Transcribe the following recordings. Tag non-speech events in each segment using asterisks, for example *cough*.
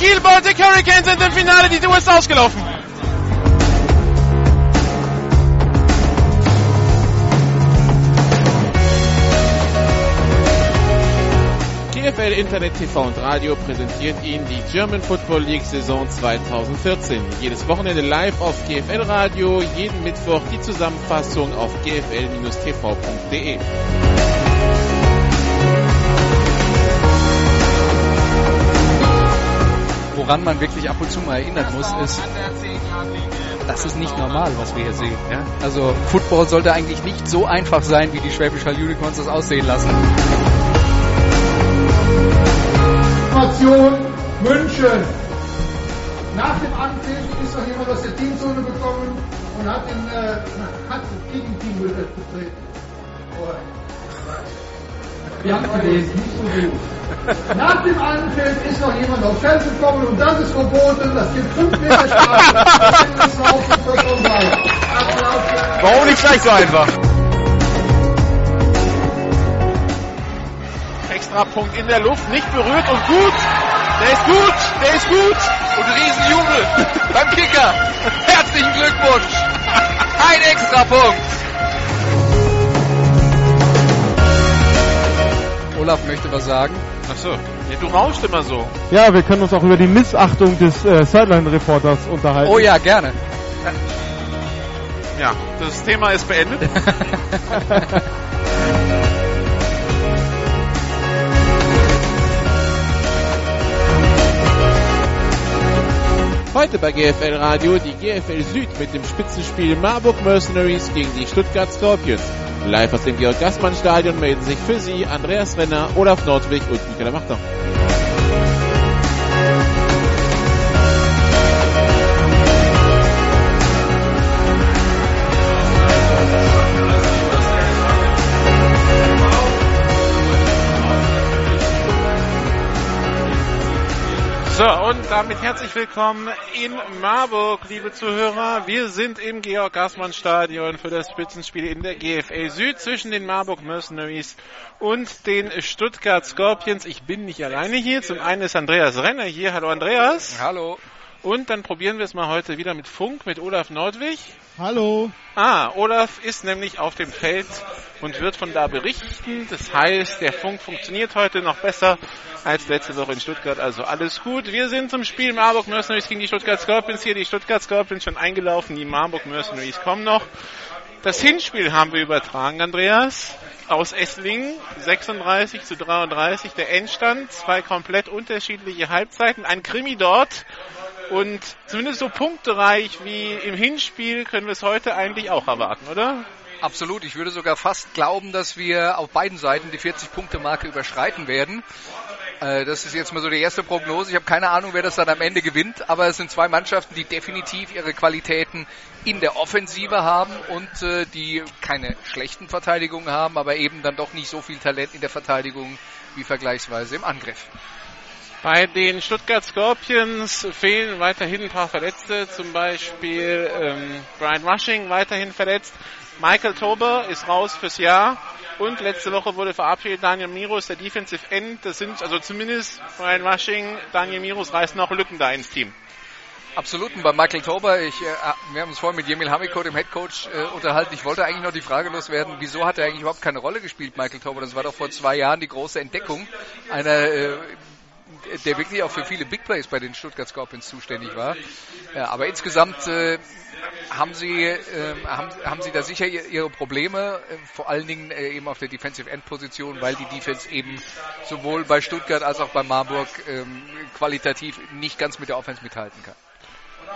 Kiel Baltic Hurricanes sind im Finale, die ist ausgelaufen. GFL Internet TV und Radio präsentiert Ihnen die German Football League Saison 2014. Jedes Wochenende live auf GFL Radio, jeden Mittwoch die Zusammenfassung auf gfl-tv.de. Woran man wirklich ab und zu mal erinnern muss, ist, das ist nicht normal, was wir hier sehen. Ja? Also Football sollte eigentlich nicht so einfach sein, wie die Schwäbisch Hall Unicorns das aussehen lassen. Information München. Nach dem Anpfiff ist noch jemand aus der Teamzone gekommen und hat den, äh, hat das Gegenteam betreten. Wir haben gelesen, nicht so gut. Nach dem Anpfiff ist noch jemand aufs Feld gekommen und das ist verboten. Das gibt 5 Meter Strafe. *laughs* Warum nicht gleich so einfach? Extrapunkt in der Luft, nicht berührt und gut. Der ist gut, der ist gut. Und Riesenjubel beim Kicker. Herzlichen Glückwunsch. Ein Extrapunkt. Olaf möchte was sagen. Ach so, ja, du rauscht immer so. Ja, wir können uns auch über die Missachtung des äh, Sideline-Reporters unterhalten. Oh ja, gerne. Ja, das Thema ist beendet. *laughs* Heute bei GFL Radio die GFL Süd mit dem Spitzenspiel Marburg Mercenaries gegen die Stuttgart Scorpions. Live aus dem Georg-Gassmann-Stadion melden sich für Sie Andreas Renner, Olaf Nordwig und Michael Machter. So, und damit herzlich willkommen in Marburg, liebe Zuhörer. Wir sind im Georg-Gassmann-Stadion für das Spitzenspiel in der GFL Süd zwischen den Marburg Mercenaries und den Stuttgart Scorpions. Ich bin nicht alleine hier. Zum einen ist Andreas Renner hier. Hallo Andreas. Hallo. Und dann probieren wir es mal heute wieder mit Funk, mit Olaf Nordwig. Hallo. Ah, Olaf ist nämlich auf dem Feld und wird von da berichten. Das heißt, der Funk funktioniert heute noch besser als letzte Woche in Stuttgart. Also alles gut. Wir sind zum Spiel Marburg Mercenaries gegen die Stuttgart Scorpions hier. Die Stuttgart Scorpions schon eingelaufen. Die Marburg Mercenaries kommen noch. Das Hinspiel haben wir übertragen, Andreas. Aus Esslingen 36 zu 33 der Endstand. Zwei komplett unterschiedliche Halbzeiten. Ein Krimi dort. Und zumindest so punktereich wie im Hinspiel können wir es heute eigentlich auch erwarten, oder? Absolut. Ich würde sogar fast glauben, dass wir auf beiden Seiten die 40-Punkte-Marke überschreiten werden. Äh, Das ist jetzt mal so die erste Prognose. Ich habe keine Ahnung, wer das dann am Ende gewinnt, aber es sind zwei Mannschaften, die definitiv ihre Qualitäten in der Offensive haben und äh, die keine schlechten Verteidigungen haben, aber eben dann doch nicht so viel Talent in der Verteidigung wie vergleichsweise im Angriff. Bei den Stuttgart Scorpions fehlen weiterhin ein paar Verletzte, zum Beispiel ähm, Brian Rushing weiterhin verletzt. Michael Tober ist raus fürs Jahr und letzte Woche wurde verabschiedet Daniel Miros, der Defensive End. Das sind also zumindest Brian Rushing, Daniel Miros reißen auch Lücken da ins Team. Absolut. Und bei Michael Tober, ich, äh, wir haben uns vorhin mit Jemil Hamiko, dem Headcoach, äh, unterhalten. Ich wollte eigentlich noch die Frage loswerden, wieso hat er eigentlich überhaupt keine Rolle gespielt, Michael Tober? Das war doch vor zwei Jahren die große Entdeckung einer, äh, der wirklich auch für viele Big Plays bei den Stuttgart Scorpions zuständig war. Ja, aber insgesamt äh, haben sie äh, haben, haben sie da sicher ihr- ihre Probleme, äh, vor allen Dingen äh, eben auf der Defensive End Position, weil die Defense eben sowohl bei Stuttgart als auch bei Marburg ähm, qualitativ nicht ganz mit der Offense mithalten kann.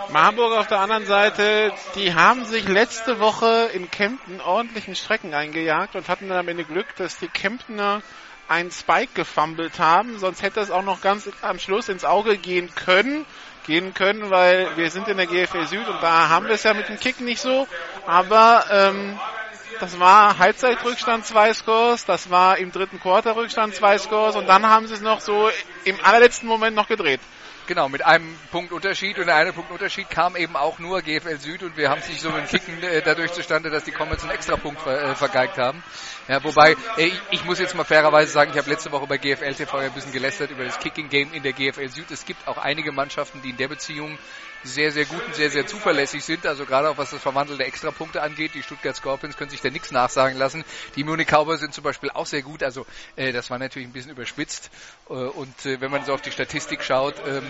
Marburg auf der anderen Seite, die haben sich letzte Woche in Kempten ordentlichen Strecken eingejagt und hatten dann am Ende Glück, dass die Kemptener einen Spike gefummelt haben, sonst hätte es auch noch ganz am Schluss ins Auge gehen können, gehen können, weil wir sind in der GFL Süd und da haben wir es ja mit dem Kick nicht so, aber ähm, das war Halbzeitrückstand zwei Scores, das war im dritten Quarter Rückstand zwei Scores. Und dann haben sie es noch so im allerletzten Moment noch gedreht. Genau, mit einem Punkt Unterschied und der eine Punkt Unterschied kam eben auch nur GFL Süd und wir haben es nicht so mit Kicken äh, dadurch zustande, dass die Comets einen Extrapunkt ver, äh, vergeigt haben. Ja, wobei, äh, ich, ich, muss jetzt mal fairerweise sagen, ich habe letzte Woche bei GFL TV ein bisschen gelästert über das Kicking Game in der GFL Süd. Es gibt auch einige Mannschaften, die in der Beziehung sehr, sehr gut und sehr, sehr zuverlässig sind. Also gerade auch was das Verwandeln der Extrapunkte angeht. Die Stuttgart Scorpions können sich da nichts nachsagen lassen. Die Munich Cowboys sind zum Beispiel auch sehr gut. Also äh, das war natürlich ein bisschen überspitzt. Äh, und äh, wenn man so auf die Statistik schaut, ähm,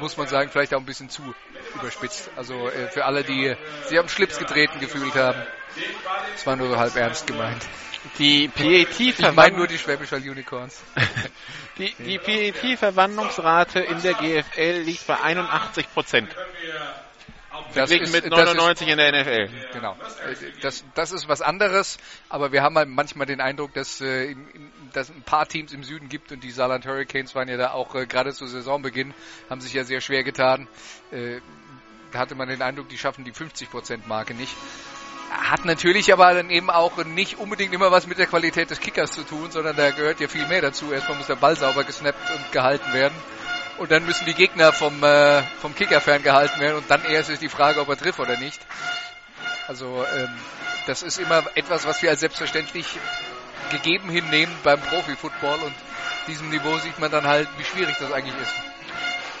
muss man sagen, vielleicht auch ein bisschen zu überspitzt. Also äh, für alle, die sich am Schlips getreten gefühlt haben. Das war nur so halb ernst gemeint. Die PAT Ich meine nur die Schwäbisch Hall Unicorns. *laughs* die, die PAT-Verwandlungsrate in der GFL liegt bei 81 Prozent. Verglichen ist- mit das 99 in der NFL. Genau. Äh, Das, das ist was anderes, aber wir haben halt manchmal den Eindruck, dass, äh, in, dass ein paar Teams im Süden gibt und die Saarland Hurricanes waren ja da auch äh, gerade zu Saisonbeginn, haben sich ja sehr schwer getan. Äh, da hatte man den Eindruck, die schaffen die 50%-Marke nicht. Hat natürlich aber dann eben auch nicht unbedingt immer was mit der Qualität des Kickers zu tun, sondern da gehört ja viel mehr dazu. Erstmal muss der Ball sauber gesnappt und gehalten werden. Und dann müssen die Gegner vom, äh, vom Kicker ferngehalten werden und dann erst ist die Frage, ob er trifft oder nicht. Also ähm, das ist immer etwas, was wir als selbstverständlich gegeben hinnehmen beim Profi-Football und diesem Niveau sieht man dann halt, wie schwierig das eigentlich ist.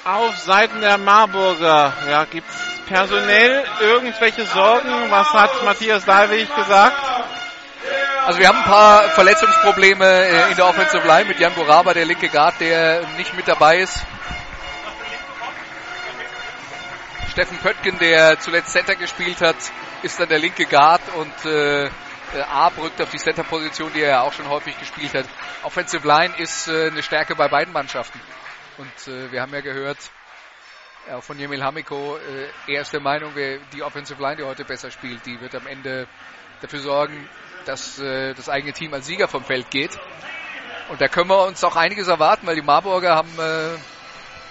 Auf Seiten der Marburger ja, gibt es personell irgendwelche Sorgen? Was hat Matthias Dalwig gesagt? Also wir haben ein paar Verletzungsprobleme äh, in der Offensive Line mit Jan Boraba, der linke Guard, der nicht mit dabei ist. Steffen Pöttgen, der zuletzt Center gespielt hat, ist dann der linke Guard und äh, äh, Arp rückt auf die Center-Position, die er auch schon häufig gespielt hat. Offensive Line ist äh, eine Stärke bei beiden Mannschaften. Und äh, wir haben ja gehört, äh, auch von Jemil Hamiko, äh, er ist der Meinung, wer die Offensive Line, die heute besser spielt, die wird am Ende dafür sorgen, dass äh, das eigene Team als Sieger vom Feld geht. Und da können wir uns auch einiges erwarten, weil die Marburger haben äh,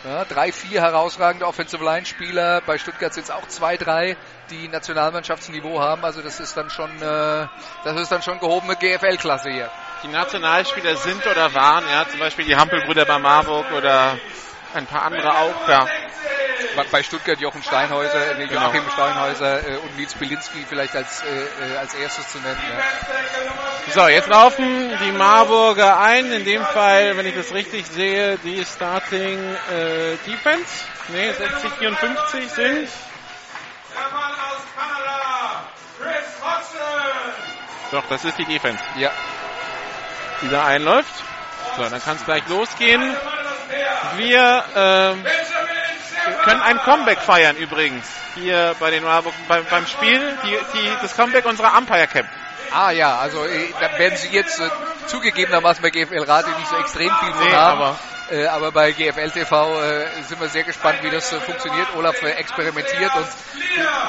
ja, drei, vier herausragende Offensive Line Spieler. Bei Stuttgart sind es auch zwei, drei, die Nationalmannschaftsniveau haben. Also das ist dann schon, äh, das ist dann schon gehobene GFL-Klasse hier. Die Nationalspieler sind oder waren, ja, zum Beispiel die Hampelbrüder bei Marburg oder ein paar andere auch, ja. Bei- Stuttgart Jochen Steinhäuser, äh, Joachim Steinhäuser äh, und Nils Bilinski vielleicht als, äh, äh, als erstes zu nennen. Ja. So, jetzt laufen die Marburger ein. In dem Fall, wenn ich das richtig sehe, die Starting äh, Defense. Ne, 60, 54 sind. Der Mann aus Kanada, Chris Hodgson. Doch, das ist die Defense, ja. Die da einläuft. So, dann kann es gleich losgehen. Wir ähm, können ein Comeback feiern übrigens. Hier bei den beim, beim Spiel. Die, die, das Comeback unserer Umpire Camp. Ah ja, also äh, da werden Sie jetzt äh, zugegebenermaßen bei GFL Radio nicht so extrem viel von Nee, haben. aber- äh, aber bei GFL TV äh, sind wir sehr gespannt, wie das äh, funktioniert. Olaf äh, experimentiert und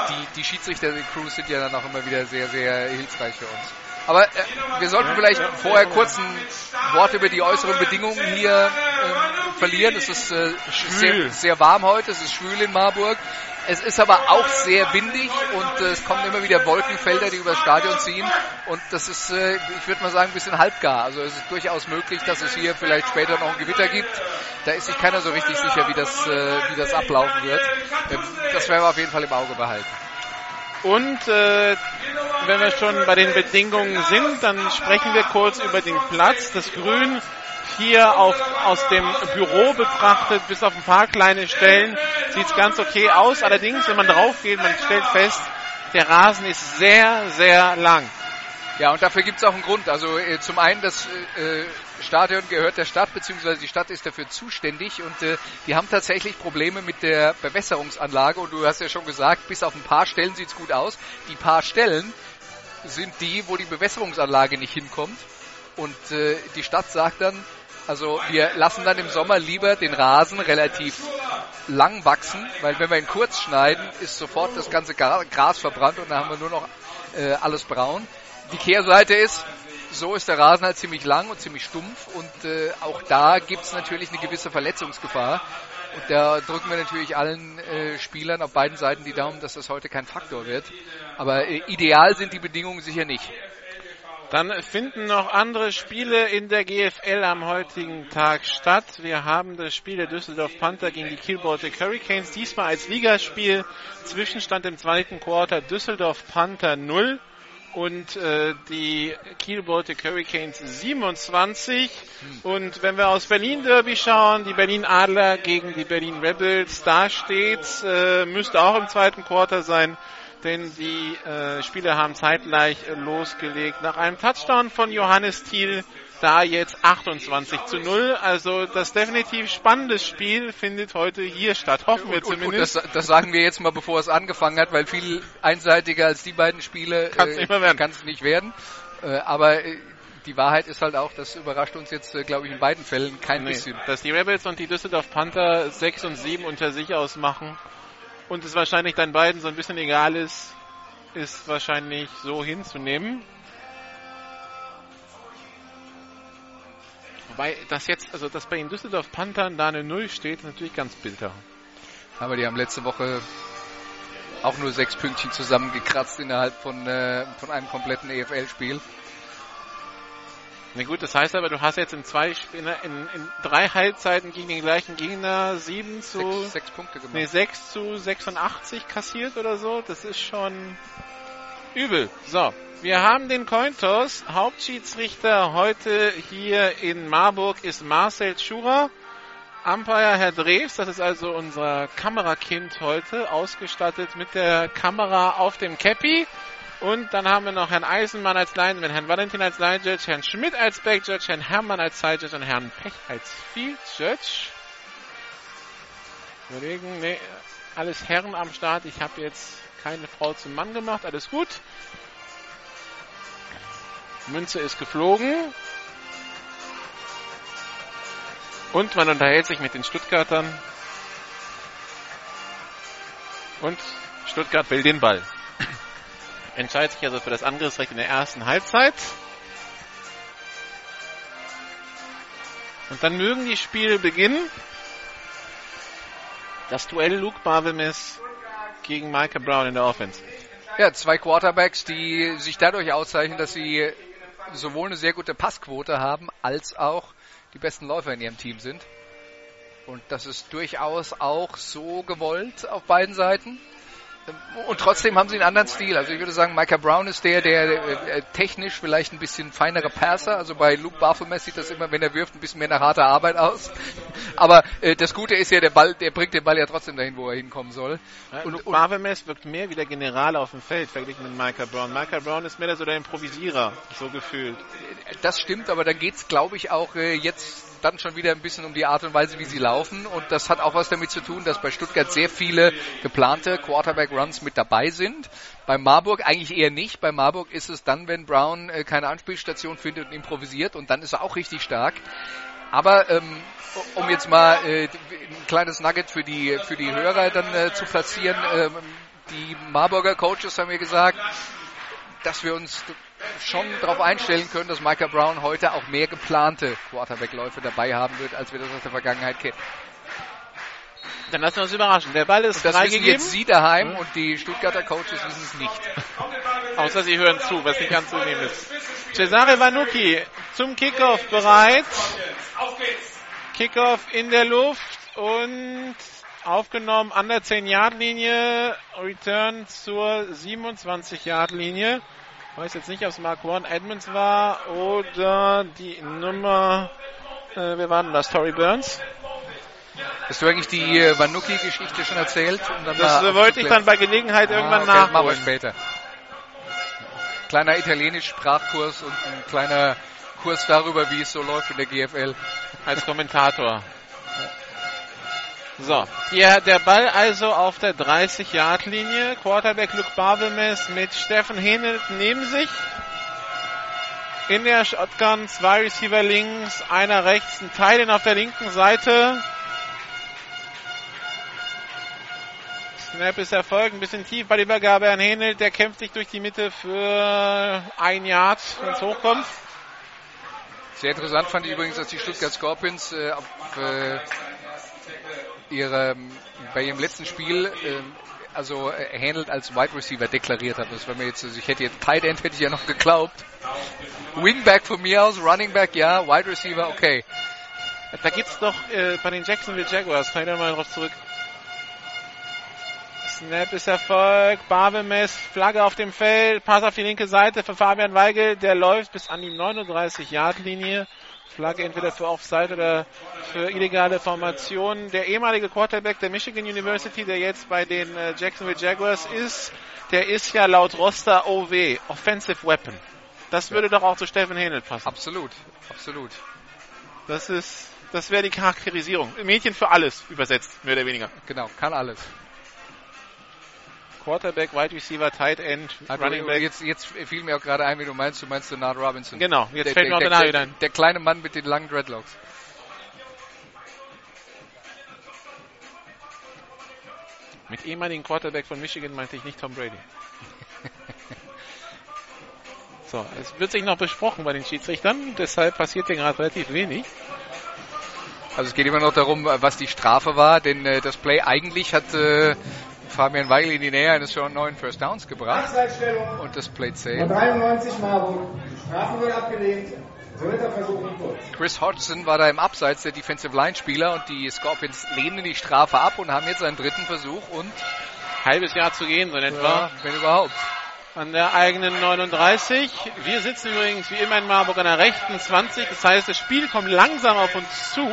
die, die Schiedsrichter, die Crews sind ja dann auch immer wieder sehr, sehr hilfreich für uns. Aber äh, wir sollten vielleicht vorher kurz ein Wort über die äußeren Bedingungen hier ähm, verlieren. Es ist äh, sehr, sehr warm heute, es ist schwül in Marburg. Es ist aber auch sehr windig und äh, es kommen immer wieder Wolkenfelder, die über das Stadion ziehen. Und das ist, äh, ich würde mal sagen, ein bisschen halbgar. Also es ist durchaus möglich, dass es hier vielleicht später noch ein Gewitter gibt. Da ist sich keiner so richtig sicher, wie das, äh, wie das ablaufen wird. Ähm, das werden wir auf jeden Fall im Auge behalten. Und äh, wenn wir schon bei den Bedingungen sind, dann sprechen wir kurz über den Platz. Das Grün hier auf, aus dem Büro betrachtet, bis auf ein paar kleine Stellen, sieht es ganz okay aus. Allerdings, wenn man drauf geht, man stellt fest, der Rasen ist sehr, sehr lang. Ja, und dafür gibt es auch einen Grund. Also äh, zum einen, das äh, Stadion gehört der Stadt, beziehungsweise die Stadt ist dafür zuständig und äh, die haben tatsächlich Probleme mit der Bewässerungsanlage und du hast ja schon gesagt, bis auf ein paar Stellen sieht's gut aus. Die paar Stellen sind die, wo die Bewässerungsanlage nicht hinkommt und äh, die Stadt sagt dann, also wir lassen dann im Sommer lieber den Rasen relativ lang wachsen, weil wenn wir ihn kurz schneiden, ist sofort das ganze Gra- Gras verbrannt und dann haben wir nur noch äh, alles braun. Die Kehrseite ist, so ist der Rasen halt ziemlich lang und ziemlich stumpf und äh, auch da gibt's natürlich eine gewisse Verletzungsgefahr. Und da drücken wir natürlich allen äh, Spielern auf beiden Seiten die Daumen, dass das heute kein Faktor wird. Aber äh, ideal sind die Bedingungen sicher nicht. Dann finden noch andere Spiele in der GFL am heutigen Tag statt. Wir haben das Spiel der Düsseldorf Panther gegen die Kiel Baltic Hurricanes, diesmal als Ligaspiel. Zwischenstand im zweiten Quarter Düsseldorf Panther 0 und äh, die Kiel Baltic Hurricanes 27. Und wenn wir aus Berlin Derby schauen, die Berlin Adler gegen die Berlin Rebels, da steht's, äh, müsste auch im zweiten Quarter sein, denn die äh, Spieler haben zeitgleich losgelegt. Nach einem Touchdown von Johannes Thiel da jetzt 28 zu 0. Also das definitiv spannende Spiel findet heute hier statt. Hoffen wir Und, und, und zumindest. das, das sagen wir jetzt mal, bevor es angefangen hat, weil viel einseitiger als die beiden Spiele Kann's nicht mehr werden. kann es nicht werden. Äh, aber äh, die Wahrheit ist halt auch, das überrascht uns jetzt, äh, glaube ich, in beiden Fällen kein Nee, bisschen. dass die Rebels und die Düsseldorf Panther 6 und 7 unter sich ausmachen und es wahrscheinlich dann beiden so ein bisschen egal ist, ist wahrscheinlich so hinzunehmen. Wobei das jetzt, also dass bei den Düsseldorf Panthern da eine Null steht, ist natürlich ganz bitter. Aber die haben letzte Woche auch nur sechs Pünktchen zusammengekratzt innerhalb von, äh, von einem kompletten EFL-Spiel. Na gut, das heißt aber, du hast jetzt in zwei in, in, in drei Halbzeiten gegen den gleichen Gegner 7 zu Sechs, sechs Punkte gemacht. Nee, 6 zu 86 kassiert oder so. Das ist schon übel. So, wir haben den Cointos. Hauptschiedsrichter heute hier in Marburg ist Marcel Schurer. Umpire Herr Drews, das ist also unser Kamerakind heute, ausgestattet mit der Kamera auf dem Cappy. Und dann haben wir noch Herrn Eisenmann als Lineman, Herrn Valentin als Line Judge, Herrn Schmidt als Back Judge, Herrn Herrmann als Side und Herrn Pech als Field Judge. Überlegen, nee, alles Herren am Start. Ich habe jetzt keine Frau zum Mann gemacht. Alles gut. Münze ist geflogen. Und man unterhält sich mit den Stuttgartern. Und Stuttgart will den Ball. *clears throat* Entscheidet sich also für das Angriffsrecht in der ersten Halbzeit. Und dann mögen die Spiele beginnen. Das Duell Luke Barvemes gegen Michael Brown in der Offense. Ja, zwei Quarterbacks, die sich dadurch auszeichnen, dass sie sowohl eine sehr gute Passquote haben, als auch die besten Läufer in ihrem Team sind. Und das ist durchaus auch so gewollt auf beiden Seiten. Und trotzdem haben sie einen anderen Stil. Also ich würde sagen, Micah Brown ist der, der äh, technisch vielleicht ein bisschen feinere Passer. Also bei Luke Baphomet sieht das immer, wenn er wirft, ein bisschen mehr nach harter Arbeit aus. *laughs* Aber äh, das Gute ist ja, der Ball, der bringt den Ball ja trotzdem dahin, wo er hinkommen soll. Und- Luke und- Barvemes wirkt mehr wie der General auf dem Feld verglichen mit Michael Brown. Michael Brown ist mehr so der Improvisierer, so gefühlt. Das stimmt, aber da geht's, glaube ich, auch äh, jetzt dann schon wieder ein bisschen um die Art und Weise, wie sie laufen. Und das hat auch was damit zu tun, dass bei Stuttgart sehr viele geplante Quarterback-Runs mit dabei sind. Bei Marburg eigentlich eher nicht. Bei Marburg ist es dann, wenn Brown äh, keine Anspielstation findet und improvisiert und dann ist er auch richtig stark. Aber ähm, um jetzt mal äh, ein kleines Nugget für die für die Hörer dann äh, zu platzieren, ähm, die Marburger Coaches haben mir gesagt, dass wir uns schon darauf einstellen können, dass Micah Brown heute auch mehr geplante Quarterback-Läufe dabei haben wird, als wir das aus der Vergangenheit kennen. Dann lassen wir uns überraschen. Der Ball ist Und das wissen jetzt Sie daheim und die Stuttgarter Coaches wissen es nicht. Außer sie hören zu, was nicht anzunehmen ist. Cesare Vanucci zum Kickoff bereit. Kickoff in der Luft und aufgenommen an der 10-Yard-Linie. Return zur 27-Yard-Linie. Weiß jetzt nicht, ob es Mark One Edmonds war oder die Nummer, äh, wer war denn das? Tory Burns? Hast du eigentlich die äh, Vanucci-Geschichte schon erzählt? Das äh, wollte ich dann bei Gelegenheit irgendwann ah, okay, Machen wir nachholen. später. Kleiner Italienisch-Sprachkurs und ein kleiner Kurs darüber, wie es so läuft in der GFL. als Kommentator. So, hier der Ball also auf der 30-Yard-Linie. Quarterback Luke Barbemes mit Steffen Henelt neben sich. In der Shotgun zwei Receiver links, einer rechts, ein Teilen auf der linken Seite. Snap ist erfolgt, ein bisschen tief bei der Übergabe an Henelt. Der kämpft sich durch die Mitte für ein Yard, wenn es hochkommt. Sehr interessant fand ich übrigens, dass die Stuttgart Scorpions äh, auf, äh, ihre, bei ihrem letzten Spiel äh, also äh, Handelt als Wide Receiver deklariert hat. Das war mir jetzt, also ich hätte jetzt Tight End hätte ich ja noch geglaubt. Wingback von mir aus, Running Back ja, Wide Receiver okay. Da gibt's doch äh, bei den Jacksonville Jaguars, kann ich da mal drauf zurück. Snap ist Erfolg, Barbemes, Flagge auf dem Feld, Pass auf die linke Seite für Fabian Weigel, der läuft bis an die 39-Yard-Linie. Flagge entweder für Offside oder für illegale Formationen. Der ehemalige Quarterback der Michigan University, der jetzt bei den äh, Jacksonville Jaguars ist, der ist ja laut Roster OW, Offensive Weapon. Das würde doch auch zu Steffen Hähnel passen. Absolut, absolut. Das ist, das wäre die Charakterisierung. Mädchen für alles übersetzt, mehr oder weniger. Genau, kann alles. Quarterback, Wide Receiver, Tight End, Also Running Back. Jetzt, jetzt fiel mir auch gerade ein, wie du meinst, du meinst Denard Robinson. Genau, jetzt Der, fällt mir auch der, der Name der, wieder der, ein. der kleine Mann mit den langen Dreadlocks. Mit ehemaligen Quarterback von Michigan meinte ich nicht Tom Brady. *laughs* so, es wird sich noch besprochen bei den Schiedsrichtern, deshalb passiert hier gerade relativ wenig. Also es geht immer noch darum, was die Strafe war, denn äh, das Play eigentlich hat äh, Fabian Weigel in die Nähe eines schon neuen First Downs gebracht und das Play von 10. 93 Marburg. Wird abgelehnt. Chris Hodgson war da im Abseits der Defensive Line Spieler und die Scorpions lehnen die Strafe ab und haben jetzt einen dritten Versuch und Halbes Jahr zu gehen, so in etwa. ja, wenn überhaupt. An der eigenen 39. Wir sitzen übrigens wie immer in Marburg an der rechten 20. Das heißt, das Spiel kommt langsam auf uns zu.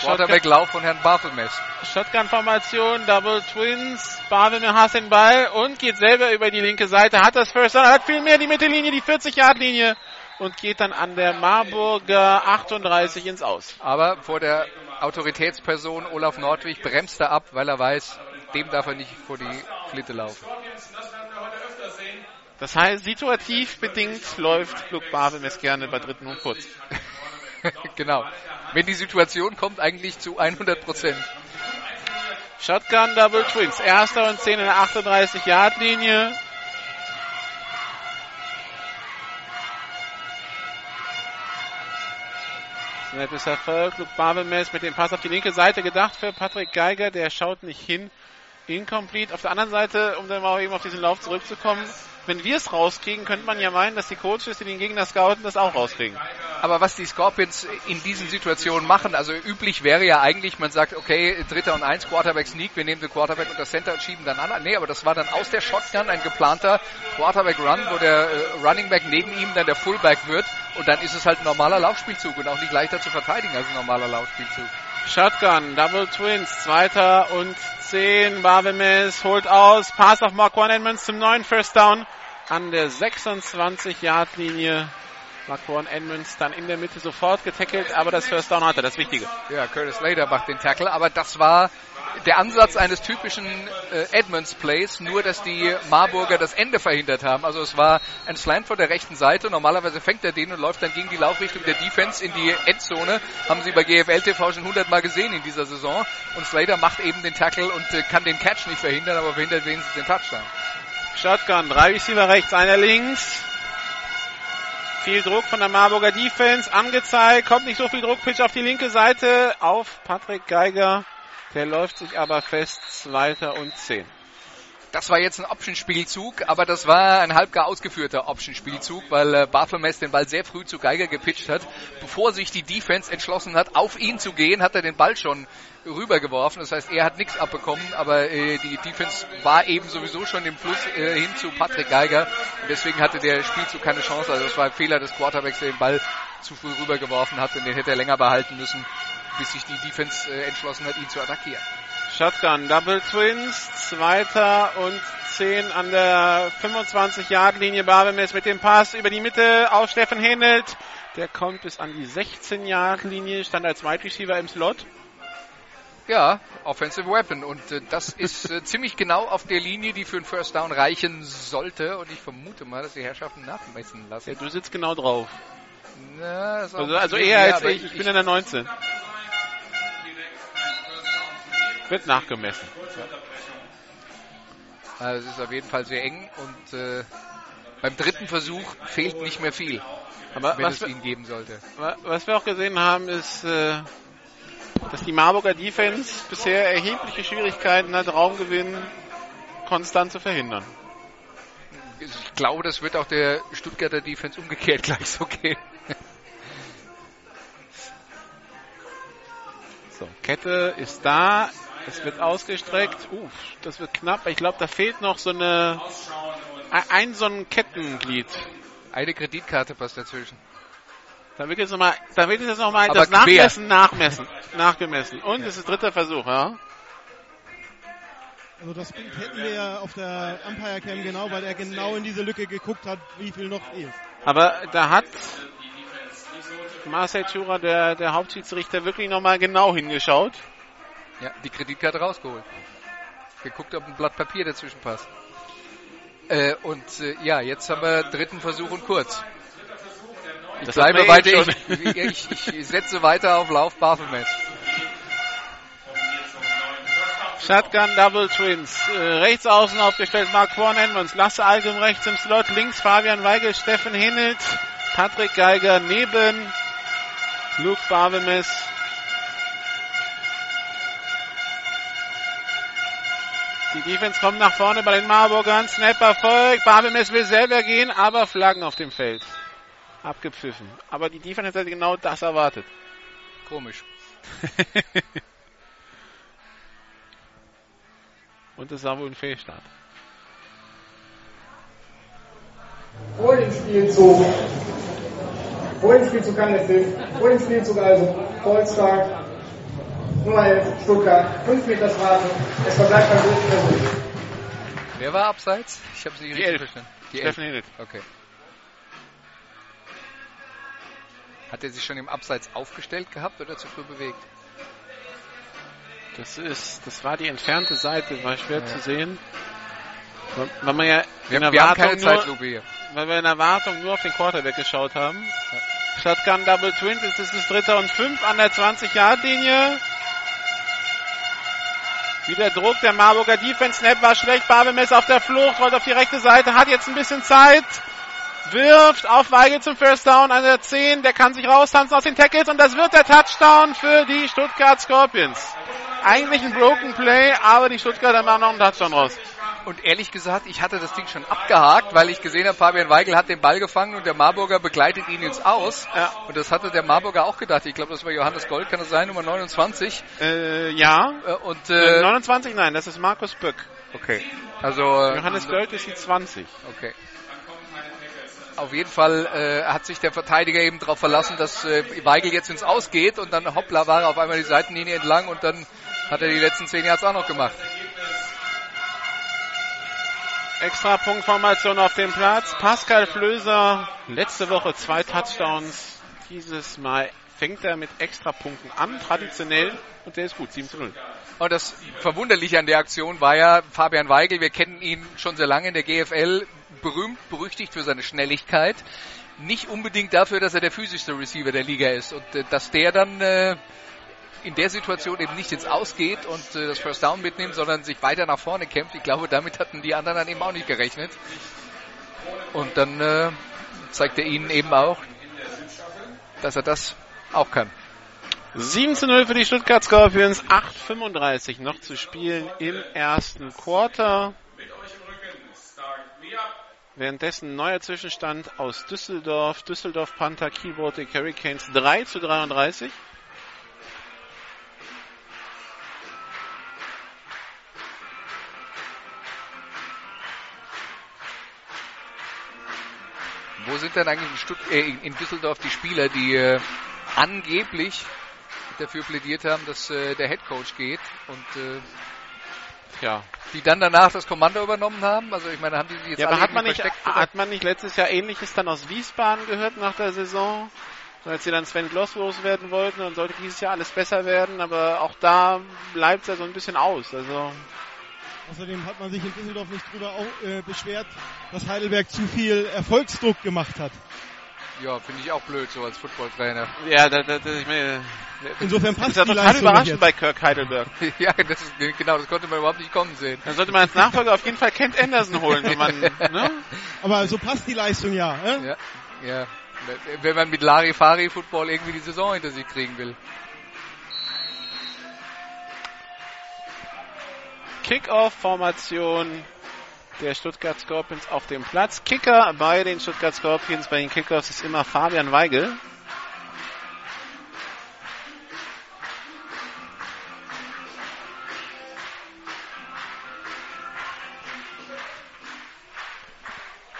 Quarterback-Lauf von Herrn Barthelmess. Shotgun-Formation, Double Twins. Barwimmer hasst den Ball und geht selber über die linke Seite. Hat das First Down, hat viel mehr die Mittellinie, die 40-Yard-Linie und geht dann an der Marburger 38 ins Aus. Aber vor der Autoritätsperson Olaf Nordwig bremst er ab, weil er weiß, dem darf er nicht vor die Flitte laufen. Das heißt, situativ bedingt läuft Luke Barwimmes gerne bei dritten und kurz. *laughs* *laughs* genau. Wenn die Situation kommt, eigentlich zu 100 Prozent. Shotgun Double Twins. Erster und 10 in der 38-Yard-Linie. Snap ist Erfolg. Luke Barbemes mit dem Pass auf die linke Seite gedacht für Patrick Geiger. Der schaut nicht hin. Incomplete. Auf der anderen Seite, um dann mal eben auf diesen Lauf zurückzukommen, wenn wir es rauskriegen, könnte man ja meinen, dass die Coaches, die den Gegner scouten, das auch rauskriegen. Aber was die Scorpions in diesen Situationen machen, also üblich wäre ja eigentlich, man sagt, okay, dritter und eins, Quarterback Sneak, wir nehmen den Quarterback und das Center und schieben dann an. Nee, aber das war dann aus der Shotgun ein geplanter Quarterback Run, wo der äh, Running Back neben ihm dann der Fullback wird und dann ist es halt ein normaler Laufspielzug und auch nicht leichter zu verteidigen als ein normaler Laufspielzug. Shotgun, Double Twins, zweiter und zehn. Barbemes holt aus, Pass auf Marquand Edmonds zum neuen First Down an der 26-Yard-Linie. Marquand Edmonds dann in der Mitte sofort getackelt, aber das First Down hatte, das Wichtige. Ja, Curtis Slater macht den Tackle, aber das war der Ansatz eines typischen äh, Edmonds-Plays, nur dass die Marburger das Ende verhindert haben. Also es war ein Slant von der rechten Seite. Normalerweise fängt er den und läuft dann gegen die Laufrichtung der Defense in die Endzone. Haben sie bei GFL TV schon hundertmal gesehen in dieser Saison. Und Slater macht eben den Tackle und äh, kann den Catch nicht verhindern, aber verhindert wenigstens den Touchdown. Shotgun, drei Receiver rechts, einer links. Viel Druck von der Marburger Defense, angezeigt, kommt nicht so viel Druck, Pitch auf die linke Seite, auf Patrick Geiger. Der läuft sich aber fest, zweiter und zehn. Das war jetzt ein Option-Spielzug, aber das war ein halbgar ausgeführter Option-Spielzug, weil äh, Barthelmess den Ball sehr früh zu Geiger gepitcht hat. Bevor sich die Defense entschlossen hat, auf ihn zu gehen, hat er den Ball schon rübergeworfen. Das heißt, er hat nichts abbekommen, aber äh, die Defense war eben sowieso schon im Fluss äh, hin zu Patrick Geiger. Und deswegen hatte der Spielzug keine Chance. Also das war ein Fehler des Quarterbacks, der den Ball zu früh rübergeworfen hat und den hätte er länger behalten müssen, bis sich die Defense äh, entschlossen hat, ihn zu attackieren. Shotgun, Double Twins, zweiter und 10 an der 25-Yard-Linie. Barbemes mit dem Pass über die Mitte auf Steffen Hähnelt. Der kommt bis an die 16-Yard-Linie, stand als Wide Receiver im Slot. Ja, Offensive Weapon. Und äh, das ist äh, *laughs* ziemlich genau auf der Linie, die für einen First Down reichen sollte. Und ich vermute mal, dass die Herrschaften nachmessen lassen. Ja, du sitzt genau drauf. Na, Also, also eher als ich. Ich bin in der 19. Wird nachgemessen. Also es ist auf jeden Fall sehr eng und äh, beim dritten Versuch fehlt nicht mehr viel, Aber wenn was es ihn geben sollte. wa- was wir auch gesehen haben, ist, äh, dass die Marburger Defense bisher erhebliche Schwierigkeiten hat, Raumgewinn konstant zu verhindern. Ich glaube, das wird auch der Stuttgarter Defense umgekehrt *laughs* gleich so gehen. So, Kette ist da. Es wird ausgestreckt. Uff, das wird knapp. Ich glaube, da fehlt noch so eine ein so ein Kettenglied. Eine Kreditkarte passt dazwischen. Da wird jetzt nochmal, da wird jetzt nochmal das quer. Nachmessen, nachmessen, nachgemessen. Und es ist dritter Versuch, ja? Also das Bild hätten wir ja auf der Umpire Cam genau, weil er genau in diese Lücke geguckt hat, wie viel noch ist. Aber da hat Marcel Thurer, der, der Hauptschiedsrichter, wirklich nochmal genau hingeschaut. Ja, die Kreditkarte rausgeholt. Geguckt, ob ein Blatt Papier dazwischen passt. Äh, und äh, ja, jetzt haben wir dritten Versuch und kurz. Ich Das bleibe weiter, *laughs* ich, ich, ich setze weiter auf Lauf Baphomet. Shotgun Double Twins. Äh, rechts außen aufgestellt Mark Quan Edmonds. Lasse Algem rechts im Slot. Links Fabian Weigel, Steffen Hinnelt, Patrick Geiger neben Luke Barbemes. Die Defense kommt nach vorne bei den Marburgern. Snap erfolgt. Barbemes will selber gehen, aber Flaggen auf dem Feld. Abgepfiffen. Aber die Defense hat genau das erwartet. Komisch. *laughs* Und es war wohl ein Fehlstart. vor dem Spielzug, vor dem Spielzug kann der Pfiff, vor dem Spielzug also Volstag, Nummer 11, Stuttgart, 5 Meter Strafe, es verbleibt beim dritten Versuch. Wer war abseits? Ich habe es nicht Die richtig Elf. verstanden. Die Steffen Elf. Okay. Hat er sich schon im Abseits aufgestellt gehabt oder zu früh bewegt? Das ist, das war die entfernte Seite, war schwer zu sehen. Weil- man ja Wir, in wir haben keine Erwartung nur, Zeitlupe hier. weil wir in Erwartung nur auf den Quarterback geschaut haben. Shotgun Double Twins, jetzt ist es dritter und fünf an der 20-Yard-Linie. Wieder Druck, der Marburger Defense Snap war schlecht, Barbemes auf der Flucht, rollt auf die rechte Seite, hat jetzt ein bisschen Zeit, wirft auf Weigel zum First Down an der 10, der kann sich raustanzen aus den Tackles und das wird der Touchdown für die Stuttgart Scorpions. Eigentlich ein Broken Play, aber die Stuttgarter machen noch einen Touchdown raus. Und ehrlich gesagt, ich hatte das Ding schon abgehakt, weil ich gesehen habe, Fabian Weigel hat den Ball gefangen und der Marburger begleitet ihn ins Aus. Ja. Und das hatte der Marburger auch gedacht. Ich glaube, das war Johannes Gold, kann das sein, Nummer 29. Äh, ja. Äh, Und Äh, äh, 29, nein, das ist Markus Böck. okay. Also äh, Johannes Gold ist die 20. Okay. Auf jeden Fall äh, hat sich der Verteidiger eben darauf verlassen, dass äh, Weigel jetzt ins Aus geht und dann hoppla war er auf einmal die Seitenlinie entlang und dann hat er die letzten zehn Yards auch noch gemacht. Extra Punktformation auf dem Platz. Pascal Flöser, letzte Woche zwei Touchdowns. Dieses Mal fängt er mit Extrapunkten an, traditionell, und der ist gut, 7 zu 0. Und das Verwunderliche an der Aktion war ja Fabian Weigel, wir kennen ihn schon sehr lange in der GFL, berühmt, berüchtigt für seine Schnelligkeit. Nicht unbedingt dafür, dass er der physischste Receiver der Liga ist. Und äh, dass der dann äh, in der Situation eben nicht ins Ausgeht und äh, das First Down mitnimmt, sondern sich weiter nach vorne kämpft. Ich glaube, damit hatten die anderen dann eben auch nicht gerechnet. Und dann äh, zeigt er ihnen eben auch, dass er das auch kann. 7 zu 0 für die Stuttgart Scorpions, 8,35 noch zu spielen im ersten Quarter. Währenddessen neuer Zwischenstand aus Düsseldorf. Düsseldorf Panther, Keyboard Hurricanes 3 zu 33. Wo sind denn eigentlich in, Stutt äh, in- Düsseldorf die Spieler, die äh, angeblich dafür plädiert haben, dass äh, der Head Coach geht und äh, Ja, die dann danach das Kommando übernommen haben? Also ich meine, haben die sich jetzt Ja, alle aber hat man, nicht, versteckt? hat man nicht letztes Jahr ähnliches dann aus Wiesbaden gehört nach der Saison? So, Als sie dann Sven Gloss loswerden wollten, dann sollte dieses Jahr alles besser werden, aber auch da bleibt es ja so ein bisschen aus. Also, Außerdem hat man sich in Düsseldorf nicht drüber au- äh, beschwert, dass Heidelberg zu viel Erfolgsdruck gemacht hat. Ja, finde ich auch blöd, so als Footballtrainer. ja, da, da, da, ich meine, Insofern das passt ist ja total überraschend jetzt. bei Kirk Heidelberg. *laughs* ja, das ist, genau, das konnte man überhaupt nicht kommen sehen. Dann sollte man als Nachfolger auf jeden Fall Kent Anderson holen, wenn man, ne? *laughs* Aber so passt die Leistung ja. Äh? Ja, ja. Wenn man mit Larifari Football irgendwie die Saison hinter sich kriegen will. Kickoff-Formation der Stuttgart Scorpions auf dem Platz. Kicker bei den Stuttgart Scorpions, bei den Kickers ist immer Fabian Weigel.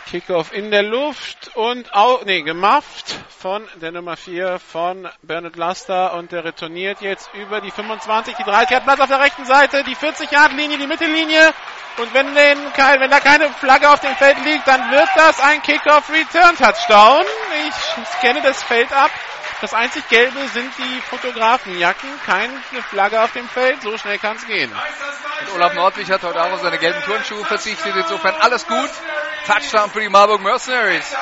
Kickoff in der Luft und au nee, gemafft von der Nummer 4 von Bernard Laster und der retourniert jetzt über die 25, die 30 hat Platz auf der rechten Seite, die 40 Yard Linie, die Mittellinie und wenn, den, wenn da keine Flagge auf dem Feld liegt, dann wird das ein Kickoff Return Touchdown. Ich scanne das Feld ab. Das einzig Gelbe sind die Fotografenjacken. Keine Flagge auf dem Feld. So schnell kann es gehen. Und Olaf Nordwig hat heute auch auf seine gelben Turnschuhe verzichtet. Insofern alles gut. Touchdown für die Marburg Mercenaries.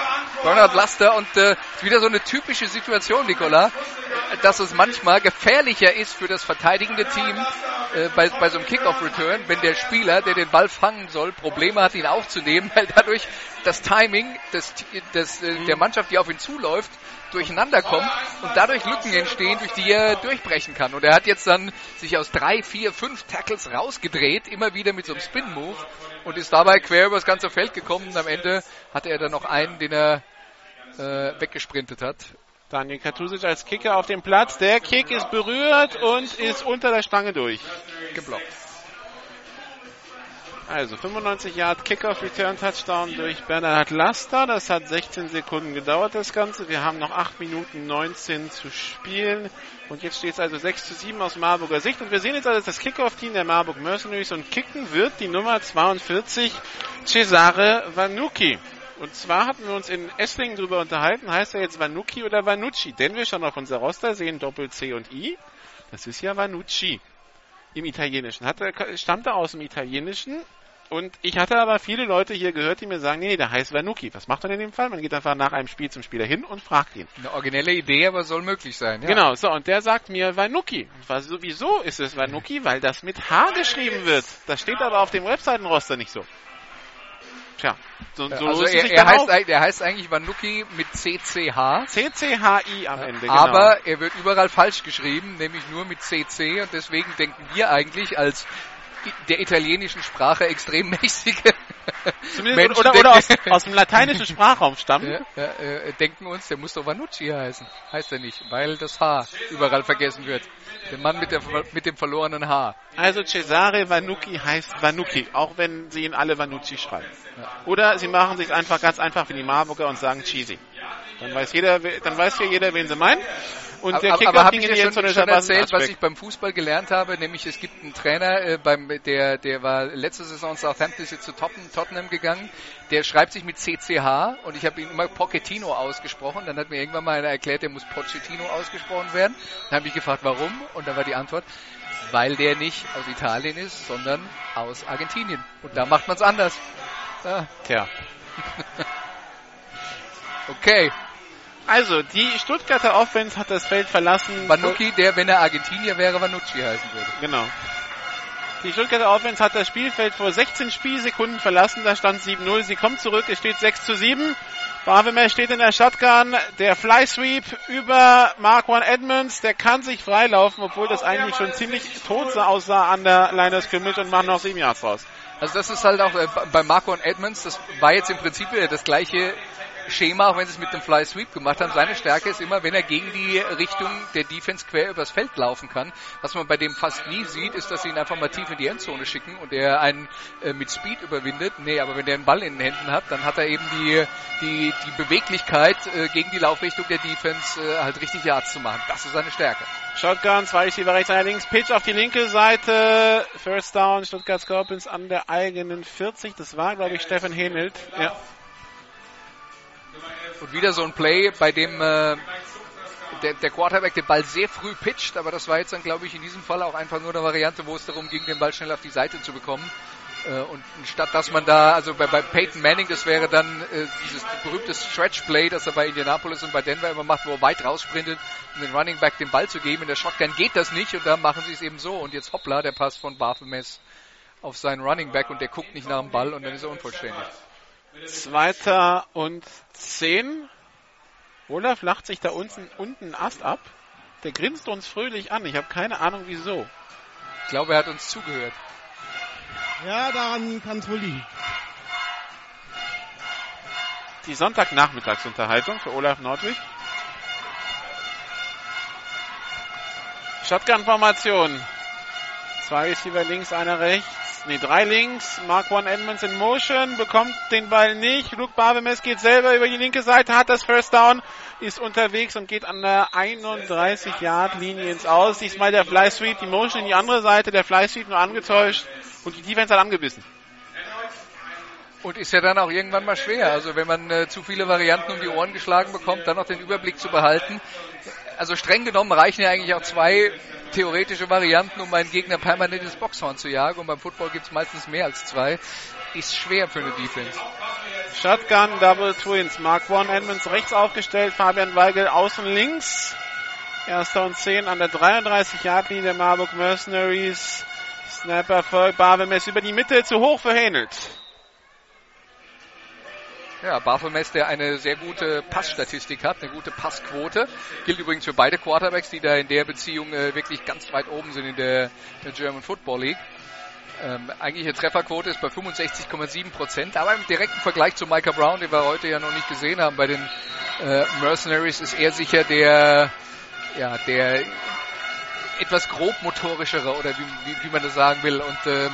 Bernhard Laster und äh, wieder so eine typische Situation, Nicola, dass es manchmal gefährlicher ist für das verteidigende Team äh, bei, bei so einem Kickoff-Return, wenn der Spieler, der den Ball fangen soll, Probleme hat, ihn aufzunehmen, *laughs* weil dadurch das Timing des, des, äh, der Mannschaft, die auf ihn zuläuft, durcheinander kommt und dadurch Lücken entstehen, durch die er durchbrechen kann. Und er hat jetzt dann sich aus drei, vier, fünf Tackles rausgedreht, immer wieder mit so einem Spin-Move und ist dabei quer über das ganze Feld gekommen. Und am Ende hatte er dann noch einen, den er äh, weggesprintet hat. Daniel Katusic als Kicker auf dem Platz. Der Kick ist berührt und ist unter der Stange durch. Geblockt. Also 95 Yard Kickoff Return Touchdown durch Bernhard Laster. Das hat 16 Sekunden gedauert, das Ganze. Wir haben noch 8 Minuten 19 zu spielen. Und jetzt steht es also 6 zu 7 aus Marburger Sicht. Und wir sehen jetzt also das Kickoff-Team der Marburg Mercenaries und kicken wird die Nummer 42 Cesare Vanucci. Und zwar hatten wir uns in Esslingen darüber unterhalten, heißt er jetzt Vanucci oder Vanucci? Denn wir schon auf unser Roster sehen Doppel C und I. Das ist ja Vanucci im Italienischen. Hat er, stammt er aus dem Italienischen. Und ich hatte aber viele Leute hier gehört, die mir sagen, nee, der heißt Vanucci. Was macht man in dem Fall? Man geht einfach nach einem Spiel zum Spieler hin und fragt ihn. Eine originelle Idee, aber soll möglich sein. Ja. Genau, so, und der sagt mir Vanucci. Was, wieso ist es Vanucci? Weil das mit H geschrieben wird. Das steht aber auf dem Webseitenroster nicht so. Tja, so, so also er, er, heißt, er, heißt, eigentlich Vanucci mit CCH. CCHI am Ende, genau. Aber er wird überall falsch geschrieben, nämlich nur mit CC und deswegen denken wir eigentlich als der italienischen Sprache extrem mächtige *laughs* Menschen oder, oder aus, aus, dem lateinischen Sprachraum stammen. Ja, ja, äh, denken uns, der muss doch Vanucci heißen. Heißt er nicht, weil das H überall vergessen wird. Der Mann mit, der, mit dem verlorenen H. Also Cesare Vanucci heißt Vanucci, auch wenn sie ihn alle Vanucci schreiben. Ja. Oder sie machen sich einfach ganz einfach wie die Marburger und sagen Cheesy. Dann weiß jeder, dann weiß hier jeder, wen sie meinen. Und der Kicker aber habe ich dir schon, schon erzählt, was ich beim Fußball gelernt habe, nämlich es gibt einen Trainer, äh, beim, der, der war letzte Saison Southampton ist zu Tottenham gegangen, der schreibt sich mit CCH und ich habe ihn immer Pochettino ausgesprochen. Dann hat mir irgendwann mal einer erklärt, der muss Pochettino ausgesprochen werden. Dann habe ich gefragt, warum? Und dann war die Antwort, weil der nicht aus Italien ist, sondern aus Argentinien. Und da macht man es anders. Ja. Tja. *laughs* okay. Also, die Stuttgarter Offense hat das Feld verlassen. Vanucci, der, wenn er Argentinier wäre, Vanucci heißen würde. Genau. Die Stuttgarter Offense hat das Spielfeld vor 16 Spielsekunden verlassen. Da stand 7-0. Sie kommt zurück. Es steht 6 zu 7. Barwemer steht in der Shotgun. Der Fly Sweep über Marquan Edmonds. Der kann sich freilaufen, obwohl das eigentlich schon ziemlich tot aussah an der Line of Scrimmage und macht noch 7 Yards raus. Also das ist halt auch äh, bei Marquan Edmonds, das war jetzt im Prinzip das gleiche Schema, auch wenn sie es mit dem Fly Sweep gemacht haben. Seine Stärke ist immer, wenn er gegen die Richtung der Defense quer übers Feld laufen kann. Was man bei dem fast nie sieht, ist, dass sie ihn einfach mal tief in die Endzone schicken und er einen äh, mit Speed überwindet. Nee, aber wenn der einen Ball in den Händen hat, dann hat er eben die, die, die Beweglichkeit äh, gegen die Laufrichtung der Defense äh, halt richtig Yards zu machen. Das ist seine Stärke. Shotgun, zwei Receiver rechts, einer links, Pitch auf die linke Seite, First Down, Stuttgart Scorpions an der eigenen 40. Das war, glaube ich, Steffen Henelt. Ja. Und wieder so ein Play, bei dem äh, der, der Quarterback den Ball sehr früh pitcht, aber das war jetzt dann, glaube ich, in diesem Fall auch einfach nur eine Variante, wo es darum ging, den Ball schnell auf die Seite zu bekommen. Äh, und statt dass man da, also bei, bei Peyton Manning, das wäre dann äh, dieses berühmte Stretch Play, das er bei Indianapolis und bei Denver immer macht, wo er weit raussprintet, um den Running Back den Ball zu geben. In der Shotgun geht das nicht und da machen sie es eben so. Und jetzt hoppla, der Pass von Baphomet auf seinen Running Back und der guckt nicht nach dem Ball und dann ist er unvollständig. Zweiter und zehn. Olaf lacht sich da unten, unten Ast ab. Der grinst uns fröhlich an. Ich habe keine Ahnung wieso. Ich glaube, er hat uns zugehört. Ja, daran kann es wohl liegen. die Sonntagnachmittagsunterhaltung für Olaf Nordwig. Shotgun-Formation. Zwei Receiver links, einer rechts. Nee, drei links. Mark One Edmonds in Motion, bekommt den Ball nicht. Luke Barbemes geht selber über die linke Seite, hat das First Down, ist unterwegs und geht an der 31-Yard-Linie ins Aus. Diesmal der Fly Sweep, die Motion in die andere Seite, der Fly Sweep nur angetäuscht und die Defense hat angebissen. Und ist ja dann auch irgendwann mal schwer. Also wenn man äh, zu viele Varianten um die Ohren geschlagen bekommt, dann noch den Überblick zu behalten. Also streng genommen reichen ja eigentlich auch zwei theoretische Varianten, um einen Gegner permanent ins Boxhorn zu jagen. Und beim Football gibt es meistens mehr als zwei. Ist schwer für eine Defense. Shotgun, Double Twins. Mark One Edmonds rechts aufgestellt, Fabian Weigel außen links. Erster und zehn an der 33-Yard-Linie der Marburg Mercenaries. Snapper folgt, Barbemes über die Mitte, zu hoch für. Ja, Baphomet, der eine sehr gute Passstatistik hat, eine gute Passquote. Gilt übrigens für beide Quarterbacks, die da in der Beziehung äh, wirklich ganz weit oben sind in der, der German Football League. Ähm, eigentliche Trefferquote ist bei 65,7 Prozent, aber im direkten Vergleich zu Micah Brown, den wir heute ja noch nicht gesehen haben bei den äh, Mercenaries, ist er sicher der, ja, der etwas grobmotorischere oder wie, wie, wie man das sagen will und ähm,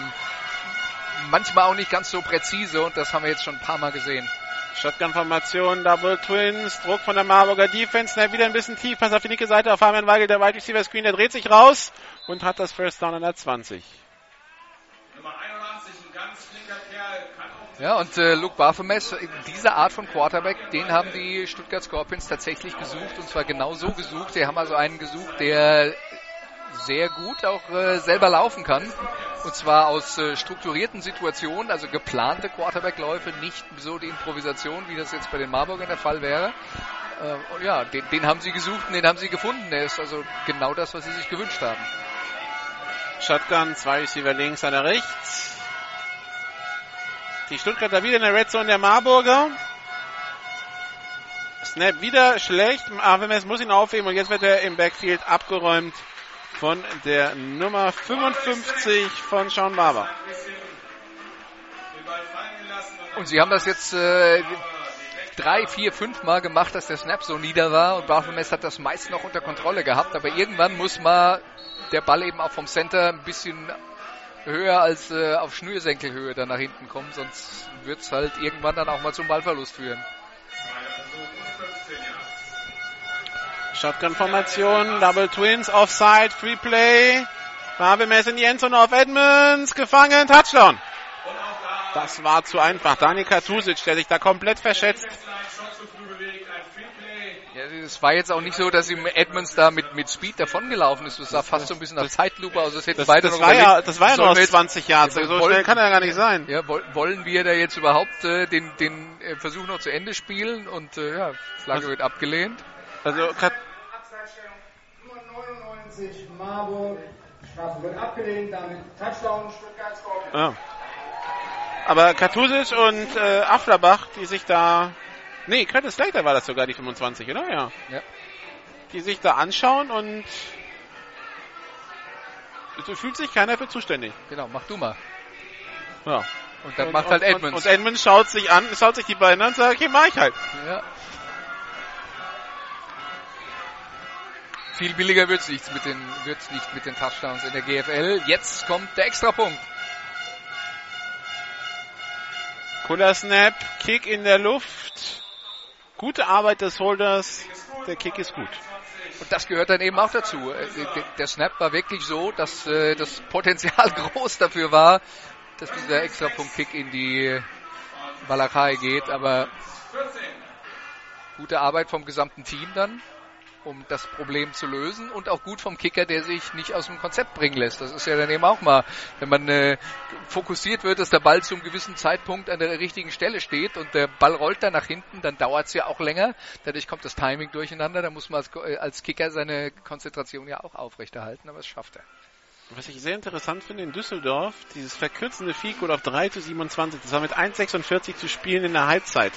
manchmal auch nicht ganz so präzise und das haben wir jetzt schon ein paar Mal gesehen. Shotgun-Formation, Double Twins, Druck von der Marburger Defense, Snap wieder ein bisschen tief, Pass auf die linke Seite auf Fabian Weigel, der Wide Receiver Screen, der dreht sich raus und hat das First Down an der 20. Nummer 81, ein ganz flinker Kerl, kann auch Ja, und äh, Luke Baphomet, diese Art von Quarterback, den haben die Stuttgart Scorpions tatsächlich gesucht und zwar genau so gesucht. Sie haben also einen gesucht, der sehr gut auch äh, selber laufen kann. Und zwar aus äh, strukturierten Situationen, also geplante Quarterback-Läufe, nicht so die Improvisation, wie das jetzt bei den Marburgern der Fall wäre. Äh, ja, den, den haben sie gesucht und den haben sie gefunden. Er ist also genau das, was sie sich gewünscht haben. Shotgun, zwei Receiver links, einer rechts. Die Stuttgarter wieder in der Red Zone der Marburger. Snap wieder schlecht. AWMS muss ihn aufheben und jetzt wird er im Backfield abgeräumt von der Nummer 55 von Sean Barber. und sie haben das jetzt äh, drei, vier, fünf Mal gemacht, dass der Snap so nieder war und Baphomet hat das meist noch unter Kontrolle gehabt, aber irgendwann muss mal der Ball eben auch vom Center ein bisschen höher als äh, auf Schnürsenkelhöhe dann nach hinten kommen, sonst wird es halt irgendwann dann auch mal zum Ballverlust führen. Shotgun-Formation, Double Twins, Offside, Free Play. Barbemes in die Endzone auf Edmonds, gefangen, Touchdown. Das war zu einfach. Daniel Katusic, der sich da komplett verschätzt. Ja, es war jetzt auch nicht so, dass ihm Edmonds da mit, mit Speed davongelaufen ist. Das sah fast so ein bisschen nach Zeitlupe aus. Das hätten Das, beide das, noch war ja, das war ja jetzt- 20 Jahren. So Ja, schnell wollen- kann er ja gar nicht sein. Ja, woll- wollen wir da jetzt überhaupt äh, den, den äh, Versuch noch zu Ende spielen? Und äh, ja, Flagge wird abgelehnt. Also Kat Abseitsstellung Nummer 99 Marburg. Strafe wird abgelehnt, damit Touchdown Stuttgart Scorpions. Ja. Aber Katusic und äh, Afflerbach, die sich da. Nee, Curtis Slater war das sogar, die 25, oder? Ja. Ja. Die sich da anschauen und. So fühlt sich keiner für zuständig. Genau, mach du mal. Ja. Und dann Und- macht halt und, Edmonds. Und, und Edmonds schaut sich an, schaut sich die beiden an und sagt, okay, mach ich halt. ja. Viel billiger wird's nichts mit den wird's nicht mit den Touchdowns in der GFL. Jetzt kommt der Extrapunkt. Cooler Snap, Kick in der Luft. Gute Arbeit des Holders. Der Kick ist gut. Und das gehört dann eben auch dazu. Äh, der- Der Snap war wirklich so, dass äh, das Potenzial *laughs* groß dafür war, dass dieser Extrapunkt-Kick in die Walachei geht. Aber gute Arbeit vom gesamten Team dann, um das Problem zu lösen. Und auch gut vom Kicker, der sich nicht aus dem Konzept bringen lässt. Das ist ja dann eben auch mal, wenn man äh, fokussiert wird, dass der Ball zum gewissen Zeitpunkt an der richtigen Stelle steht und der Ball rollt dann nach hinten, dann dauert es ja auch länger. Dadurch kommt das Timing durcheinander. Da muss man als, äh, als Kicker seine Konzentration ja auch aufrechterhalten, aber das schafft er. Was ich sehr interessant finde in Düsseldorf, dieses verkürzende Goal auf 3 zu 27, das war mit 1,46 zu spielen in der Halbzeit.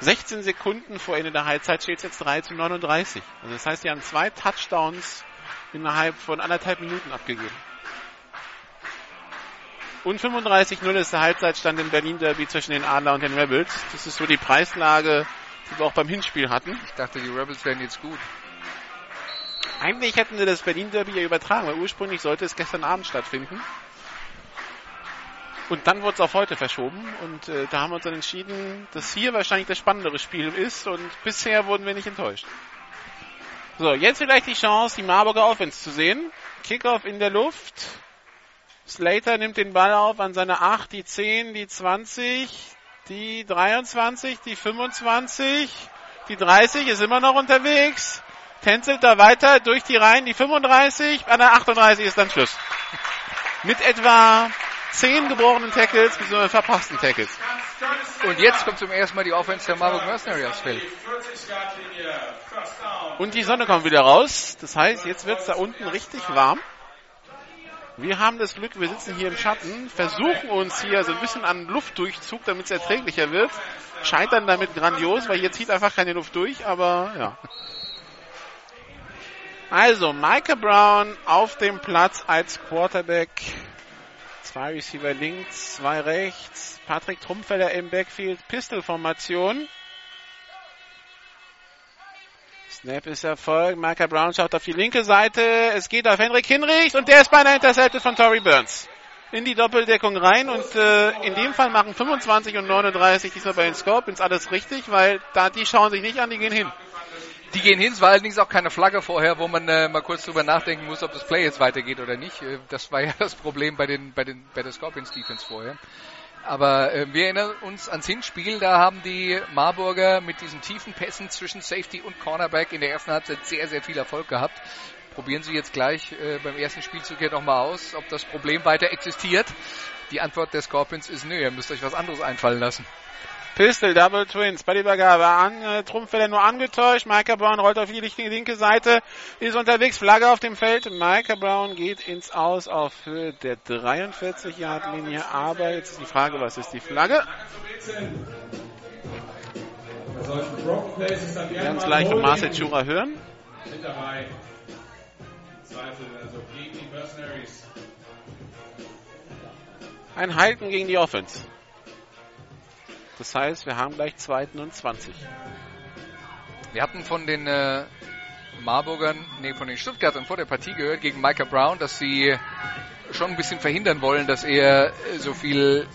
16 Sekunden vor Ende der Halbzeit steht es jetzt 3 zu 39. Also das heißt, die haben zwei Touchdowns innerhalb von anderthalb Minuten abgegeben. Und 35-0 ist der Halbzeitstand im Berlin Derby zwischen den Adler und den Rebels. Das ist so die Preislage, die wir auch beim Hinspiel hatten. Ich dachte, die Rebels wären jetzt gut. Eigentlich hätten wir das Berlin Derby ja übertragen, weil ursprünglich sollte es gestern Abend stattfinden. Und dann wurde es auf heute verschoben und äh, da haben wir uns dann entschieden, dass hier wahrscheinlich das spannendere Spiel ist und bisher wurden wir nicht enttäuscht. So, jetzt vielleicht die Chance, die Marburger Offense zu sehen. Kickoff in der Luft. Slater nimmt den Ball auf an seine 8, die 10, die 20, die 23, die 25, die 30 ist immer noch unterwegs. Tänzelt da weiter durch die Reihen, die 35, an der 38 ist dann Schluss. Mit etwa 10 gebrochenen Tackles bzw. verpassten Tackles. Und jetzt kommt zum ersten Mal die Offense der Marburg Mercenary aufs Feld. Und die Sonne kommt wieder raus. Das heißt, jetzt wird es da unten richtig warm. Wir haben das Glück, wir sitzen hier im Schatten, versuchen uns hier so ein bisschen an Luftdurchzug, damit es erträglicher wird. Scheitern damit grandios, weil hier zieht einfach keine Luft durch, aber ja. Also, Micah Brown auf dem Platz als Quarterback. Zwei Receiver links, zwei rechts. Patrick Trumpfeller im Backfield, Pistol-Formation. Snap ist Erfolg. Micah Brown schaut auf die linke Seite. Es geht auf Henrik Hinrichs und der ist beinahe intercepted von Tory Burns. In die Doppeldeckung rein und äh, in dem Fall machen 25 und 39 diesmal bei den Scorpions alles richtig, weil da die schauen sich nicht an, die gehen hin. Die gehen hin, es war allerdings auch keine Flagge vorher, wo man äh, mal kurz drüber nachdenken muss, ob das Play jetzt weitergeht oder nicht. Äh, das war ja *laughs* das Problem bei den bei den bei der Scorpions Defense vorher. Aber äh, wir erinnern uns ans Hinspiel, da haben die Marburger mit diesen tiefen Pässen zwischen Safety und Cornerback in der ersten Halbzeit sehr, sehr viel Erfolg gehabt. Probieren Sie jetzt gleich äh, beim ersten Spielzug hier nochmal aus, ob das Problem weiter existiert. Die Antwort der Scorpions ist nö, ihr müsst euch was anderes einfallen lassen. Pistol, Double Twins, bei der Übergabe an, äh, Trumpfeller nur angetäuscht, Micah Brown rollt auf die linke Seite, ist unterwegs, Flagge auf dem Feld, Micah Brown geht ins Aus auf Höhe der 43-Yard-Linie, aber jetzt ist die Frage, was ist die Flagge? Wir werden es gleich von Marcel Chura hören. Ein Halten gegen die Offense. Das heißt, wir haben gleich zweiten und 20. Wir hatten von den äh, Marburgern, nee, von den Stuttgartern vor der Partie gehört gegen Micah Brown, dass sie schon ein bisschen verhindern wollen, dass er so viel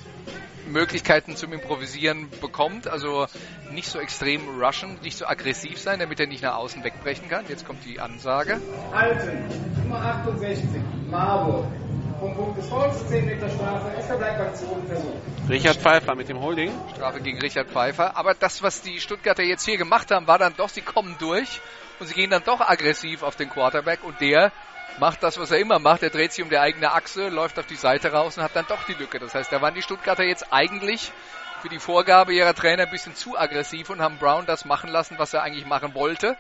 Möglichkeiten zum Improvisieren bekommt. Also nicht so extrem rushen, nicht so aggressiv sein, damit er nicht nach außen wegbrechen kann. Jetzt kommt die Ansage. Halten, Nummer 68, Marburg. Vom Punkt des Fouls, 10 Meter Strafe, es verbleibt Aktion Versuch. Richard Pfeiffer mit dem Holding. Strafe gegen Richard Pfeiffer. Aber das, was die Stuttgarter jetzt hier gemacht haben, war dann doch, sie kommen durch und sie gehen dann doch aggressiv auf den Quarterback und der macht das, was er immer macht. Er dreht sich um die eigene Achse, läuft auf die Seite raus und hat dann doch die Lücke. Das heißt, da waren die Stuttgarter jetzt eigentlich für die Vorgabe ihrer Trainer ein bisschen zu aggressiv und haben Brown das machen lassen, was er eigentlich machen wollte.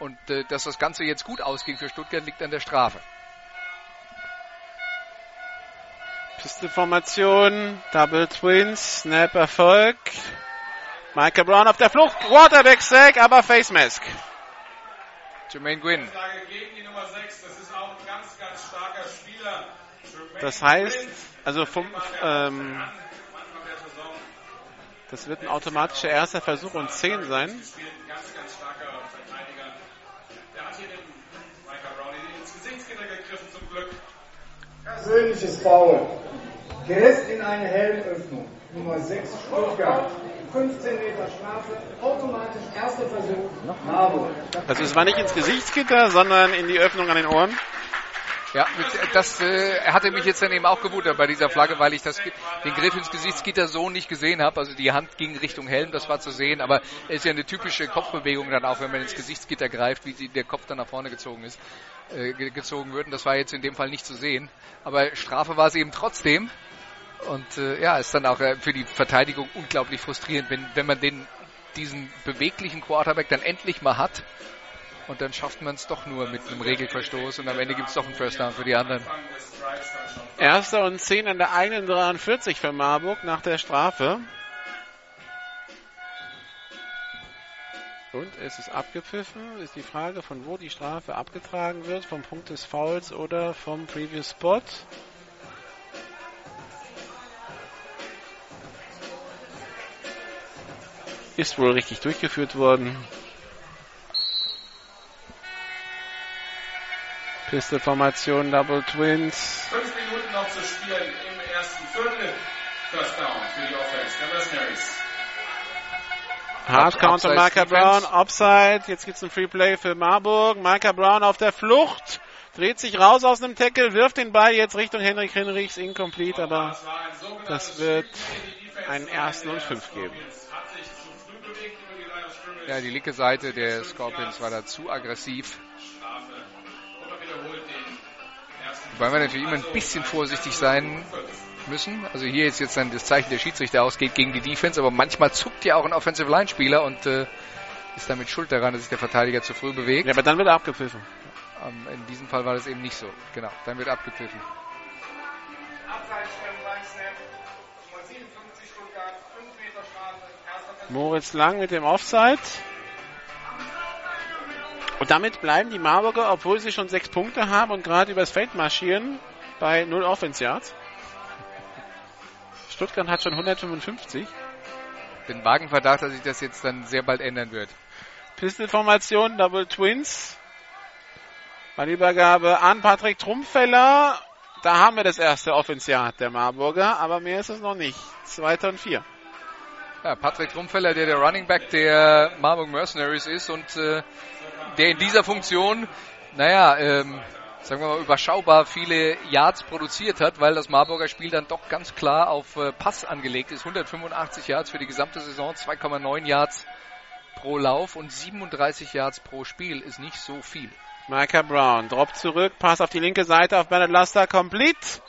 Und äh, dass das Ganze jetzt gut ausging für Stuttgart, liegt an der Strafe. Pistolformation, Double Twins, Snap Erfolg. Michael Brown auf der Flucht, Quarterback Sack, aber Face Mask. Jermaine Gwynn. Das heißt, also vom, ähm, das wird ein automatischer erster Versuch und 10 sein. Persönliches Foul. Gerest in eine Helmöffnung. Nummer 6 Stuttgart. 15 Meter Strafe, automatisch erster Versuch, Marburg. Also es war nicht ins Gesichtsgitter, sondern in die Öffnung an den Ohren. Ja, das äh, hatte mich jetzt dann eben auch gewundert bei dieser Flagge, weil ich das, den Griff ins Gesichtsgitter so nicht gesehen habe. Also die Hand ging Richtung Helm, das war zu sehen, aber es ist ja eine typische Kopfbewegung dann auch, wenn man ins Gesichtsgitter greift, wie der Kopf dann nach vorne gezogen ist, äh, gezogen wird. Und das war jetzt in dem Fall nicht zu sehen. Aber Strafe war es eben trotzdem. Und äh, ja, ist dann auch äh, für die Verteidigung unglaublich frustrierend, wenn, wenn man den, diesen beweglichen Quarterback dann endlich mal hat und dann schafft man es doch nur mit einem Regelverstoß und am Ende gibt es doch einen First Down für die anderen. Erster und 10 an der eigenen 43 für Marburg nach der Strafe. Und es ist abgepfiffen. Ist die Frage, von wo die Strafe abgetragen wird. Vom Punkt des Fouls oder vom Previous Spot. Ist wohl richtig durchgeführt worden. Pistol-Formation, Double Twins. Fünf Minuten noch zu spielen im ersten Viertel. First down für die Offense der Mercenaries. Hard Counter Micah. Brown, Offside. Jetzt gibt's ein Free Play für Marburg. Micah Brown auf der Flucht. Dreht sich raus aus einem Tackle, wirft den Ball jetzt Richtung Henrik Hinrichs, incomplete, aber Das wird einen ersten und fünf geben. Ja, die linke Seite der Scorpions war da zu aggressiv. Wobei wir natürlich immer ein bisschen vorsichtig sein müssen. Also hier ist jetzt dann das Zeichen der Schiedsrichter ausgeht gegen die Defense, aber manchmal zuckt ja auch ein Offensive Line Spieler und äh, ist damit schuld daran, dass sich der Verteidiger zu früh bewegt. Ja, aber dann wird er abgepfiffen. Ähm, in diesem Fall war das eben nicht so. Genau, dann wird abgepfiffen. Abseits beim Line Snap. Nummer 57 Stuttgart, 5 Meter Strafe, erster Versuch. Moritz Lang mit dem Offside. Und damit bleiben die Marburger, obwohl sie schon sechs Punkte haben und gerade übers Feld marschieren, bei 0 Offense Yards. Stuttgart hat schon 155. Den Wagenverdacht, dass sich das jetzt dann sehr bald ändern wird. Pistol-Formation, Double Twins. Ballübergabe an Patrick Trumpfeller. Da haben wir das erste Offensiat der Marburger, aber mehr ist es noch nicht. Zweiter und vier. Ja, Patrick Trumpfeller, der der Running Back der Marburg Mercenaries ist und äh, der in dieser Funktion, naja, ähm, sagen wir mal, überschaubar viele Yards produziert hat, weil das Marburger Spiel dann doch ganz klar auf äh, Pass angelegt ist. 185 Yards für die gesamte Saison, 2,9 Yards pro Lauf und 37 Yards pro Spiel ist nicht so viel. Micah Brown, Drop zurück, Pass auf die linke Seite auf Bernard Laster, complete.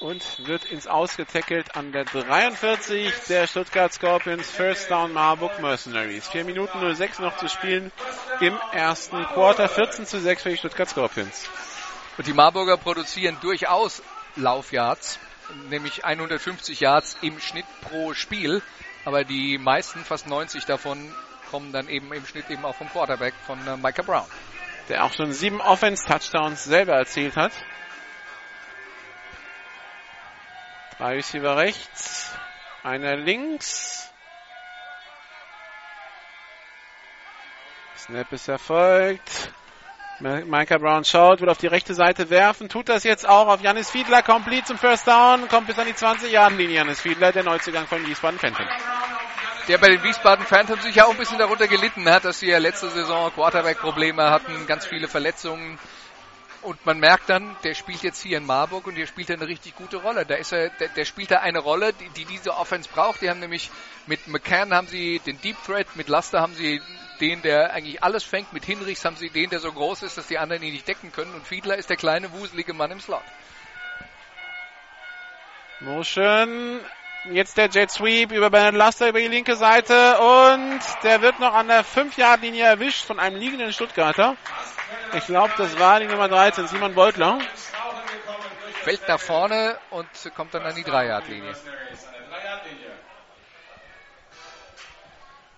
Und wird ins Ausgetackelt an der 43 der Stuttgart Scorpions, First Down Marburg Mercenaries. 4 Minuten 06 noch zu spielen im ersten Quarter, 14 zu 6 für die Stuttgart Scorpions. Und die Marburger produzieren durchaus Laufyards, nämlich 150 Yards im Schnitt pro Spiel. Aber die meisten, fast 90 davon, kommen dann eben im Schnitt eben auch vom Quarterback von äh, Micah Brown. Der auch schon sieben Offense-Touchdowns selber erzielt hat. Drei Receiver rechts, einer links. Snap ist erfolgt. Micah Brown schaut, will auf die rechte Seite werfen, tut das jetzt auch auf Janis Fiedler, complete zum First Down, kommt bis an die 20-Jahren-Linie. Janis Fiedler, der Neuzugang von Wiesbaden Phantom. Der bei den Wiesbaden Phantoms sicher auch ein bisschen darunter gelitten hat, dass sie ja letzte Saison Quarterback-Probleme hatten, ganz viele Verletzungen. Und man merkt dann, der spielt jetzt hier in Marburg und hier spielt er eine richtig gute Rolle. Da ist er, der, der spielt da eine Rolle, die, die diese Offense braucht. Die haben nämlich mit McCann haben sie den Deep Threat, mit Laster haben sie den, der eigentlich alles fängt. Mit Hinrichs haben sie den, der so groß ist, dass die anderen ihn nicht decken können. Und Fiedler ist der kleine, wuselige Mann im Slot. Motion. Jetzt der Jet Sweep über Bernard Laster über die linke Seite und der wird noch an der 5-Yard-Linie erwischt von einem liegenden Stuttgarter. Ich glaube, das war die Nummer 13, Simon Beutler. Fällt nach vorne und kommt dann an die Dreiyard-Linie.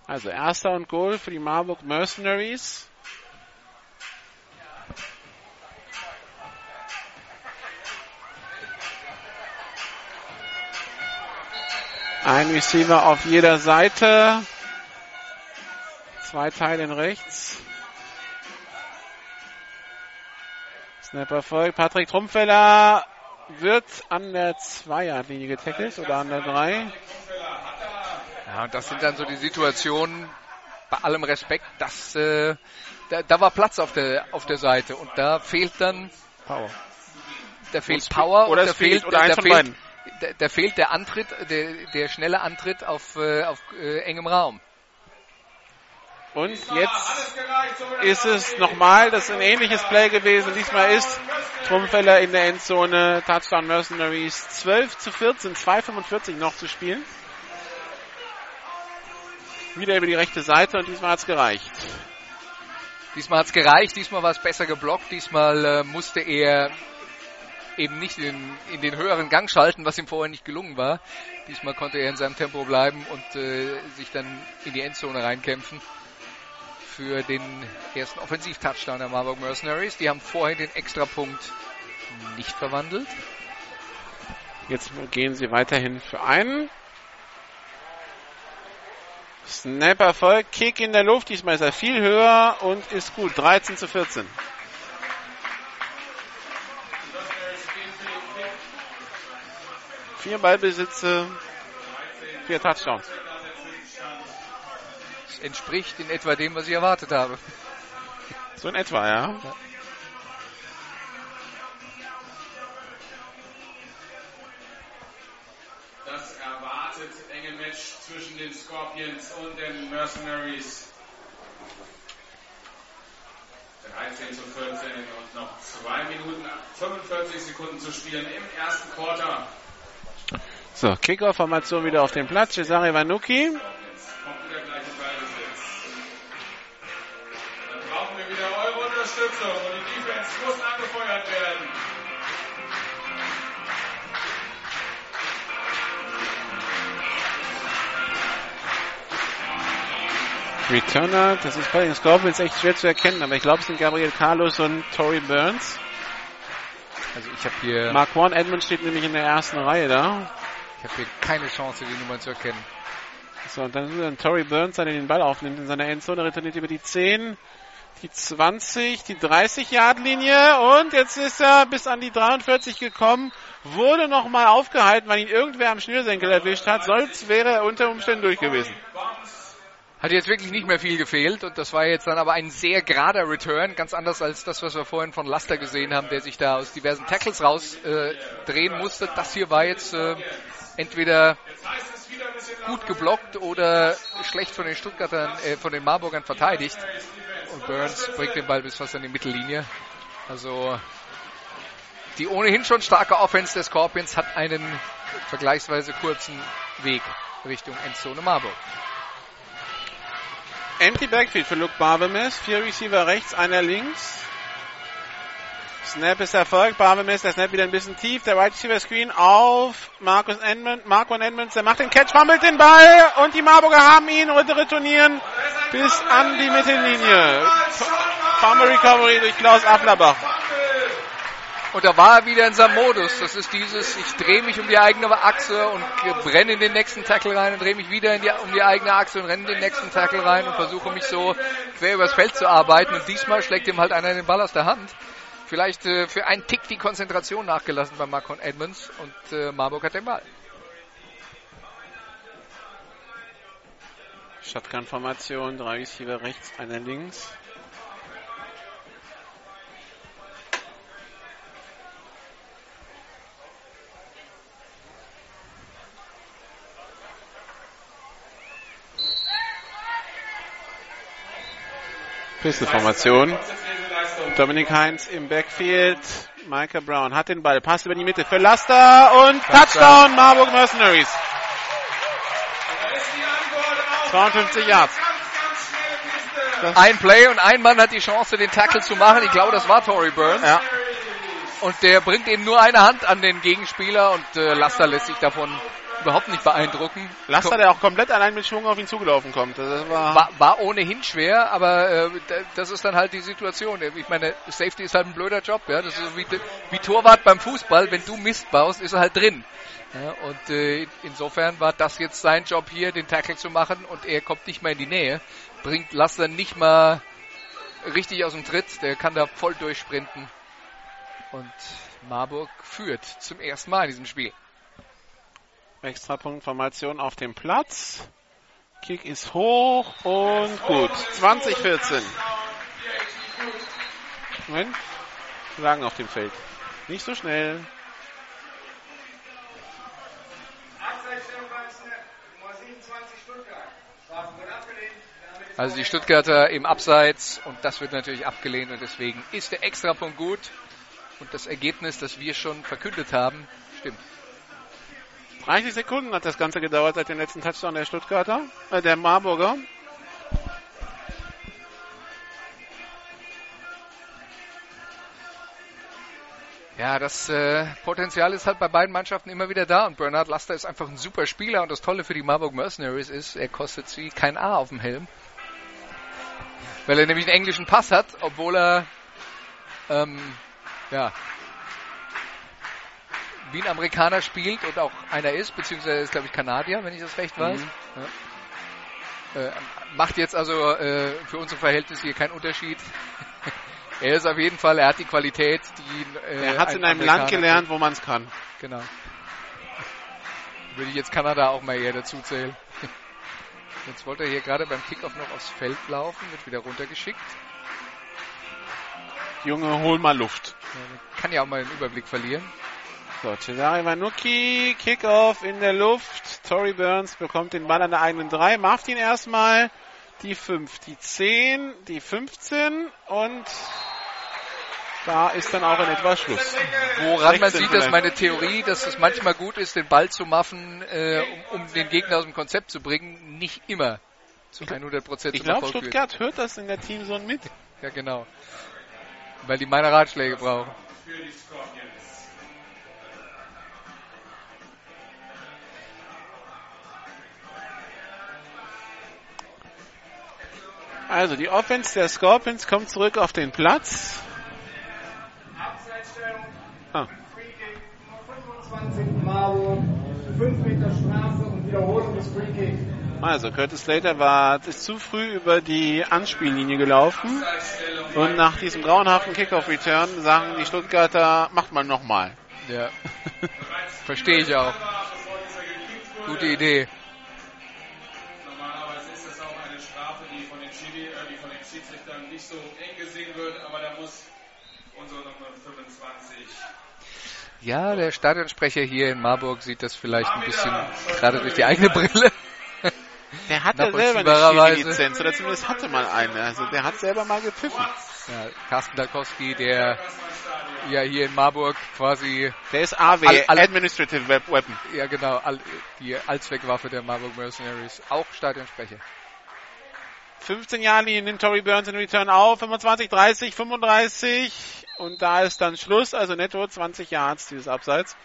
Also erster und Goal für die Marburg Mercenaries. Ein Receiver auf jeder Seite. Zwei Teilen rechts. Snap erfolgt. Patrick Trumpfeller wird an der Zweierlinie getackelt oder an der Drei. Ja, und das sind dann so die Situationen, bei allem Respekt, dass äh, da, da war Platz auf der auf der Seite und da fehlt dann Power. da fehlt Power oder da fehlt oder da, fehlt, da fehlt der Antritt, der, der schnelle Antritt auf, äh, auf äh, engem Raum. Und jetzt ist es nochmal, das ist ein ähnliches Play gewesen. Diesmal ist Trumpfeller in der Endzone, Touchdown Mercenaries 12 zu 14, 2,45 noch zu spielen. Wieder über die rechte Seite und diesmal hat's gereicht. Diesmal hat's gereicht, diesmal war es besser geblockt, diesmal äh, musste er eben nicht in, in den höheren Gang schalten, was ihm vorher nicht gelungen war. Diesmal konnte er in seinem Tempo bleiben und äh, sich dann in die Endzone reinkämpfen für den ersten Offensiv-Touchdown der Marburg Mercenaries. Die haben vorhin den Extrapunkt nicht verwandelt. Jetzt gehen sie weiterhin für einen. Snap Erfolg, Kick in der Luft, diesmal ist er viel höher und ist gut. 13 zu 14. Vier Ballbesitze, vier Touchdowns. Das entspricht in etwa dem, was ich erwartet habe. So in etwa, ja. Das erwartet enge Match zwischen den Scorpions und den Mercenaries. 13 zu 14 und noch 2 Minuten 45 Sekunden zu spielen im ersten Quarter. So, Kickoff-Formation wieder auf dem Platz. Cesare Vanucci. Returner, das ist bei den Scorpions echt schwer zu erkennen, aber ich glaube, es sind Gabriel Carlos und Tory Burns. Also ich habe hier, Mark One Edmonds steht nämlich in der ersten Reihe da. ich habe hier keine Chance, die Nummer zu erkennen. So, und dann ist dann Tory Burns, der den Ball aufnimmt in seiner Endzone, returniert über die 10, die 20, die 30 Yard Linie und jetzt ist er bis an die 43 gekommen, wurde nochmal aufgehalten, weil ihn irgendwer am Schnürsenkel erwischt hat, sonst wäre er unter Umständen durch gewesen. Hat jetzt wirklich nicht mehr viel gefehlt und das war jetzt dann aber ein sehr gerader Return, ganz anders als das, was wir vorhin von Laster gesehen haben, der sich da aus diversen Tackles rausdrehen äh, drehen musste. Das hier war jetzt äh, entweder gut geblockt oder schlecht von den Stuttgartern, äh, von den Marburgern verteidigt. Und Burns bringt den Ball bis fast an die Mittellinie. Also die ohnehin schon starke Offense der Scorpions hat einen vergleichsweise kurzen Weg Richtung Endzone Marburg. Empty Backfield für Luke Barbemes. Vier Receiver rechts, einer links. Snap ist Erfolg. Barbemes, der Snap wieder ein bisschen tief. Der Right Receiver Screen auf Markus Edmund, Marco Edmonds. Der macht den Catch, fummelt den Ball und die Marburger haben ihn und retournieren bis an die Mittellinie. Fumble Recovery durch Klaus Afflerbach. Und da war er wieder in seinem Modus. Das ist dieses, ich drehe mich um die eigene Achse und brenne in den nächsten Tackle rein und drehe mich wieder die, um die eigene Achse und renne in den nächsten Tackle rein und versuche mich so quer übers Feld zu arbeiten. Und diesmal schlägt ihm halt einer den Ball aus der Hand. Vielleicht äh, für einen Tick die Konzentration nachgelassen bei Marcon Edmonds und äh, Marburg hat den Ball. Shotgun-Formation, drei Receiver rechts, einer links. Pistol-Formation. Dominik Heinz im Backfield. Micah Brown hat den Ball. Pass über die Mitte für Laster und Touchdown Marburg Mercenaries. 52 Yards. Ein Play und ein Mann hat die Chance, den Tackle zu machen. Ich glaube, das war Tory Burns. Ja. Und der bringt eben nur eine Hand an den Gegenspieler und äh, Laster lässt sich davon überhaupt nicht beeindrucken. Laster, der auch komplett allein mit Schwung auf ihn zugelaufen kommt. Das war, War, war ohnehin schwer, aber äh, das ist dann halt die Situation. Ich meine, Safety ist halt ein blöder Job. Ja? Das ist wie, wie Torwart beim Fußball. Wenn du Mist baust, ist er halt drin. Ja? Und äh, insofern war das jetzt sein Job hier, den Tackle zu machen und er kommt nicht mehr in die Nähe. Bringt Laster nicht mal richtig aus dem Tritt. Der kann da voll durchsprinten. Und Marburg führt zum ersten Mal in diesem Spiel. Extrapunktformation auf dem Platz. Kick ist hoch und gut. 2014. Moment. Lagen auf dem Feld. Nicht so schnell. Abseitsstellung beim Snap. Nummer 27 Stuttgart. Strafen wird abgelehnt. Damit Also die Stuttgarter im Abseits und das wird natürlich abgelehnt und deswegen ist der Extrapunkt gut und das Ergebnis, das wir schon verkündet haben, stimmt. 30 Sekunden hat das Ganze gedauert seit dem letzten Touchdown der Stuttgarter, äh, der Marburger. Ja, das äh, Potenzial ist halt bei beiden Mannschaften immer wieder da und Bernhard Laster ist einfach ein super Spieler und das Tolle für die Marburg Mercenaries ist, er kostet sie kein A auf dem Helm. Weil er nämlich einen englischen Pass hat, obwohl er ähm, ja, wie ein Amerikaner spielt und auch einer ist, beziehungsweise ist, glaube ich, Kanadier, wenn ich das recht weiß. Ja. Äh, macht jetzt also äh, für unsere Verhältnisse hier keinen Unterschied. *laughs* er ist auf jeden Fall, er hat die Qualität, die äh, Er hat es in einem Land gelernt, wo man es kann. Genau. *laughs* Würde ich jetzt Kanada auch mal eher dazu zählen. *laughs* Jetzt wollte er hier gerade beim Kickoff noch aufs Feld laufen, wird wieder runtergeschickt. Junge, hol mal Luft. Ja, kann ja auch mal den Überblick verlieren. So, Cesare Vanucci, Kickoff in der Luft. Tory Burns bekommt den Ball an der eigenen 3, macht ihn erstmal. Die 5, die 10, die 15 und da ist dann auch in etwa Schluss. Woran man sieht, dass meine Theorie, dass es manchmal gut ist, den Ball zu machen, äh, um, um, den Gegner aus dem Konzept zu bringen, nicht immer zu 100 Prozent Ich glaube, Stuttgart hört das in der Teamzone mit. Ja, genau. Weil die meine Ratschläge brauchen. Also die Offense der Scorpions kommt zurück auf den Platz. Ah. 25 Marburg, 5 Meter Strafe und Wiederholung des Free Kick. Also Curtis Slater war ist zu früh über die Anspiellinie gelaufen und nach diesem grauenhaften Kickoff-Return sagen die Stuttgarter, macht man nochmal. Ja, *laughs* verstehe ich auch. Gute Idee. Ja, der Stadionsprecher hier in Marburg sieht das vielleicht ein bisschen gerade durch die eigene Brille. Der hat ja selber eine Lizenz oder zumindest hatte mal eine. Also der hat selber mal gepfiffen. Ja, Carsten Dalkowski, der ja hier in Marburg quasi. Der ist AW, all, all, Administrative Weapon. Ja, genau, all, die Allzweckwaffe der Marburg Mercenaries. Auch Stadionsprecher. 15 Jahre nimmt Tory Burns in Return auf, 25, 30, 35 und da ist dann Schluss, also netto 20 Yards dieses Abseits.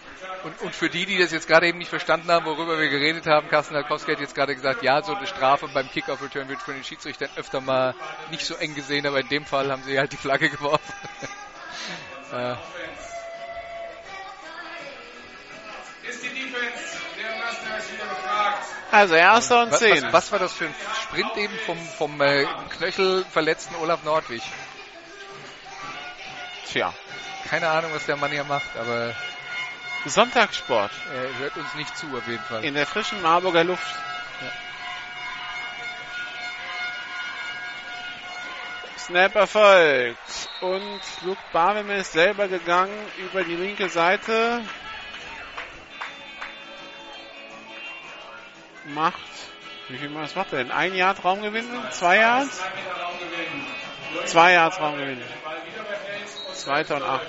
Und, und für die, die das jetzt gerade eben nicht verstanden haben, worüber wir geredet haben, Carsten Dalkowski hat jetzt gerade gesagt, ja, so eine Strafe beim Kickoff-Return wird von den Schiedsrichtern öfter mal nicht so eng gesehen, aber in dem Fall haben sie halt die Flagge geworfen. *laughs* äh. Also erster und zehn. Was, was, war das für ein Sprint eben vom, vom äh, Knöchelverletzten Olaf Nordwig? Tja. Keine Ahnung, was der Mann hier macht, aber. Sonntagssport. Er hört uns nicht zu, auf jeden Fall. In der frischen Marburger Luft. Ja. Snap erfolgt. Und Luke Barwim ist selber gegangen über die linke Seite. Macht, wie viel Mal macht er denn? Ein Jahr Traumgewinn? Zwei Jahre? Zwei Jahre Traumgewinn. Zweiter und acht.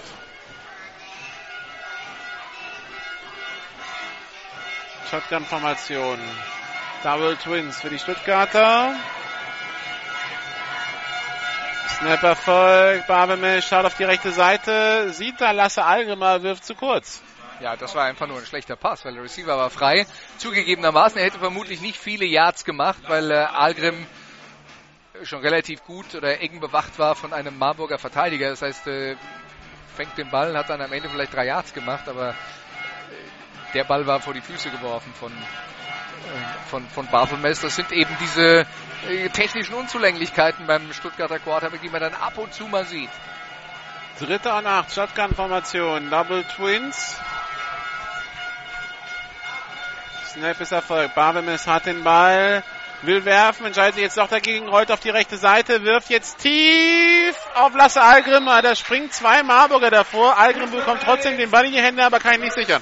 Shotgun-Formation. Double Twins für die Stuttgarter. Snap Erfolg. Barbemesh schaut auf die rechte Seite. Sieht da Lasse Algemer, wirft zu kurz. Ja, das war einfach nur ein schlechter Pass, weil der Receiver war frei. Zugegebenermaßen, er hätte vermutlich nicht viele Yards gemacht, weil äh, Algrim schon relativ gut oder eng bewacht war von einem Marburger Verteidiger. Das heißt, äh, fängt den Ball, hat dann am Ende vielleicht drei Yards gemacht, aber äh, der Ball war vor die Füße geworfen von, äh, von, von Barthelmess. Das sind eben diese technischen Unzulänglichkeiten beim Stuttgarter Quarterback, die man dann ab und zu mal sieht. Dritter und acht, Shotgun-Formation, Double Twins. Snap ist Erfolg. Barbemes hat den Ball will werfen, entscheidet sich jetzt doch dagegen, rollt auf die rechte Seite, wirft jetzt tief auf Lasse Algrim, da springt zwei Marburger davor, Algrim bekommt trotzdem den Ball in die Hände, aber kann ihn nicht sichern.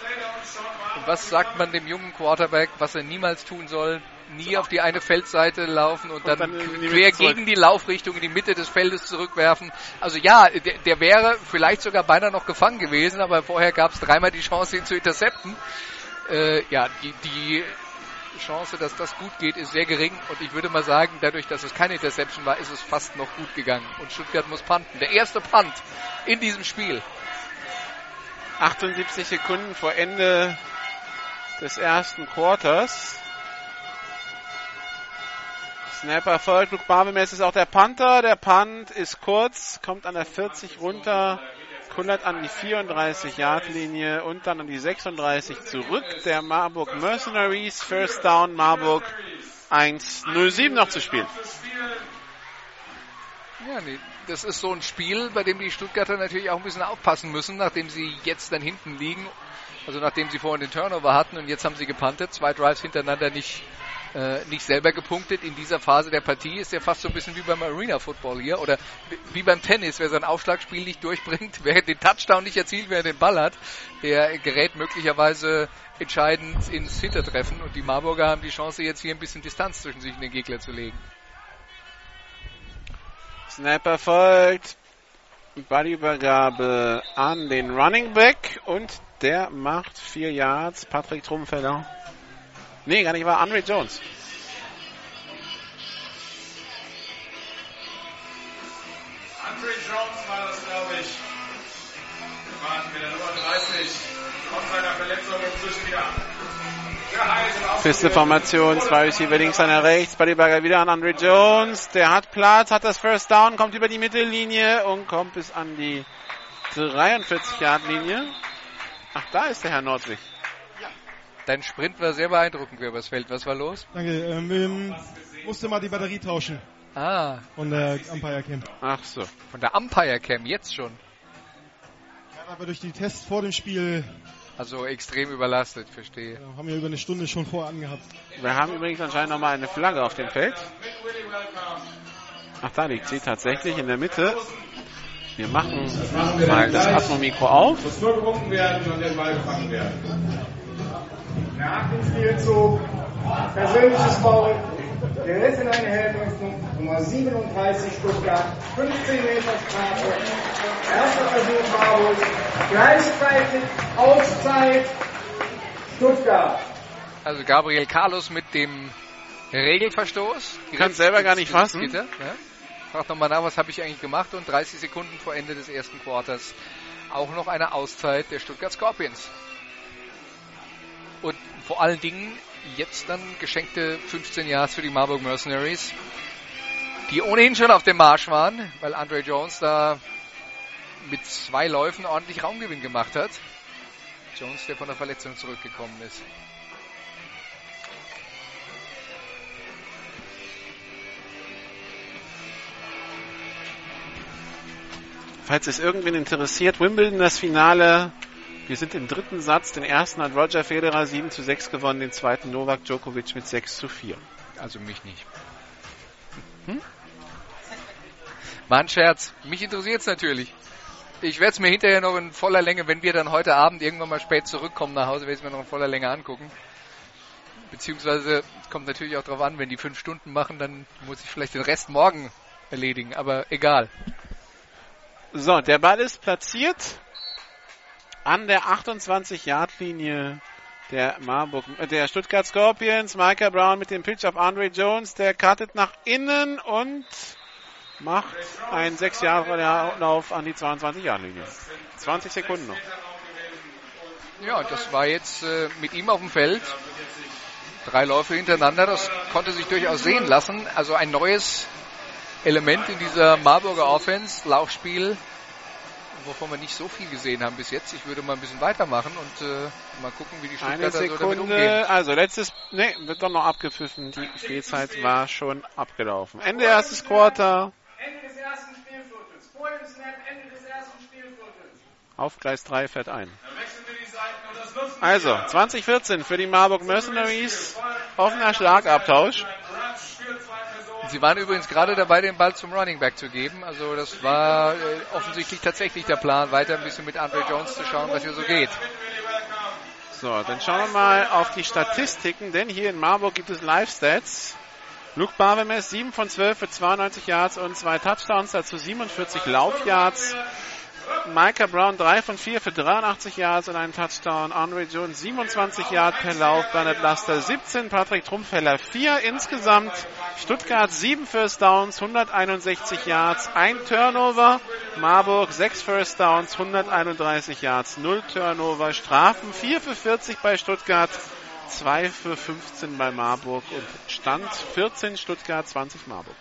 Und was sagt man dem jungen Quarterback, was er niemals tun soll? Nie auf die eine Feldseite laufen und, und dann, dann quer gegen die Laufrichtung in die Mitte des Feldes zurückwerfen. Also ja, der, der wäre vielleicht sogar beinahe noch gefangen gewesen, aber vorher gab es dreimal die Chance, ihn zu intercepten. Äh, ja, die, die Chance, dass das gut geht, ist sehr gering. Und ich würde mal sagen, dadurch, dass es keine Interception war, ist es fast noch gut gegangen. Und Stuttgart muss punten. Der erste Punt in diesem Spiel. 78 Sekunden vor Ende des ersten Quarters. Snapper erfolgt. Luke Barbemes ist auch der Panther. Der Punt ist kurz, kommt an der 40 runter kullert an die 34-Yard-Linie und dann an die 36 zurück. Der Marburg Mercenaries, First Down Marburg 1.07 noch zu spielen. Ja, nee, das ist so ein Spiel, bei dem die Stuttgarter natürlich auch ein bisschen aufpassen müssen, nachdem sie jetzt dann hinten liegen. Also nachdem sie vorhin den Turnover hatten und jetzt haben sie gepantet, zwei Drives hintereinander nicht, äh, nicht selber gepunktet. In dieser Phase der Partie ist ja fast so ein bisschen wie beim Arena Football hier oder wie beim Tennis, wer sein Aufschlagspiel nicht durchbringt, *laughs* wer den Touchdown nicht erzielt, wer den Ball hat, der gerät möglicherweise entscheidend ins Hintertreffen und die Marburger haben die Chance jetzt hier ein bisschen Distanz zwischen sich und den Gegner zu legen. Snap erfolgt. Ballübergabe an den Running Back und der macht vier Yards. Patrick Trumfeller. Nee, gar nicht, war Andre Jones. Andre Jones war das, glaube ich. Warten mit der Nummer 30. Trotz seiner Verletzung inzwischen wieder. Feste Formation, zwei Receiver links, einer rechts. Buddyberger wieder an Andre Jones. Der hat Platz, hat das First Down, kommt über die Mittellinie und kommt bis an die 43-Yard-Linie. Ach, da ist der Herr Nordwig. Dein Sprint war sehr beeindruckend über das Feld. Was war los? Danke. Ähm, ähm, musste mal die Batterie tauschen. Ah. Von der Umpire Cam. Ach so. Von der Umpire Cam, jetzt schon. Ja, aber durch die Tests vor dem Spiel. Also extrem überlastet, verstehe. Ja, haben wir über eine Stunde schon vorher angehabt. Wir haben übrigens anscheinend nochmal eine Flagge auf dem Feld. Ach, da liegt sie tatsächlich in der Mitte. Wir machen, wir mal das Atmo-Mikro auf. Muss nur werden und der Ball gefangen werden. Nach dem Spielzug persönliches Foul. Gerät in eine Hälftung, Nummer 37 Stuttgart, 15 Meter Strafe. Erster Versuch Marburg, gleichzeitig Auszeit Stuttgart. Also Gabriel Carlos mit dem Regelverstoß. Du kannst selber gar nicht fassen. Ja. Frag nochmal nach, was habe ich eigentlich gemacht und 30 Sekunden vor Ende des ersten Quarters auch noch eine Auszeit der Stuttgart Scorpions. Und vor allen Dingen jetzt dann geschenkte 15 Jahre für die Marburg Mercenaries, die ohnehin schon auf dem Marsch waren, weil Andre Jones da mit zwei Läufen ordentlich Raumgewinn gemacht hat. Jones, der von der Verletzung zurückgekommen ist. Falls es irgendwen interessiert, Wimbledon das Finale. Wir sind im dritten Satz. Den ersten hat Roger Federer 7 zu 6 gewonnen, den zweiten Novak Djokovic mit 6 zu 4. Also mich nicht. Hm? War ein Scherz. Mich interessiert es natürlich. Ich werde es mir hinterher noch in voller Länge, wenn wir dann heute Abend irgendwann mal spät zurückkommen nach Hause, werde ich es mir noch in voller Länge angucken. Beziehungsweise kommt natürlich auch darauf an, wenn die fünf Stunden machen, dann muss ich vielleicht den Rest morgen erledigen. Aber egal. So, der Ball ist platziert an der 28-Yard-Linie der Marburg, äh, der Stuttgart Scorpions. Micah Brown mit dem Pitch auf Andre Jones, der kartet nach innen und macht einen 6 Jahre Lauf an die 22-Yard-Linie. 20 Sekunden noch. Ja, das war jetzt äh, mit ihm auf dem Feld. Drei Läufe hintereinander, das konnte sich durchaus sehen lassen. Also ein neues Element in dieser Marburger Offense, Laufspiel, wovon wir nicht so viel gesehen haben bis jetzt. Ich würde mal ein bisschen weitermachen und äh, mal gucken, wie die Eine Stuttgarter so damit Sekunde, umgehen. also letztes, ne, wird doch noch abgepfiffen. Die Spielzeit war schon abgelaufen. Ende erstes Quarter. Ende des ersten Spielviertels. Vor dem Snap, Ende des ersten Spielviertels. Auf Gleis 3 fährt ein. Also, wir. 2014 für die Marburg Mercenaries. Offener Schlagabtausch. Ein Brunch für zwei Personen. Sie waren übrigens gerade dabei, den Ball zum Running Back zu geben. Also das war äh, offensichtlich tatsächlich der Plan, weiter ein bisschen mit Andre Jones zu schauen, was hier so geht. So, dann schauen wir mal auf die Statistiken, denn hier in Marburg gibt es Live-Stats. Luke Barwemes 7 von 12 für 92 Yards und zwei Touchdowns, dazu 47 Laufyards. Micah Brown 3 von 4 für 83 Yards und einen Touchdown. Andre Jones 27 Yards per Lauf. Bernard Laster 17. Patrick Trumpfeller 4 insgesamt. Stuttgart 7 First Downs, 161 Yards, ein Turnover. Marburg 6 First Downs, 131 Yards, 0 Turnover. Strafen 4 für 40 bei Stuttgart, 2 für 15 bei Marburg und Stand 14 Stuttgart, 20 Marburg.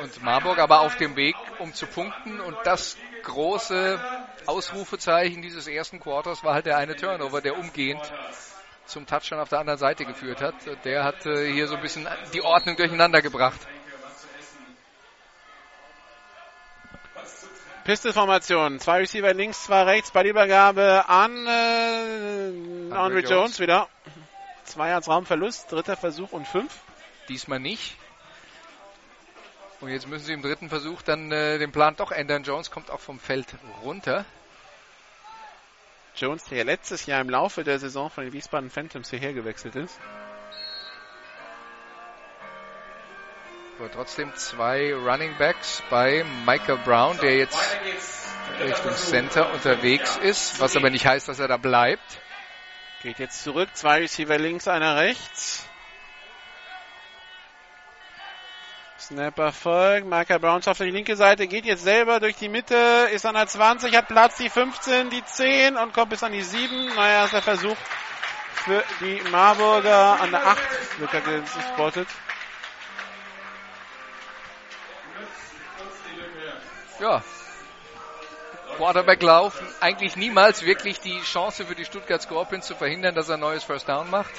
Und Marburg aber auf dem Weg, um zu punkten. Und das große Ausrufezeichen dieses ersten Quarters war halt der eine Turnover, der umgehend zum Touchdown auf der anderen Seite geführt hat. Der hat äh, hier so ein bisschen die Ordnung durcheinander gebracht. Pistol-Formation. Zwei Receiver links, zwei rechts. Bei der Übergabe an äh, Andre Jones. Jones wieder. Zwei Yards Raumverlust. Dritter Versuch und fünf. Diesmal nicht. Und jetzt müssen sie im dritten Versuch dann äh, den Plan doch ändern. Jones kommt auch vom Feld runter. Jones, der letztes Jahr im Laufe der Saison von den Wiesbaden Phantoms hierher gewechselt ist. Aber trotzdem zwei Running Backs bei Michael Brown, der jetzt Richtung Center unterwegs ist, was aber nicht heißt, dass er da bleibt. Geht jetzt zurück, zwei Receiver links, einer rechts. Snapper folgt. Michael Brown auf die linke Seite, geht jetzt selber durch die Mitte, ist an der 20, hat Platz, die 15, die 10 und kommt bis an die 7. Naja, ist der Versuch für die Marburger an der 8 wird gespottet. Ja. Quarterback-Lauf, eigentlich niemals wirklich die Chance für die Stuttgart Scorpions zu verhindern, dass er ein neues First Down macht.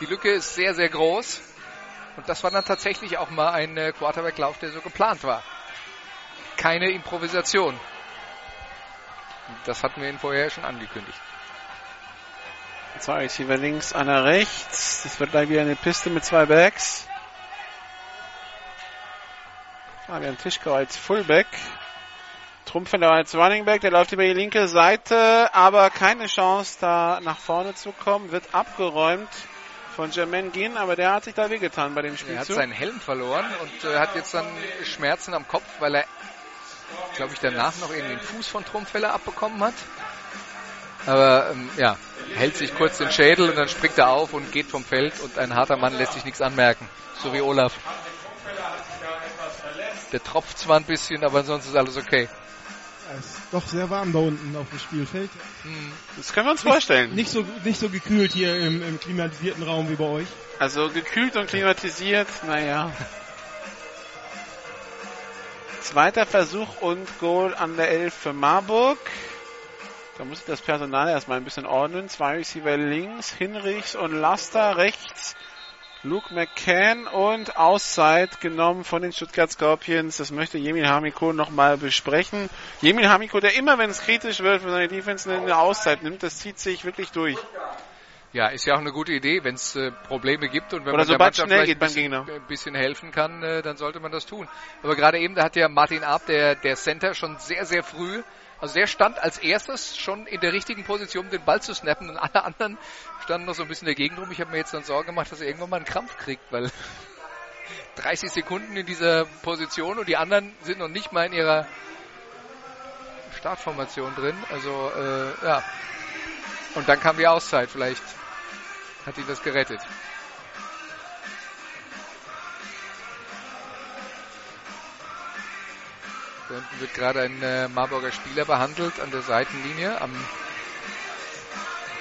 Die Lücke ist sehr, sehr groß. Und das war dann tatsächlich auch mal ein äh, Quarterback-Lauf, der so geplant war. Keine Improvisation. Das hatten wir ihn vorher schon angekündigt. Zwei Receiver links, einer rechts. Das wird gleich wieder eine Piste mit zwei Backs. Fabian Tischkau als Fullback. Trumpfeller als Running Back, der läuft über die linke Seite, aber keine Chance da nach vorne zu kommen, wird abgeräumt von Jermaine Ginn, aber der hat sich da wehgetan bei dem Spiel. Er hat seinen Helm verloren und äh, hat jetzt dann Schmerzen am Kopf, weil er, glaube ich, danach noch irgendwie den Fuß von Trumpfeller abbekommen hat. Aber ähm, ja, hält sich kurz den Schädel und dann springt er auf und geht vom Feld und ein harter Mann lässt sich nichts anmerken. So wie Olaf. Der tropft zwar ein bisschen, aber ansonsten ist alles okay. Es ist doch sehr warm da unten auf dem Spielfeld. Hm. Das können wir uns vorstellen. Nicht so, nicht so gekühlt hier im, im klimatisierten Raum wie bei euch. Also gekühlt und klimatisiert, naja. Zweiter Versuch und Goal an der 11 für Marburg. Da muss ich das Personal erstmal ein bisschen ordnen. Zwei Receiver links, Hinrichs und Laster rechts. Luke McCann und Auszeit genommen von den Stuttgart Scorpions. Das möchte Jemin Hamiko nochmal besprechen. Jemin Hamiko, der immer, wenn es kritisch wird, wenn seine Defense eine Auszeit nimmt, das zieht sich wirklich durch. Ja, ist ja auch eine gute Idee, wenn es äh, Probleme gibt und wenn Oder man der Mannschaft vielleicht geht ein bisschen, ein bisschen helfen kann, äh, dann sollte man das tun. Aber gerade eben, da hat ja Martin Ab, der, der Center, schon sehr, sehr früh also der stand als erstes schon in der richtigen Position, um den Ball zu snappen und alle anderen standen noch so ein bisschen dagegen rum. Ich habe mir jetzt dann Sorge gemacht, dass er irgendwann mal einen Krampf kriegt, weil *laughs* 30 Sekunden in dieser Position und die anderen sind noch nicht mal in ihrer Startformation drin. Also äh, ja. Und dann kam die Auszeit. Vielleicht hat ihn das gerettet. Da unten wird gerade ein äh, Marburger Spieler behandelt an der Seitenlinie am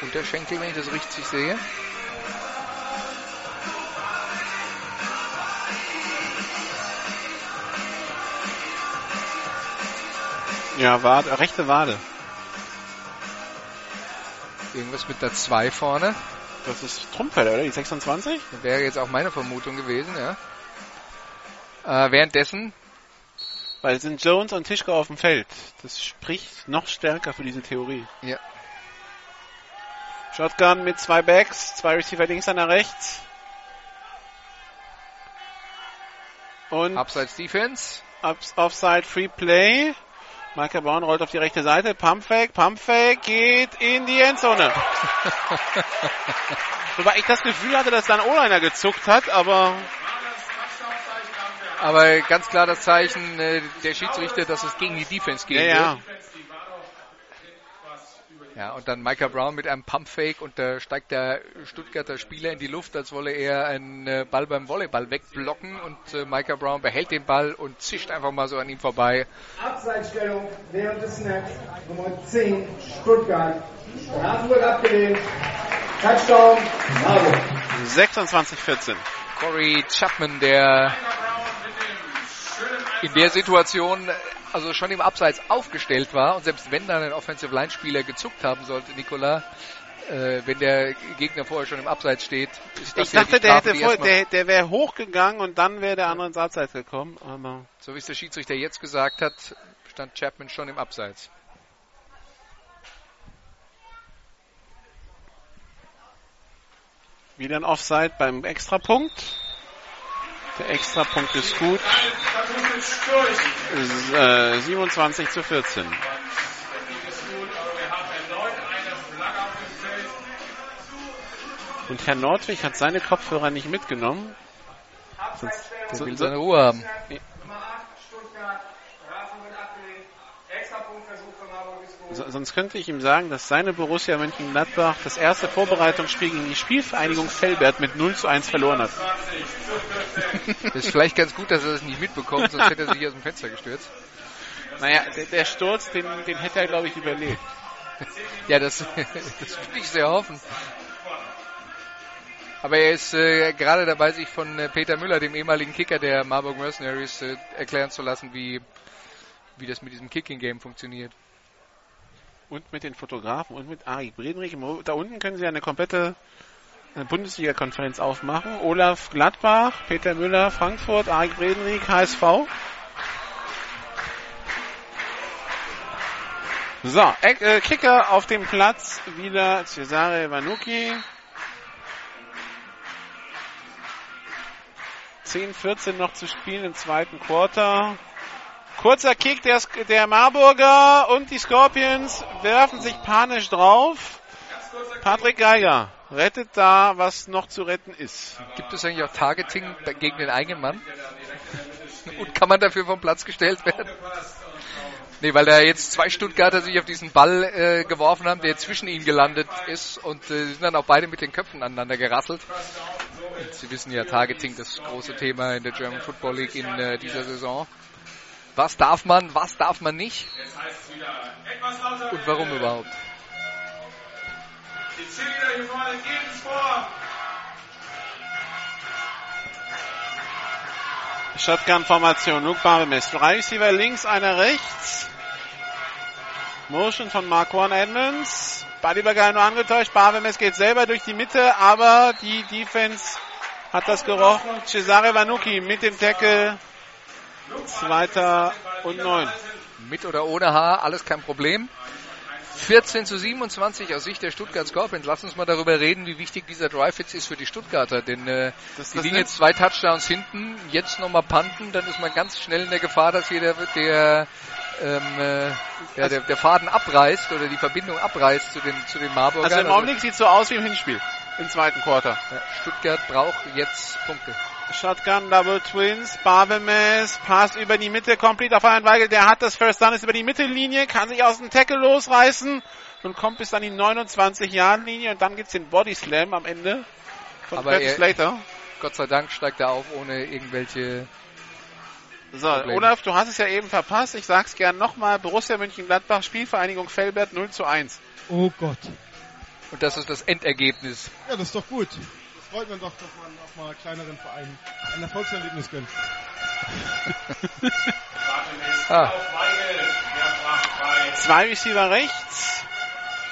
Unterschenkel, wenn ich das richtig sehe. Ja, Wade, rechte Wade. Irgendwas mit der 2 vorne. Das ist Trumpfeller, oder? Die 26? Das wäre jetzt auch meine Vermutung gewesen, ja. Äh, währenddessen weil es sind Jones und Tischko auf dem Feld. Das spricht noch stärker für diese Theorie. Ja. Shotgun mit zwei Backs, zwei Receiver links, einer rechts. Und Upside Defense. Ups, Offside Free Play. Michael Brown rollt auf die rechte Seite. Pumpfake, Pumpfake geht in die Endzone. *laughs* Wobei ich das Gefühl hatte, dass dann O-Liner gezuckt hat, aber aber ganz klar das Zeichen äh, der Schiedsrichter, dass es gegen die Defense geht. Ja, ja. Ja, und dann Micah Brown mit einem Pumpfake und da steigt der Stuttgarter Spieler in die Luft, als wolle er einen äh, Ball beim Volleyball wegblocken und äh, Micah Brown behält den Ball und zischt einfach mal so an ihm vorbei. Abseitsstellung während des Snaps, Nummer 10, Stuttgart. Strafen wird abgelehnt. Touchdown, Marburg. 26-14. Corey Chapman, der in der Situation also schon im Abseits aufgestellt war und selbst wenn dann ein Offensive Line Spieler gezuckt haben sollte, Nikola, äh, wenn der Gegner vorher schon im Abseits steht. Ist das Ich ja dachte, die der, erstmal- der, der wäre hochgegangen und dann wäre der andere ins Abseits gekommen. Aber So wie es der Schiedsrichter jetzt gesagt hat, stand Chapman schon im Abseits. wieder ein Offside beim Extrapunkt. Der Extrapunkt ist gut. Versuch ist durch. Äh, 27 zu 14. ist gut, aber wir haben erneut eine Flagge auf dem Feld. Und Herr Nordwig hat seine Kopfhörer nicht mitgenommen. Der So- will seine Ruhe haben. Nummer 8, Stuttgart, Strafe wird abgelehnt. Extrapunktversuch für Marburg ist gut. So, sonst könnte ich ihm sagen, dass seine Borussia Mönchengladbach das erste Vorbereitungsspiel gegen die Spielvereinigung Felbert mit 0 zu 1 verloren hat. *laughs* Das ist vielleicht ganz gut, dass er das nicht mitbekommt, sonst hätte er sich aus dem Fenster gestürzt. Naja, der, der Sturz, den, den hätte er, glaube ich, überlebt. *laughs* Ja, das, *laughs* das würde ich sehr hoffen. Aber er ist äh, gerade dabei, sich von äh, Peter Müller, dem ehemaligen Kicker der Marburg Mercenaries, äh, erklären zu lassen, wie, wie das mit diesem Kicking-Game funktioniert. Und mit den Fotografen und mit Ari Bredrich. Da unten können Sie eine komplette Bundesliga-Konferenz aufmachen. Olaf Gladbach, Peter Müller, Frankfurt, Ari Bredrich, HSV. So, äh, Kicker auf dem Platz, wieder Cesare Vanucci. 10, 14 noch zu spielen im zweiten Quarter. Kurzer Kick der, der Marburger und die Scorpions werfen sich panisch drauf. Patrick Geiger rettet da, was noch zu retten ist. Gibt es eigentlich auch Targeting gegen den eigenen Mann? *laughs* Und kann man dafür vom Platz gestellt werden? Nee, weil da jetzt zwei Stuttgarter sich auf diesen Ball äh, geworfen haben, der zwischen ihnen gelandet ist und äh, sind dann auch beide mit den Köpfen aneinander gerasselt. Und Sie wissen ja, Targeting, das große Thema in der German Football League in äh, dieser Saison. Was darf man, was darf man nicht Etwas lauter. und warum überhaupt? Die Cheerleader hier vorne geben es vor. Shotgun-Formation, Luke Barbemis. Drei Receiver links, einer rechts. Motion von Marquan Edmonds. Ballübergabe nur angetäuscht. Barbemis geht selber durch die Mitte, aber die Defense hat das gerochen. Cesare Vanucci mit dem Tackle. Zweiter und neun. Mit oder ohne Haar, alles kein Problem. 14 zu 27 aus Sicht der Stuttgart Scorpions. Lass uns mal darüber reden, wie wichtig dieser Drive jetzt ist für die Stuttgarter. Denn äh, Das- die das liegen jetzt zwei Touchdowns hinten, jetzt nochmal panten, dann ist man ganz schnell in der Gefahr, dass hier der, der, ähm, äh, ja, der, der Faden abreißt oder die Verbindung abreißt zu den, zu den Marburgern. Also im Augenblick sieht so aus wie im Hinspiel. Im zweiten Quarter. ja, Stuttgart braucht jetzt Punkte. Shotgun, Double Twins, Barbemes, passt über die Mitte, komplett auf einen Weigel, der hat das First Down, ist über die Mittellinie, kann sich aus dem Tackle losreißen und kommt bis an die 29-Jahren-Linie und dann gibt's den Body Slam am Ende von Aber er- Slater. Gott sei Dank steigt er auf ohne irgendwelche So, Problem. Olaf, du hast es ja eben verpasst, ich sag's gern nochmal, Borussia Mönchengladbach, Spielvereinigung Felbert 0 zu 1. Oh Gott. und das ist das Endergebnis. Ja, das ist doch gut. Das freut man doch, dass man auch mal kleineren Vereinen ein Erfolgserlebnis gönnt. Ah. Der. Zwei Receiver rechts.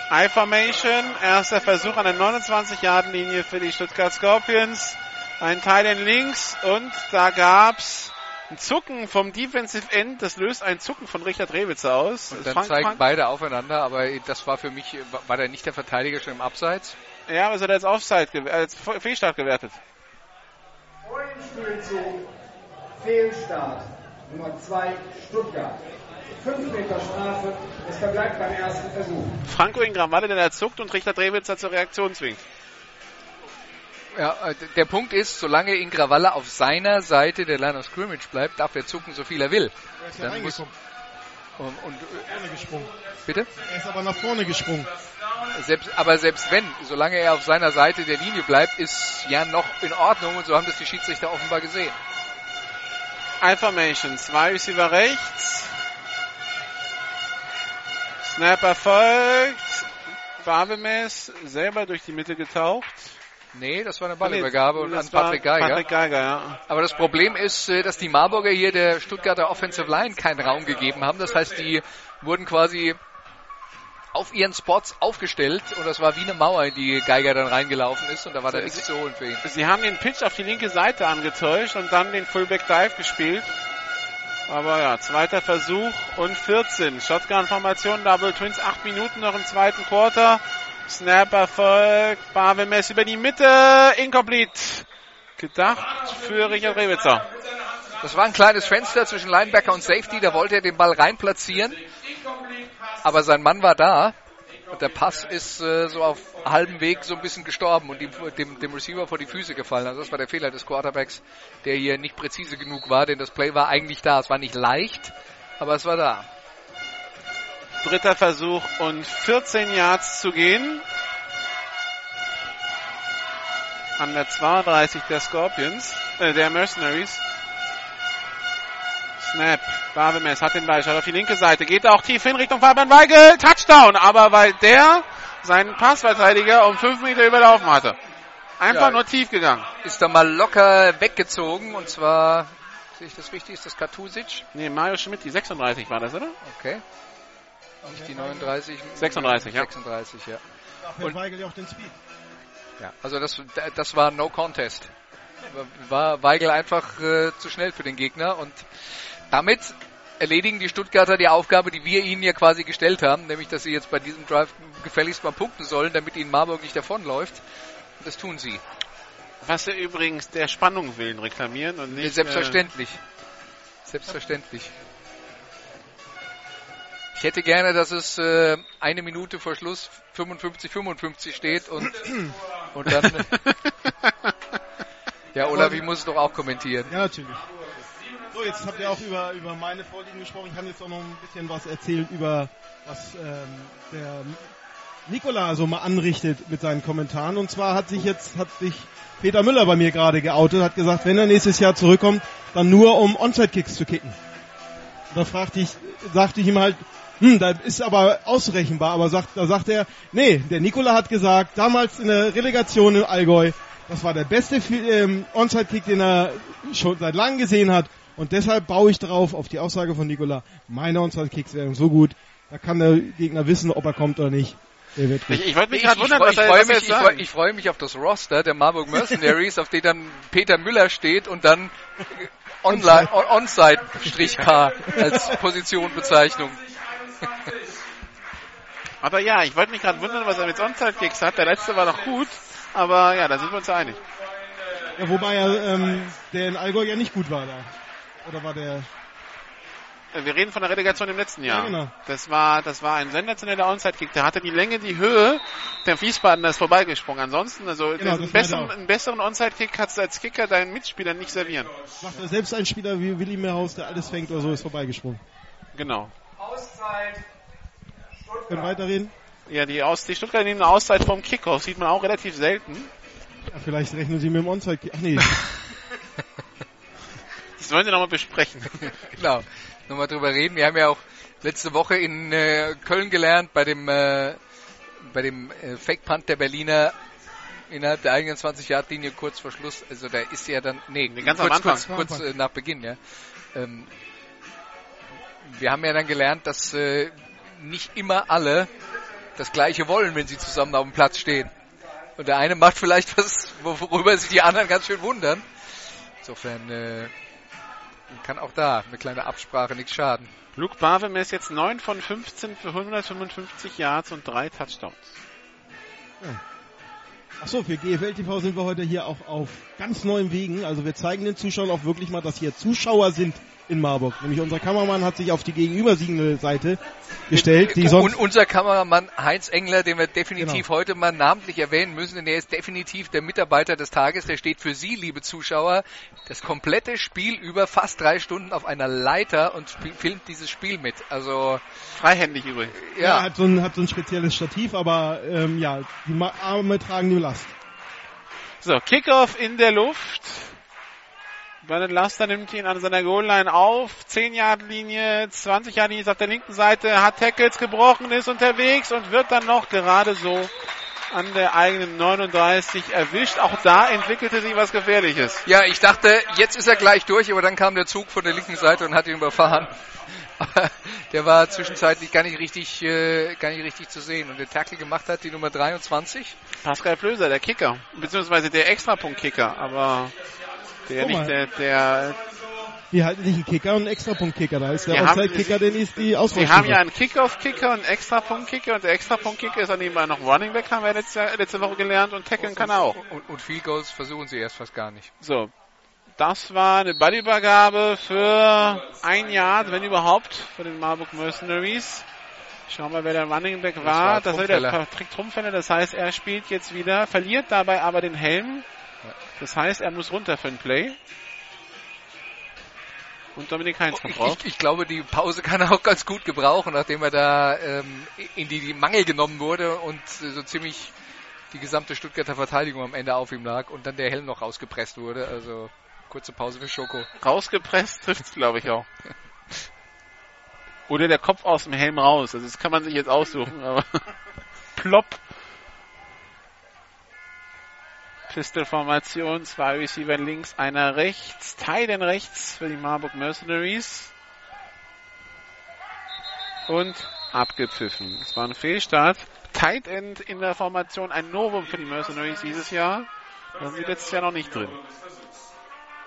I-Formation. Erster Versuch an der 29-Yard-Linie für die Stuttgart Scorpions. Ein Teil in links und da gab's ein Zucken vom Defensive End. Das löst ein Zucken von Richard Rewitzer aus. und dann zeigen beide aufeinander, aber das war für mich, war da nicht der Verteidiger schon im Abseits? Ja, aber es hat als Offside, als Fe- Fehlstart gewertet. Vor dem Spielzug Fehlstart. Nummer 2 Stuttgart. 5 Meter Strafe. Es verbleibt beim ersten Versuch. Franco Ingramalle, der da zuckt und Richard Rewitzer zur Reaktion zwingt. Ja, äh, der Punkt ist, solange Ingravalle auf seiner Seite der Line of Scrimmage bleibt, darf er zucken, so viel er will. Er ist ja Dann muss- Und, und äh, bitte? Er ist aber nach vorne gesprungen. Selbst, aber selbst wenn, solange er auf seiner Seite der Linie bleibt, ist ja noch in Ordnung und so haben das die Schiedsrichter offenbar gesehen. I-Formation. Zwei Receiver rechts. Snap erfolgt. Barbemes selber durch die Mitte getaucht. Nee, das war eine Ballübergabe und an Patrick Geiger. Patrick Geiger, ja. Aber das Problem ist, äh, dass die Marburger hier der Stuttgarter Offensive Line keinen Raum gegeben haben. Das heißt, die wurden quasi auf ihren Spots aufgestellt und das war wie eine Mauer, in die Geiger dann reingelaufen ist und da war da nichts zu holen für ihn. Sie haben den Pitch auf die linke Seite angetäuscht und dann den Fullback Dive gespielt. Aber ja, zweiter Versuch und 14. Shotgun-Formation, Double Twins, 8 Minuten noch im zweiten Quarter. Snap Erfolg, Barwemes über die Mitte, incomplete. Gedacht für Richard Rewitzer. Das war ein kleines Fenster zwischen Linebacker und Safety, da wollte er den Ball rein platzieren. Aber sein Mann war da. Und der Pass ist äh, so auf halbem Weg so ein bisschen gestorben und ihm, dem, dem Receiver vor die Füße gefallen. Also das war der Fehler des Quarterbacks, der hier nicht präzise genug war, denn das Play war eigentlich da. Es war nicht leicht, aber es war da. Dritter Versuch und 14 Yards zu gehen. An der 32 der Scorpions, äh, der Mercenaries. Snap. Barbemes hat den Ball, schaut auf die linke Seite, geht auch tief hin Richtung Fabian Weigel. Touchdown, aber weil der seinen Passverteidiger um 5 Meter überlaufen hatte. Einfach Ja. nur tief gegangen. Ist da mal locker weggezogen und zwar, sehe ich das richtig, ist das Katusic? Nee, Mario Schmidt, die 36 war das, oder? Okay. Nicht die 39. 36, ja. 36, ja. Fällt Weigel ja auch den Speed. Ja, also das, das war No Contest. War Weigel einfach äh, zu schnell für den Gegner und damit erledigen die Stuttgarter die Aufgabe, die wir ihnen ja quasi gestellt haben, nämlich dass sie jetzt bei diesem Drive gefälligst mal punkten sollen, damit ihnen Marburg nicht davonläuft. Und das tun sie. Was sie übrigens der Spannung willen reklamieren und nicht. Selbstverständlich. Selbstverständlich. Ich hätte gerne, dass es äh, eine Minute vor Schluss 55, 55 steht und, und dann. *laughs* ja, Olaf, ich muss es doch auch kommentieren. Ja, natürlich. So, jetzt habt ihr auch über, über meine Vorlieben gesprochen. Ich kann jetzt auch noch ein bisschen was erzählen über was ähm, der Nikola so mal anrichtet mit seinen Kommentaren. Und zwar hat sich jetzt, hat sich Peter Müller bei mir gerade geoutet, hat gesagt, wenn er nächstes Jahr zurückkommt, dann nur um Onside-Kicks zu kicken. Da fragte ich, sagte ich ihm halt, hm, da ist aber ausrechenbar, aber sagt, da sagt er, nee, der Nikola hat gesagt, damals in der Relegation im Allgäu, das war der beste ähm, Onside-Kick, den er schon seit langem gesehen hat. Und deshalb baue ich darauf, auf die Aussage von Nikola, meine Onside-Kicks wären so gut, da kann der Gegner wissen, ob er kommt oder nicht. Der wird gut. Ich, ich wollte mich Ich, gerade ich, wundern, was ich er freue er mich, jetzt ich, freu- sagt. ich freue mich auf das Roster der Marburg Mercenaries, auf dem dann Peter Müller steht und dann *laughs* online, Onside-K als Positionbezeichnung. *laughs* Aber ja, ich wollte mich gerade wundern, was er mit Onside-Kicks hat. Der letzte war noch gut, aber ja, da sind wir uns einig. Ja, wobei ja, ähm, der in Allgäu ja nicht gut war da. Oder war der, Äh, Wir reden von der Relegation im letzten Jahr. Ja, genau. Das war, das war ein sensationeller Onside-Kick. Der hatte die Länge, die Höhe. Der Wiesbadener ist vorbeigesprungen. Ansonsten, also Genau, einen, besseren, er einen besseren Onside-Kick kannst du als Kicker deinen Mitspielern nicht servieren. macht er selbst ein Spieler wie Willi Mehrhaus, der alles fängt oder so, ist vorbeigesprungen. Genau. Auszeit. Können Stuttgart. weiterreden? Ja, die, Aus die Stuttgart nehmen eine Auszeit vom Kickoff. Sieht man auch relativ selten. Ja, vielleicht rechnen sie mit dem Onside. Ach nee, *laughs* Das wollen wir nochmal besprechen. *laughs* Genau. Nochmal drüber reden. Wir haben ja auch letzte Woche in äh, Köln gelernt bei dem äh, bei dem äh, Fake Punt der Berliner innerhalb der eigenen 20 Yard Linie kurz vor Schluss. Also da ist ja dann nee, ganz kurz, am Anfang. kurz, kurz äh, nach Beginn, ja. Ähm, wir haben ja dann gelernt, dass äh, nicht immer alle das Gleiche wollen, wenn sie zusammen auf dem Platz stehen. Und der eine macht vielleicht was, worüber sich die anderen ganz schön wundern. Insofern äh, kann auch da eine kleine Absprache nichts schaden. Luke Bavem ist jetzt 9 von 15 für 155 Yards und drei Touchdowns. Achso, für GFL TV sind wir heute hier auch auf ganz neuen Wegen. Also wir zeigen den Zuschauern auch wirklich mal, dass hier Zuschauer sind in Marburg. Nämlich unser Kameramann hat sich auf die gegenüberliegende Seite gestellt, die Und sonst... unser Kameramann Heinz Engler, den wir definitiv Genau. heute mal namentlich erwähnen müssen, denn er ist definitiv der Mitarbeiter des Tages. Der steht für Sie, liebe Zuschauer, das komplette Spiel über fast drei Stunden auf einer Leiter und filmt dieses Spiel mit. Also Freihändig übrigens. Ja, ja, hat so ein, hat so ein spezielles Stativ, aber ähm, ja, die Arme tragen die Last. So, Kickoff in der Luft. Bernard Laster nimmt ihn an seiner Goal-Line auf. 10-Yard-Linie, 20-Yard-Linie ist auf der linken Seite, hat Tackles gebrochen, ist unterwegs und wird dann noch gerade so an der eigenen 39 erwischt. Auch da entwickelte sich was Gefährliches. ja, ich dachte, jetzt ist er gleich durch, aber dann kam der Zug von der linken Seite und hat ihn überfahren. der war zwischenzeitlich gar nicht richtig, äh, gar nicht richtig zu sehen. Und der Tackle gemacht hat die Nummer 23. Pascal Flöser, der Kicker, beziehungsweise der Extrapunkt-Kicker, aber der Guck mal. nicht der, der Die halten sich einen Kicker und einen Extrapunkt-Kicker. Da ist der Wir haben- Onside-Kicker, den ist die Sie Auswahl. haben ja einen Kickoff-Kicker und einen Extrapunkt-Kicker und der Extrapunkt-Kicker ist dann nebenbei noch Running Back, haben wir letzte, letzte Woche gelernt und tackeln kann er auch. Und, und Field Goals versuchen sie erst fast gar nicht. So. Das war eine Ballübergabe für ein Jahr, wenn überhaupt, für den Marburg Mercenaries. Schauen wir, wer der Running Back war. war Das war der. Patrick Trumpfeller. Das heißt, er spielt jetzt wieder, verliert dabei aber den Helm. Das heißt, er muss runter für ein Play. Und Dominik Heinz kommt Ich, drauf. ich, ich glaube, die Pause kann er auch ganz gut gebrauchen, nachdem er da ähm, in die, die Mangel genommen wurde und äh, so ziemlich die gesamte Stuttgarter Verteidigung am Ende auf ihm lag und dann der Helm noch rausgepresst wurde. Also kurze Pause für Schoko. Rausgepresst trifft's, glaube ich, auch. Oder der Kopf aus dem Helm raus. Also das kann man sich jetzt aussuchen, aber *laughs* plopp. Pistol-Formation, zwei Receiver links, einer rechts, Teilen rechts für die Marburg Mercenaries. Und abgepfiffen. Es war ein Fehlstart. Tight End in der Formation, ein Novum für die Mercenaries dieses Jahr. Da sind letztes Jahr noch nicht drin.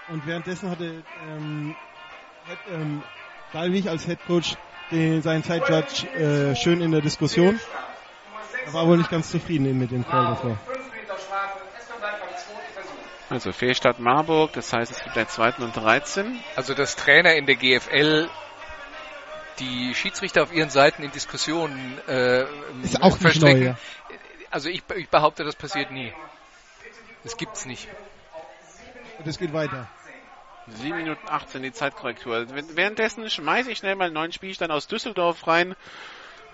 Und währenddessen hatte ähm, ähm, Dalwig als Head Coach den, seinen Zeitjudge äh, schön in der Diskussion. Er war wohl nicht ganz zufrieden mit dem Call davor. 5 Meter Strafe. Es kommt einfach ein zweiter Versuch. Also Fehlstart Marburg, das heißt es gibt einen zweiten und 13. Also dass Trainer in der GFL die Schiedsrichter auf ihren Seiten in Diskussionen äh, Ist auch nicht verstricken. neu, ja. Also ich, ich behaupte, das passiert nie. Das gibt's nicht. Und es geht weiter. 7 Minuten 18 die Zeitkorrektur. Währenddessen schmeiße ich schnell mal einen neuen Spielstand aus Düsseldorf rein.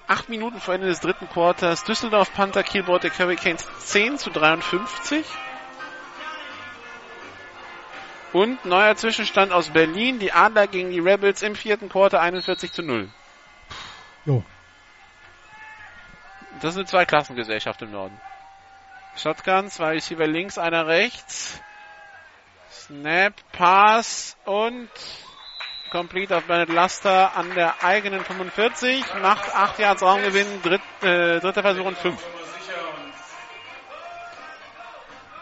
8 Minuten vor Ende des dritten Quarters. Düsseldorf Panther Kiel Baltic Hurricanes 10 zu 53. Und neuer Zwischenstand aus Berlin. Die Adler gegen die Rebels im vierten Quarter 41 zu 0. Jo. Das ist eine Zweiklassengesellschaft im Norden. Shotgun, zwei Receiver links, einer rechts. Snap, Pass und Complete auf Bernard Laster an der eigenen 45. Macht 8 Yards Raumgewinn, dritt, äh, dritter Versuch und 5.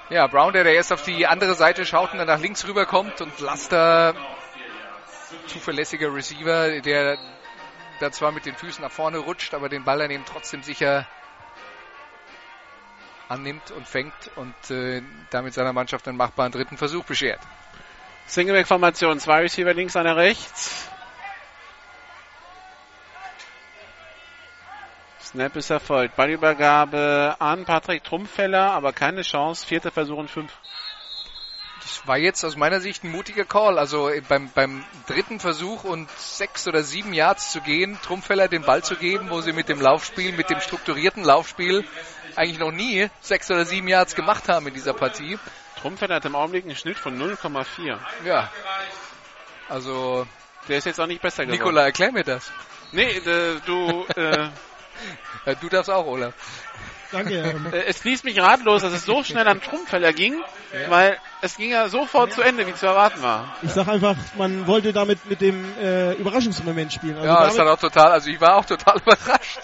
Ja, Brown, der da erst auf die andere Seite schaut und dann nach links rüberkommt und Laster, zuverlässiger Receiver, der da zwar mit den Füßen nach vorne rutscht, aber den Ball dann eben trotzdem sicher annimmt und fängt und äh, damit seiner Mannschaft einen machbaren dritten Versuch beschert. Singleback-Formation, zwei Receiver links, einer rechts. Snap ist erfolgt. Ballübergabe an Patrick Trumpfeller, aber keine Chance. Vierter Versuch und fünf. Das war jetzt aus meiner Sicht ein mutiger Call. Also äh, beim, beim dritten Versuch und sechs oder sieben Yards zu gehen, Trumpfeller den Ball zu geben, wo sie mit dem Laufspiel, mit dem strukturierten Laufspiel eigentlich noch nie sechs oder sieben Yards gemacht haben in dieser Partie. Trumpfeller hat im Augenblick einen Schnitt von 0,4. Ja. Also, Der ist jetzt auch nicht besser geworden. Nikola, erklär mir das. Nee, äh, du, äh, *laughs* du darfst auch, Olaf. Danke. Äh, es ließ mich ratlos, dass es so schnell an Trumpfeller ging, weil es ging ja sofort zu Ende, wie zu erwarten war. ich sag einfach, man wollte damit mit dem äh, Überraschungsmoment spielen. Also Ja, ist dann damit, auch total, also ich war auch total *laughs* überrascht.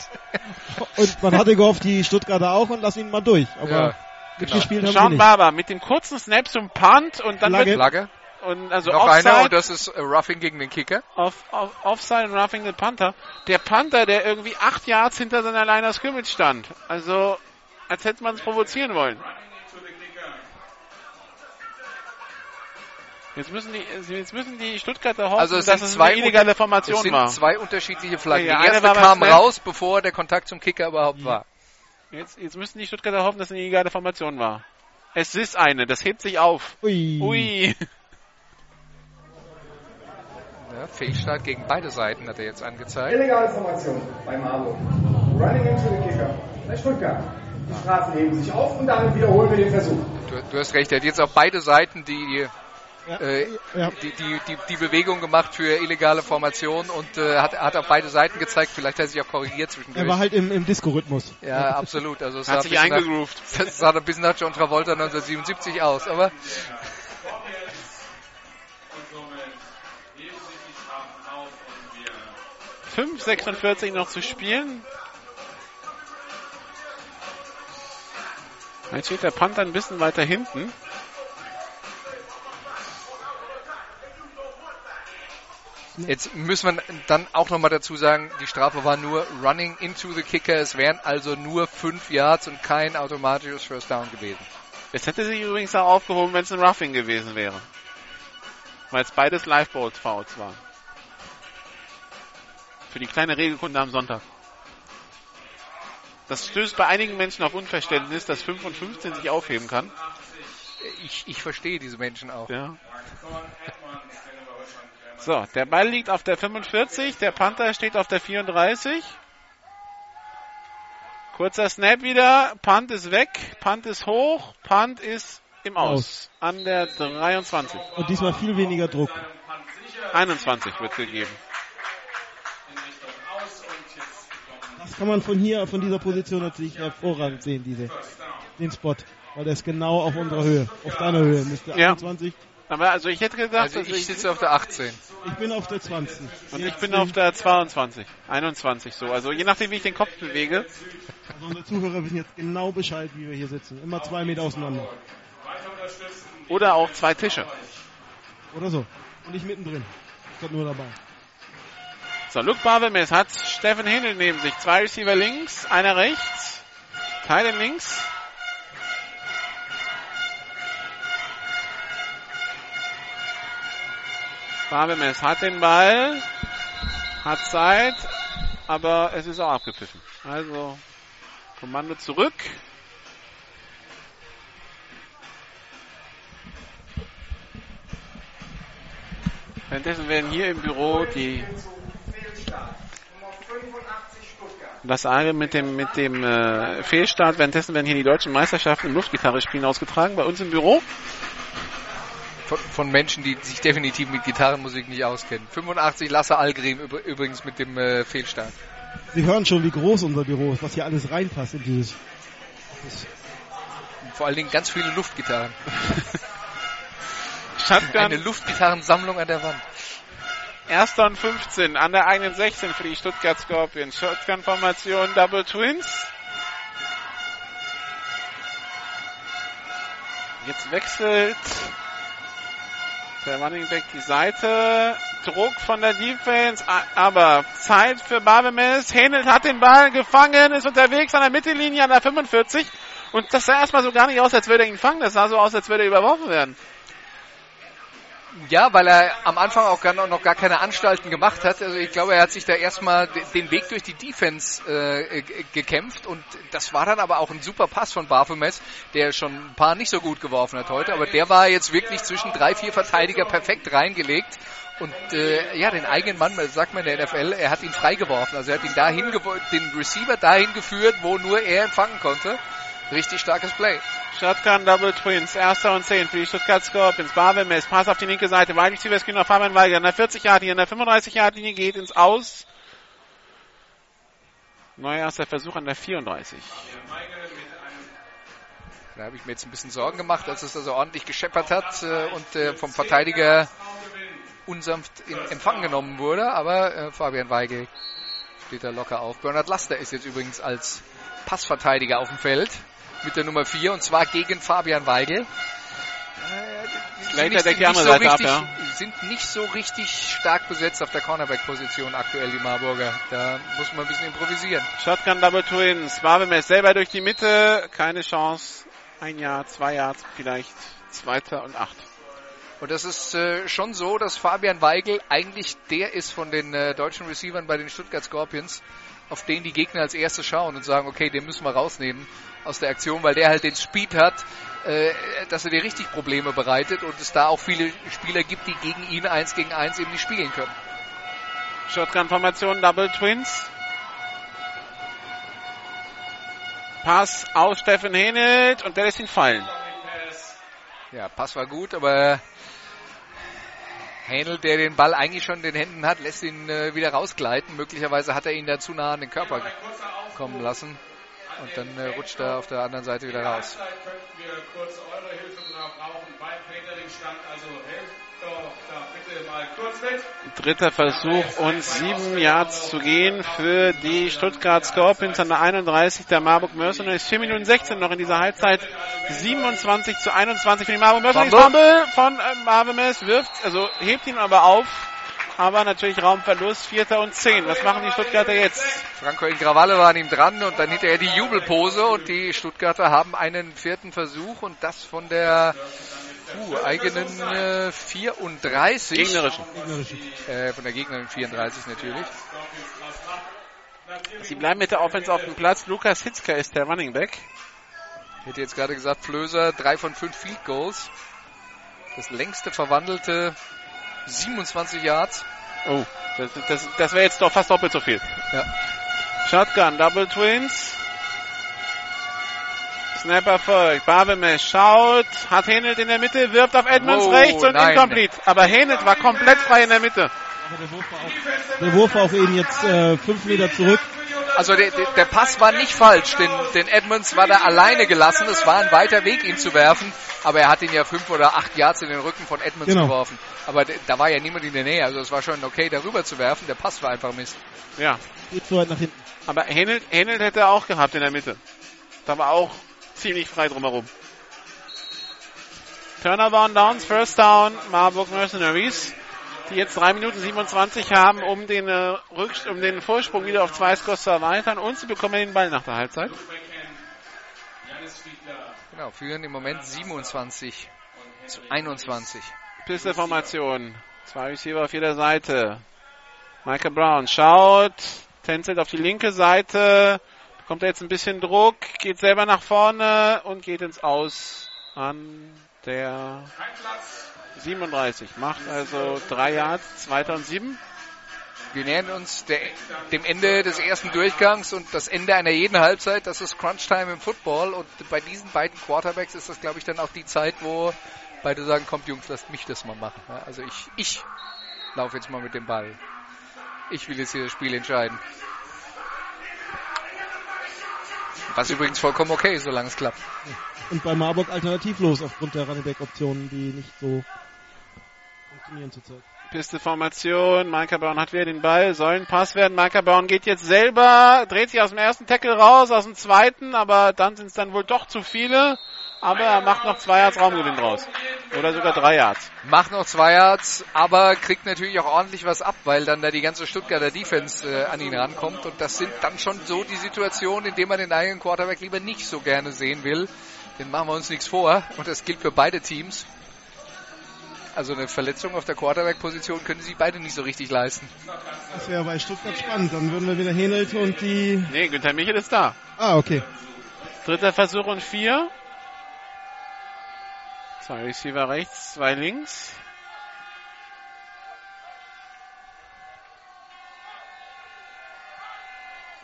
und man hatte gehofft, die Stuttgarter auch und lassen ihn mal durch. Aber Ja, mitgespielt haben Sean. Barber mit dem kurzen Snap zum Punt und dann Flagge. wird, Flagge. Und also Noch einer Offside, und das ist äh, Roughing gegen den Kicker. off, off, Offside und Roughing the Panther. Der Panther, der irgendwie acht Yards hinter seiner Line of Scrimmage stand. Also, als hätte man es provozieren wollen. Jetzt müssen die, jetzt müssen die Stuttgarter hoffen, Also es dass sind es zwei eine illegale Es Formation sind war. zwei unterschiedliche Flaggen. Ja, die erste kam raus, bevor der Kontakt zum Kicker überhaupt war. Jetzt, jetzt müssen die Stuttgarter hoffen, dass es eine illegale Formation war. Es ist eine, das hebt sich auf. Ui. Ui. Ja, Fehlstart gegen beide Seiten hat er jetzt angezeigt. Illegale Formation bei Marburg. Running into the Kicker. Bei Stuttgart. Die Strafen heben sich auf und damit wiederholen wir den Versuch. Du, du hast recht, er hat jetzt auf beide Seiten die, Ja, äh, ja. die, die, die, die Bewegung gemacht für illegale Formation und äh, hat, hat auf beide Seiten gezeigt. Vielleicht hat er sich auch korrigiert zwischendurch. Er war halt im, im Disco-Rhythmus. ja, absolut. Also es Hat sich nach- eingegroovt. *laughs* Das sah ein bisschen nach John Travolta 1977 aus, aber 5,46 noch zu spielen. Jetzt steht der Panther ein bisschen weiter hinten. Jetzt müssen wir dann auch nochmal dazu sagen, die Strafe war nur Running into the Kicker. Es wären also nur 5 Yards und kein automatisches First Down gewesen. Es hätte sich übrigens auch aufgehoben, wenn es ein Roughing gewesen wäre. Weil es beides Live-Bolt-Fouls waren. Für die kleine Regelkunde am Sonntag. Das stößt bei einigen Menschen auf Unverständnis, dass 5 und 15 sich aufheben kann. Ich, ich verstehe diese Menschen auch. Ja. So, der Ball liegt auf der 45, der Panther steht auf der 34. Kurzer Snap wieder, Punt ist weg, Punt ist hoch, Punt ist im Aus. Aus. An der 23. Und diesmal viel weniger Druck. 21 wird gegeben. Das kann man von hier, von dieser Position natürlich hervorragend sehen, diese, den Spot. Weil der ist genau auf unserer Höhe, auf deiner Höhe. Müsste ja. 21. Aber also ich hätte gedacht, also ich sitze auf der 18. Ich bin auf der 20. Und ich bin auf der 22, 21 so. Also je nachdem, wie ich den Kopf bewege. Also unsere Zuhörer wissen jetzt genau Bescheid, wie wir hier sitzen. Immer zwei Meter auseinander. Oder auch zwei Tische. Oder so. Und ich mittendrin. Ich nur dabei. So, Luke Barbemes hat Steffen Hindel neben sich. Zwei Receiver links, einer rechts. Teilen links. Barbemes hat den Ball, hat Zeit, aber es ist auch abgepfiffen. Also Kommando zurück. Währenddessen werden hier im Büro die das eine mit dem mit dem äh, Fehlstart. Währenddessen werden hier die deutschen Meisterschaften im Luftgitarre spielen ausgetragen bei uns im Büro. Von, von, Menschen, die sich definitiv mit Gitarrenmusik nicht auskennen. 85 Lasse Algrim übrigens mit dem äh, Fehlstart. Sie hören schon, wie groß unser Büro ist, was hier alles reinpasst in dieses. Vor allen Dingen ganz viele Luftgitarren. *laughs* Eine Luftgitarrensammlung an der Wand. Erster und 15 an der eigenen 16 für die Stuttgart Scorpions. Shotgun-Formation Double Twins. Jetzt wechselt der Running Back die Seite. Druck von der Defense, aber Zeit für Barbemes. Händelt hat den Ball gefangen, ist unterwegs an der Mittellinie an der 45. Und das sah erstmal so gar nicht aus, als würde er ihn fangen. Das sah so aus, als würde er überworfen werden. Ja, weil er am Anfang auch gar noch, gar keine Anstalten gemacht hat. Also ich glaube, er hat sich da erstmal den Weg durch die Defense äh, gekämpft und das war dann aber auch ein super Pass von Baphomet, der schon ein paar nicht so gut geworfen hat heute, aber der war jetzt wirklich zwischen drei, vier Verteidiger perfekt reingelegt und äh, ja, den eigenen Mann, sagt man in der NFL, er hat ihn freigeworfen. Also er hat ihn dahin den Receiver dahin geführt, wo nur er empfangen konnte. Richtig starkes Play. Shotgun Double Twins. Erster und zehn für die Stuttgart Scorpions. Barbemes. Pass auf die linke Seite. Screen auf Fabian Weiger. An der 40 Yard Linie, an der 35 Yard Linie geht ins Aus. Neuer erster Versuch an der 34. Da habe ich mir jetzt ein bisschen Sorgen gemacht, als es also ordentlich gescheppert hat äh, und äh, vom Verteidiger unsanft in Empfang genommen wurde. Aber äh, Fabian Weigel steht da locker auf. Bernhard Laster ist jetzt übrigens als Passverteidiger auf dem Feld mit der Nummer 4 und zwar gegen Fabian Weigel. Äh, der nicht so richtig, ab, ja. sind nicht so richtig stark besetzt auf der Cornerback-Position aktuell, die Marburger. Da muss man ein bisschen improvisieren. Shotgun Double Twins. Barbemes selber durch die Mitte. Keine Chance. Ein Jahr, zwei Jahre vielleicht. Zweiter und acht. Und das ist äh, schon so, dass Fabian Weigel eigentlich der ist von den äh, deutschen Receivern bei den Stuttgart Scorpions, auf den die Gegner als erstes schauen und sagen, okay, den müssen wir rausnehmen aus der Aktion, weil der halt den Speed hat, äh, dass er dir richtig Probleme bereitet und es da auch viele Spieler gibt, die gegen ihn eins gegen eins eben nicht spielen können. Shotgun-Formation, Double Twins. Pass auf Steffen Henelt und der lässt ihn fallen. Ja, Pass war gut, aber Händel, der den Ball eigentlich schon in den Händen hat, lässt ihn äh, wieder rausgleiten. Möglicherweise hat er ihn da zu nah an den Körper kommen lassen. Und dann äh, rutscht er auf der anderen Seite wieder raus. Also Dritter Versuch und sieben Yards zu gehen für die Stuttgart Scorpions an der 31 der Marburg Mercenaries. 4 Minuten 16 noch in dieser Halbzeit. 27 zu 21 für die Marburg Mercenaries. Fumble von äh, Marvin Mess wirft, also hebt ihn aber auf. Aber natürlich Raumverlust, Vierter und Zehn. Was machen die Stuttgarter jetzt? Franco Ingravalle war an ihm dran und dann hinterher die Jubelpose und die Stuttgarter haben einen vierten Versuch und das von der uh, eigenen äh, 34. Gegnerischen. Äh, von der gegnerischen 34 natürlich. Sie bleiben mit der Offense auf dem Platz. Lukas Hitzker ist der Running Back. Ich hätte jetzt gerade gesagt, Flöser, drei von fünf Field Goals. Das längste verwandelte 27 Yards. Oh, das, das, das wäre jetzt doch fast doppelt so viel. Ja. Shotgun, Double Twins. Snapper folgt. Barbemesh schaut, hat Henelt in der Mitte, wirft auf Edmonds Wow, rechts und nein. incomplete. Aber Henelt war komplett frei in der Mitte. Aber der Wurf war auch, der Wurf war auch eben jetzt äh, fünf Meter zurück. Also der, der, Pass war nicht falsch, denn, denn Edmonds war da alleine gelassen. Es war ein weiter Weg, ihn zu werfen. Aber er hat ihn ja fünf oder acht Yards in den Rücken von Edmonds Genau. geworfen. Aber da war ja niemand in der Nähe. Also es war schon okay, darüber zu werfen. Der Pass war einfach Mist. Ja. Geht so weit nach hinten. Aber Henelt, Henelt hätte er auch gehabt in der Mitte. Da war auch ziemlich frei drumherum. Turnover on Downs, First Down, Marburg Mercenaries, die jetzt 3 Minuten 27 haben, um den, äh, Rückst um den Vorsprung wieder auf zwei Scores zu erweitern und sie bekommen den Ball nach der Halbzeit. Genau, führen im Moment 27 zu 21. Pistolformation. Zwei Receiver auf jeder Seite. Michael Brown schaut, tänzelt auf die linke Seite, bekommt er jetzt ein bisschen Druck, geht selber nach vorne und geht ins Aus an der 37. Macht also drei Yards, zweiter und sieben. Wir nähern uns der, dem Ende des ersten Durchgangs und das Ende einer jeden Halbzeit. Das ist Crunch-Time im Football und bei diesen beiden Quarterbacks ist das, glaube ich, dann auch die Zeit, wo beide sagen, kommt Jungs, lasst mich das mal machen. Also ich, ich laufe jetzt mal mit dem Ball. Ich will jetzt hier das Spiel entscheiden. Was übrigens vollkommen okay ist, solange es klappt. Und bei Marburg alternativlos aufgrund der Running-Back-Optionen, die nicht so funktionieren zurzeit. Pisteformation, Micah Brown hat wieder den Ball, soll ein Pass werden. Micah Brown geht jetzt selber, dreht sich aus dem ersten Tackle raus, aus dem zweiten, aber dann sind es dann wohl doch zu viele. Aber er macht noch zwei Yards Raumgewinn draus. Oder sogar drei Yards. Macht noch zwei Yards, aber kriegt natürlich auch ordentlich was ab, weil dann da die ganze Stuttgarter Defense äh, an ihn rankommt. Und das sind dann schon so die Situationen, in denen man den eigenen Quarterback lieber nicht so gerne sehen will. Den machen wir uns nichts vor. Und das gilt für beide Teams. Also eine Verletzung auf der Quarterback-Position können sie beide nicht so richtig leisten. Das wäre bei Stuttgart spannend. Dann würden wir wieder Henelt und die... Nee, Günther Michel ist da. Ah, okay. Dritter Versuch und vier. Zwei Receiver rechts, zwei links.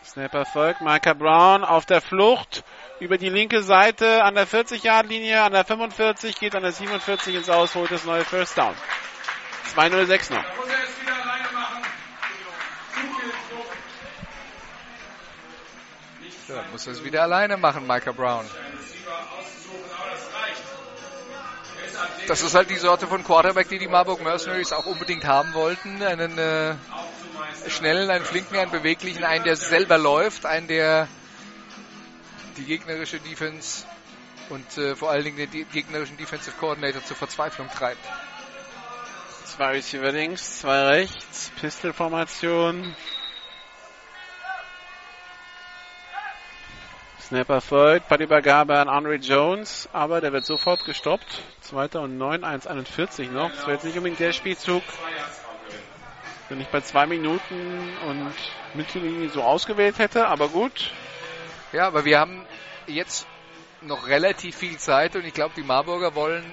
Snapper folgt, Micah Brown auf der Flucht über die linke Seite an der 40-Yard-Linie, an der 45, geht an der 47 ins Aus, holt das neue First Down. 2-0-6 noch. Dann muss er es wieder alleine machen, Micah Brown. Das ist halt die Sorte von Quarterback, die die Marburg Mercenaries auch unbedingt haben wollten. Einen äh, schnellen, einen flinken, einen beweglichen, einen, der selber läuft, einen, der die gegnerische Defense und äh, vor allen Dingen den gegnerischen Defensive Coordinator zur Verzweiflung treibt. Zwei Receiver links, zwei rechts, Pistol-Formation. Snapper folgt, Ballübergabe an Andre Jones, aber der wird sofort gestoppt. Zweiter und neun, 1,41 noch. Das wäre jetzt nicht unbedingt der Spielzug, den ich bei zwei Minuten und Mittellinie so ausgewählt hätte, aber gut. Ja, aber wir haben jetzt noch relativ viel Zeit und ich glaube, die Marburger wollen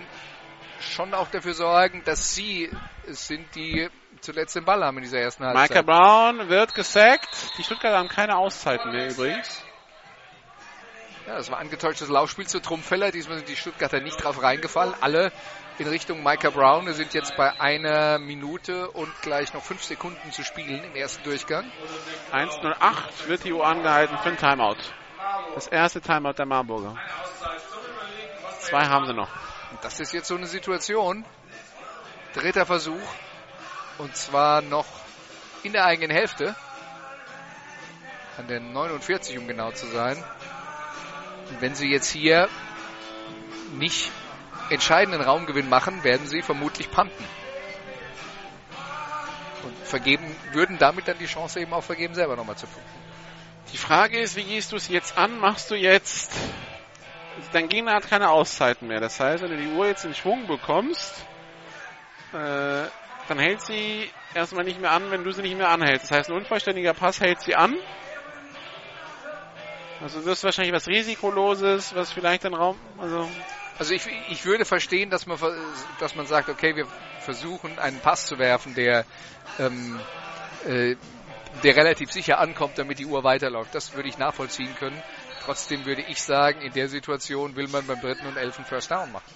schon auch dafür sorgen, dass sie es sind, die zuletzt den Ball haben in dieser ersten Micah Halbzeit. Brown wird gesackt. Die Stuttgarter haben keine Auszeiten mehr übrigens. Ja, das war angetäuschtes Laufspiel zu Trumpfeller. Diesmal sind die Stuttgarter nicht drauf reingefallen. Alle in Richtung Micah Brown. Wir sind jetzt bei einer Minute und gleich noch fünf Sekunden zu spielen im ersten Durchgang. 1,08 wird die Uhr angehalten für ein Timeout. Das erste Timeout der Marburger. Zwei haben sie noch. Das ist jetzt so eine Situation. Dritter Versuch. Und zwar noch in der eigenen Hälfte. An der 49, um genau zu sein. Und wenn sie jetzt hier nicht entscheidenden Raumgewinn machen, werden sie vermutlich panten. Und vergeben, würden damit dann die Chance eben auch vergeben, selber nochmal zu punkten. Die Frage ist, wie gehst du es jetzt an? Machst du jetzt, dein Gegner hat keine Auszeiten mehr. Das heißt, wenn du die Uhr jetzt in Schwung bekommst, äh, dann hält sie erstmal nicht mehr an, wenn du sie nicht mehr anhältst. Das heißt, ein unvollständiger Pass hält sie an. Also das ist wahrscheinlich was Risikoloses, was vielleicht den Raum, also also ich, ich würde verstehen, dass man, dass man sagt, okay, wir versuchen einen Pass zu werfen, der, ähm, äh, der relativ sicher ankommt, damit die Uhr weiterläuft. Das würde ich nachvollziehen können. Trotzdem würde ich sagen, in der Situation will man beim dritten und elften First Down machen.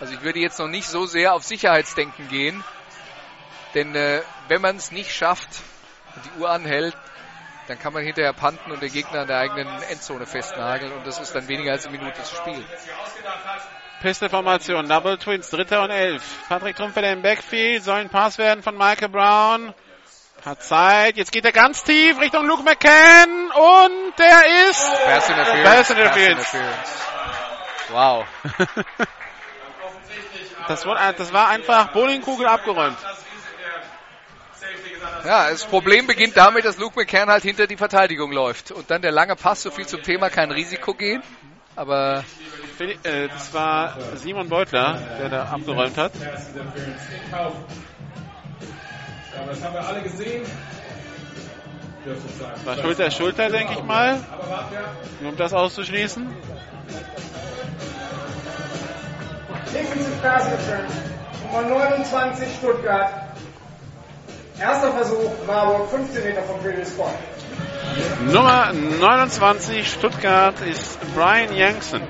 Also ich würde jetzt noch nicht so sehr auf Sicherheitsdenken gehen, denn äh, wenn man es nicht schafft und die Uhr anhält, dann kann man hinterher panten und den Gegner an der eigenen Endzone festnageln und das ist dann weniger als eine Minute zu spielen. Pistol-Formation, Double Twins, dritter und elf. Patrick Trumpfeller im Backfield, soll ein Pass werden von Michael Brown. Hat Zeit, jetzt geht er ganz tief Richtung Luke McCann und der ist Pass Interference. Pass Interference. Wow. *laughs* das, war, das war einfach Bowlingkugel abgeräumt. Ja, das Problem beginnt damit, dass Luke McCann halt hinter die Verteidigung läuft. Und dann der lange Pass, so viel zum Thema kein Risiko gehen. Aber äh, das war Simon Beutler, der da abgeräumt hat. Ja, das haben wir alle gesehen. War Schulter, Schulter, denke ich mal. Nur um das auszuschließen. Defensive Pass Return. Nummer 29 Stuttgart. Erster Versuch, Marburg, 15 Meter vom Previous Point. Nummer 29 Stuttgart ist Brian Yankson.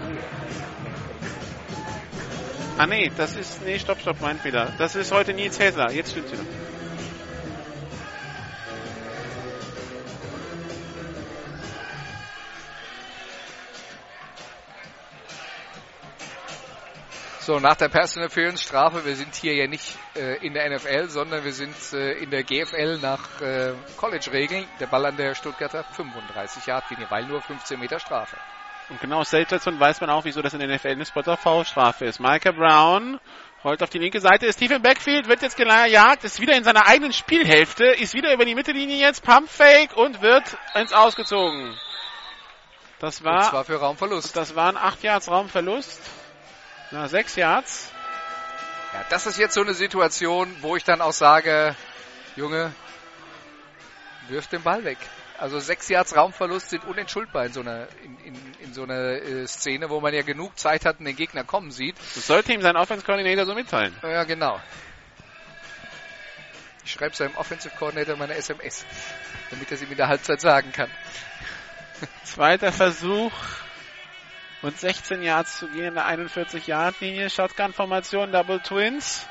Ah nee, das ist, nee, stopp, stopp, mein Fehler. Das ist heute Nils Häsler. Jetzt stimmt wieder. So, nach der Personal Interference Strafe, wir sind hier ja nicht äh, in der NFL, sondern wir sind äh, in der GFL nach äh, College-Regeln. Der Ball an der Stuttgarter 35 Yard Linie, weil nur 15 Meter Strafe. Und genau aus der Situation weiß man auch, wieso das in der NFL eine Spotter-V-Strafe ist. Michael Brown rollt auf die linke Seite, ist tief im Backfield, wird jetzt gejagt, ist wieder in seiner eigenen Spielhälfte, ist wieder über die Mittellinie jetzt, Pumpfake und wird ins Ausgezogen. Das war, und zwar für Raumverlust. Das waren 8 Yards Raumverlust. Na, sechs Yards. Ja, das ist jetzt so eine Situation, wo ich dann auch sage, Junge, wirf den Ball weg. Also sechs Yards Raumverlust sind unentschuldbar in so einer, in, in, in so einer äh, Szene, wo man ja genug Zeit hat und den Gegner kommen sieht. Das sollte ihm sein Offense Coordinator so mitteilen. Ja, genau. Ich schreibe seinem Offensive Coordinator meine SMS, damit er sie mir in der Halbzeit sagen kann. Zweiter Versuch und 16 Yards zu gehen in der 41-Yard-Linie. Shotgun-Formation, Double Twins.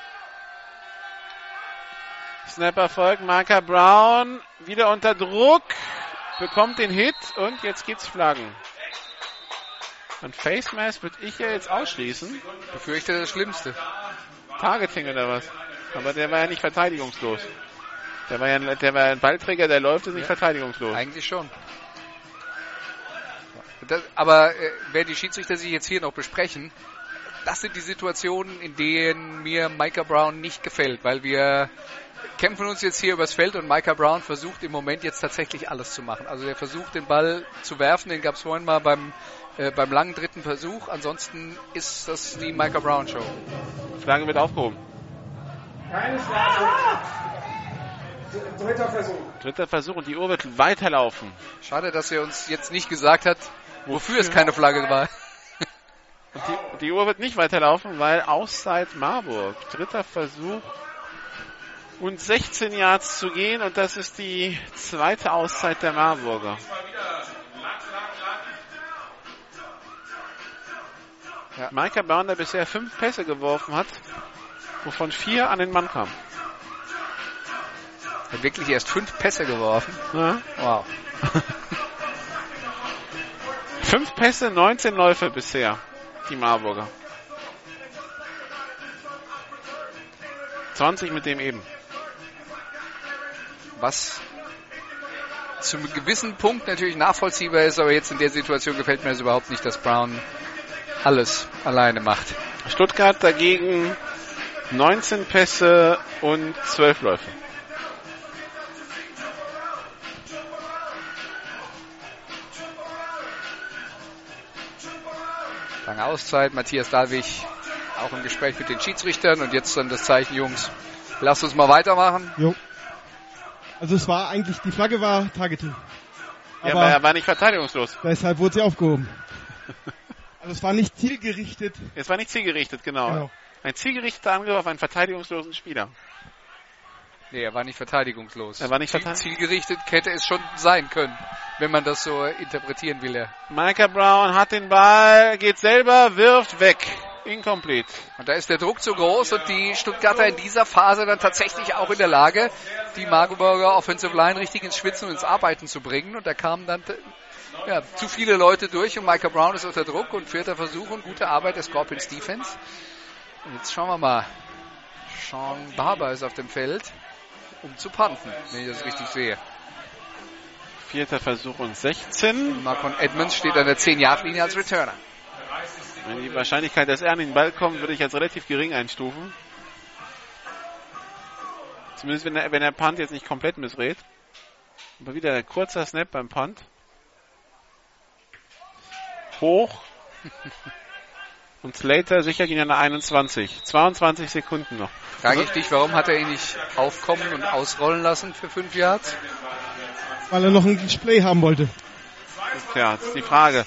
Snapper folgt, Marker Brown wieder unter Druck, bekommt den Hit und jetzt gibt's Flaggen. Und Face Mask würde ich ja jetzt ausschließen. Befürchte das Schlimmste. Targeting oder was? Aber der war ja nicht verteidigungslos. Der war ja ein, der war ein Ballträger, der läuft, ist nicht ja, verteidigungslos. Eigentlich schon. Das, aber äh, wenn die Schiedsrichter sich jetzt hier noch besprechen, das sind die Situationen, in denen mir Micah Brown nicht gefällt, weil wir kämpfen uns jetzt hier übers Feld und Micah Brown versucht im Moment jetzt tatsächlich alles zu machen. Also er versucht den Ball zu werfen, den gab es vorhin mal beim, äh, beim langen dritten Versuch. Ansonsten ist das die Micah Brown Show. Flagge wird aufgehoben. Keine Strafe. Dritter Versuch. Dritter Versuch und die Uhr wird weiterlaufen. Schade, dass er uns jetzt nicht gesagt hat, wofür es keine Flagge war. *laughs* Die, die, Uhr wird nicht weiterlaufen, weil Auszeit Marburg. Dritter Versuch und 16 Yards zu gehen und das ist die zweite Auszeit der Marburger. Ja. Micah Brown, der bisher fünf Pässe geworfen hat, wovon vier an den Mann kamen. Hat wirklich erst fünf Pässe geworfen? Ja. Wow. *laughs* fünf Pässe, 19 Läufe bisher, die Marburger. 20 mit dem eben. Was zu einem gewissen Punkt natürlich nachvollziehbar ist, aber jetzt in der Situation gefällt mir das überhaupt nicht, dass Brown alles alleine macht. Stuttgart dagegen 19 Pässe und 12 Läufe. Lange Auszeit, Matthias Dalwig auch im Gespräch mit den Schiedsrichtern und jetzt dann das Zeichen, Jungs, lasst uns mal weitermachen. Jo. Also es war eigentlich, die Flagge war Targeting. Ja, aber er war nicht verteidigungslos. Deshalb wurde sie aufgehoben. *laughs* Also es war nicht zielgerichtet. Es war nicht zielgerichtet, genau. genau. Ein zielgerichteter Angriff auf einen verteidigungslosen Spieler. Nee, er war nicht verteidigungslos. Er war nicht verteidigungslos. Zielgerichtet hätte es schon sein können, wenn man das so interpretieren will. Ja. Micah Brown hat den Ball, geht selber, wirft weg. Incomplete. Und da ist der Druck zu groß und die Stuttgarter in dieser Phase dann tatsächlich auch in der Lage, die Magdeburger Offensive Line richtig ins Schwitzen und ins Arbeiten zu bringen. Und da kamen dann ja, zu viele Leute durch und Micah Brown ist unter Druck und vierter Versuch und gute Arbeit der Scorpions Defense. Und jetzt schauen wir mal. Sean Barber ist auf dem Feld, um zu panten, wenn ich das richtig sehe. Vierter Versuch und 16. Marcon Edmonds steht an der 10-Yard-Linie als Returner. Die Wahrscheinlichkeit, dass er an den Ball kommt, würde ich als relativ gering einstufen. Zumindest wenn der, wenn der Punt jetzt nicht komplett missrät. Aber wieder ein kurzer Snap beim Punt. Hoch. *laughs* Und Slater sichert ihn an der 21. 22 Sekunden noch. Frage ich dich, warum hat er ihn nicht aufkommen und ausrollen lassen für 5 Yards? Weil er noch ein Display haben wollte. Ja, das ist die Frage.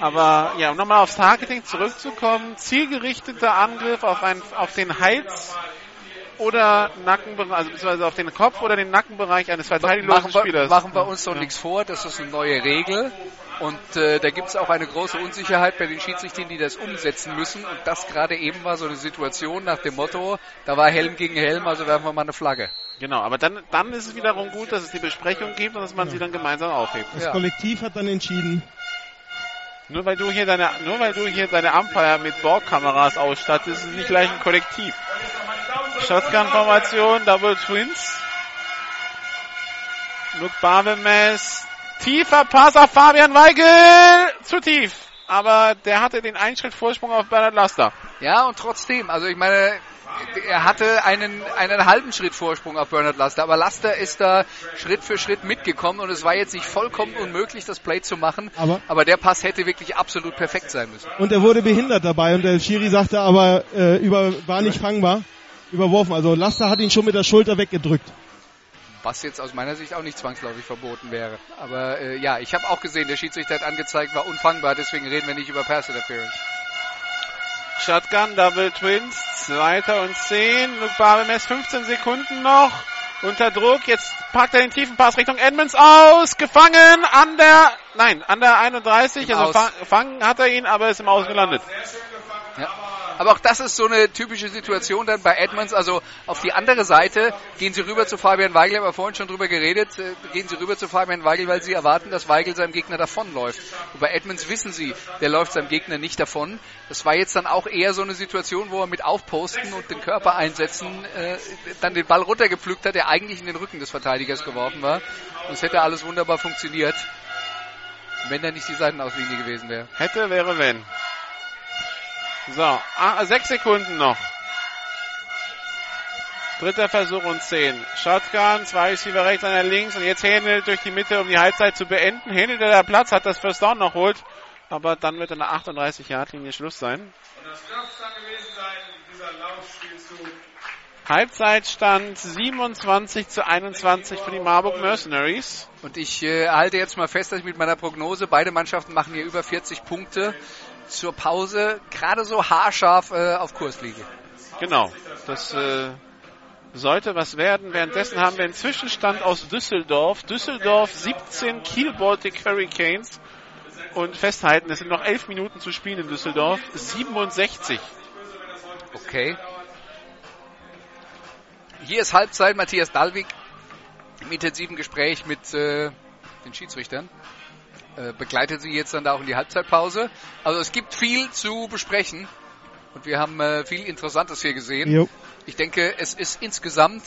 Aber ja, um nochmal aufs Targeting zurückzukommen, zielgerichteter Angriff auf, einen, auf den Hals oder Nackenbereich, also beziehungsweise auf den Kopf oder den Nackenbereich eines verteidigungslosen machen Spielers. Wir, machen wir uns doch ja. nichts vor, das ist eine neue Regel. Und äh, da gibt es auch eine große Unsicherheit bei den Schiedsrichtern, die das umsetzen müssen. Und das gerade eben war so eine Situation nach dem Motto, da war Helm gegen Helm, also werfen wir mal eine Flagge. Genau, aber dann, dann ist es wiederum gut, dass es die Besprechung gibt und dass man ja. sie dann gemeinsam aufhebt. Das ja. Kollektiv hat dann entschieden. Nur weil du hier deine, nur weil du hier deine Umpire mit Borgkameras ausstattest, ist es nicht gleich ein Kollektiv. Shotgun-Formation, Double Twins. Luke Barbemes. Tiefer Pass auf Fabian Weigel. Zu tief. Aber der hatte den Einschritt Vorsprung auf Bernhard Laster. Ja, und trotzdem, also ich meine, er hatte einen, einen halben Schritt Vorsprung auf Bernard Laster, aber Laster ist da Schritt für Schritt mitgekommen und es war jetzt nicht vollkommen unmöglich, das Play zu machen, aber, aber der Pass hätte wirklich absolut perfekt sein müssen. Und er wurde behindert dabei und der Schiri sagte aber, äh, über, war nicht fangbar, überworfen. Also Laster hat ihn schon mit der Schulter weggedrückt. Was jetzt aus meiner Sicht auch nicht zwangsläufig verboten wäre. Aber äh, ja, ich habe auch gesehen, der Schiedsrichter hat angezeigt, war unfangbar, deswegen reden wir nicht über Pass Interference. Shotgun, Double Twins, zweiter und zehn. Luke Barbemes 15 Sekunden noch. Unter Druck. Jetzt packt er den tiefen Pass Richtung Edmonds aus. Gefangen an der, nein, an der 31. Im also fangen hat er ihn, aber ist im Aus gelandet. Ja. Aber auch das ist so eine typische Situation dann bei Edmonds. Also auf die andere Seite gehen sie rüber zu Fabian Weigel, haben wir vorhin schon drüber geredet, äh, gehen sie rüber zu Fabian Weigel, weil sie erwarten, dass Weigel seinem Gegner davonläuft. Und bei Edmonds wissen sie, der läuft seinem Gegner nicht davon. Das war jetzt dann auch eher so eine Situation, wo er mit Aufposten und den Körper einsetzen äh, dann den Ball runtergepflückt hat, der eigentlich in den Rücken des Verteidigers geworfen war. Und es hätte alles wunderbar funktioniert, wenn er nicht die Seitenauslinie gewesen wäre. Hätte, wäre, wenn. So, ah, sechs Sekunden noch. Dritter Versuch und zehn. Shotgun, zwei Receiver rechts, einer links und jetzt Händel durch die Mitte, um die Halbzeit zu beenden. Händel, der da Platz hat, das First Down noch holt. Aber dann wird an der 38-Yard-Linie Schluss sein. Und das dürfte dann gewesen sein, dieser Laufspielzug. Halbzeitstand 27 zu 21 für die Marburg Mercenaries. Und ich äh, halte jetzt mal fest, dass ich mit meiner Prognose, beide Mannschaften machen hier über 40 Punkte zur Pause gerade so haarscharf äh, auf Kurs liege. Genau, das äh, sollte was werden. Währenddessen haben wir einen Zwischenstand aus Düsseldorf. Düsseldorf 17, Kiel Baltic Hurricanes. Und festhalten, es sind noch elf Minuten zu spielen in Düsseldorf. 67. Okay. Hier ist Halbzeit. Matthias Dalwig im intensiven Gespräch mit äh, den Schiedsrichtern. Äh, begleitet sie jetzt dann da auch in die Halbzeitpause. Also es gibt viel zu besprechen und wir haben äh, viel Interessantes hier gesehen. Jo. Ich denke, es ist insgesamt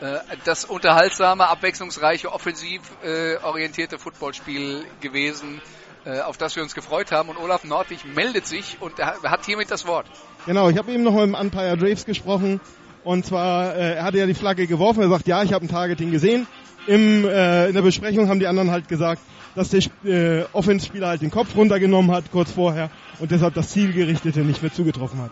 äh, das unterhaltsame, abwechslungsreiche, offensiv äh, orientierte Footballspiel gewesen, äh, auf das wir uns gefreut haben. Und Olaf Nordwig meldet sich und hat hiermit das Wort. Genau, ich habe eben noch mit dem Umpire Draves gesprochen. Und zwar, äh, er hatte ja die Flagge geworfen. Er sagt, ja, ich habe ein Targeting gesehen. Im, in der Besprechung haben die anderen halt gesagt, dass der äh, Offenspieler halt den Kopf runtergenommen hat kurz vorher und deshalb das Zielgerichtete nicht mehr zugetroffen hat.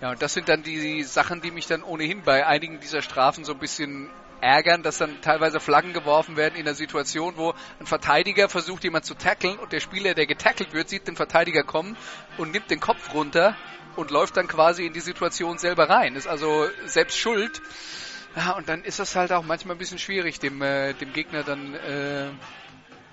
Ja, und das sind dann die Sachen, die mich dann ohnehin bei einigen dieser Strafen so ein bisschen ärgern, dass dann teilweise Flaggen geworfen werden in der Situation, wo ein Verteidiger versucht, jemand zu tackeln und der Spieler, der getackelt wird, sieht den Verteidiger kommen und nimmt den Kopf runter und läuft dann quasi in die Situation selber rein. Ist also selbst schuld. Ja, und dann ist das halt auch manchmal ein bisschen schwierig, dem, äh, dem Gegner dann äh,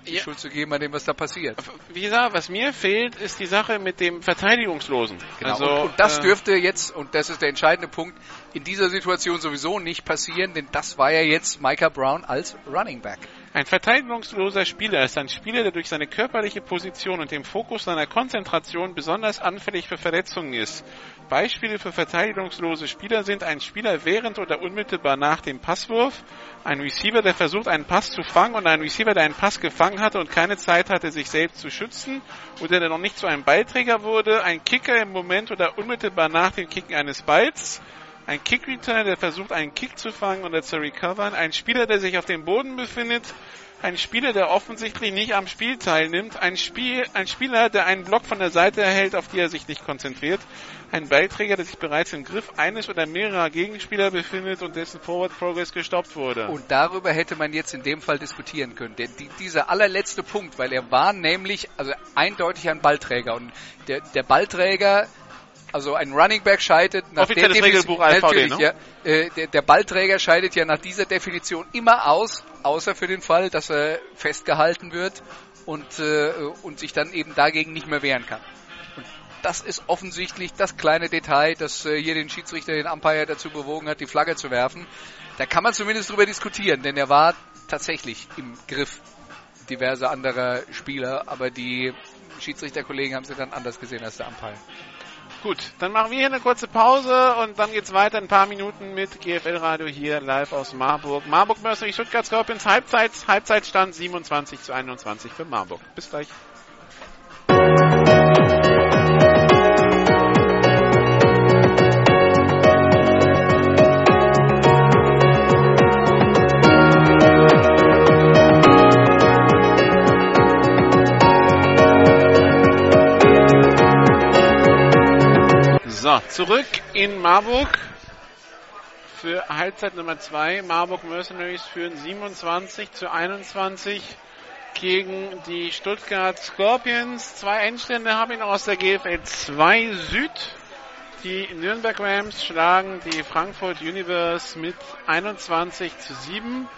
die ja. Schuld zu geben an dem, was da passiert. Wie gesagt, was mir fehlt, ist die Sache mit dem Verteidigungslosen. Genau. Also, und, und das äh, dürfte jetzt, und das ist der entscheidende Punkt, in dieser Situation sowieso nicht passieren, denn das war ja jetzt Micah Brown als Running Back. Ein verteidigungsloser Spieler ist ein Spieler, der durch seine körperliche Position und den Fokus seiner Konzentration besonders anfällig für Verletzungen ist. Beispiele für verteidigungslose Spieler sind ein Spieler während oder unmittelbar nach dem Passwurf, ein Receiver, der versucht, einen Pass zu fangen und ein Receiver, der einen Pass gefangen hatte und keine Zeit hatte, sich selbst zu schützen oder der noch nicht zu einem Beiträger wurde, ein Kicker im Moment oder unmittelbar nach dem Kicken eines Balls, ein Kick-Returner, der versucht, einen Kick zu fangen oder zu recovern. Ein Spieler, der sich auf dem Boden befindet. Ein Spieler, der offensichtlich nicht am Spiel teilnimmt. Ein, Spiel, ein Spieler, der einen Block von der Seite erhält, auf die er sich nicht konzentriert. Ein Beiträger, der sich bereits im Griff eines oder mehrerer Gegenspieler befindet und dessen Forward Progress gestoppt wurde. Und darüber hätte man jetzt in dem Fall diskutieren können. Denn die, dieser allerletzte Punkt, weil er war nämlich also eindeutig ein Ballträger. Und der, der Ballträger also ein Running Back scheidet nach der Regelbuch natürlich, ne? ja, äh, der, der, Ballträger scheidet ja nach dieser Definition immer aus, außer für den Fall, dass er festgehalten wird und, äh, und sich dann eben dagegen nicht mehr wehren kann. Und das ist offensichtlich das kleine Detail, das äh, hier den Schiedsrichter, den Umpire dazu bewogen hat, die Flagge zu werfen. Da kann man zumindest drüber diskutieren, denn er war tatsächlich im Griff diverser anderer Spieler, aber die Schiedsrichterkollegen haben sie dann anders gesehen als der Umpire. Gut, dann machen wir hier eine kurze Pause und dann geht's weiter ein paar Minuten mit GFL Radio hier live aus Marburg. Marburg Mercenary Stuttgart Scorpions Halbzeit, Halbzeitstand 27 zu 21 für Marburg. Bis gleich. So, zurück in Marburg für Halbzeit Nummer 2. Marburg Mercenaries führen 27 zu 21 gegen die Stuttgart Scorpions. Zwei Endstände haben ihn aus der GFL 2 Süd. Die Nürnberg Rams schlagen die Frankfurt Universe mit 21 zu 7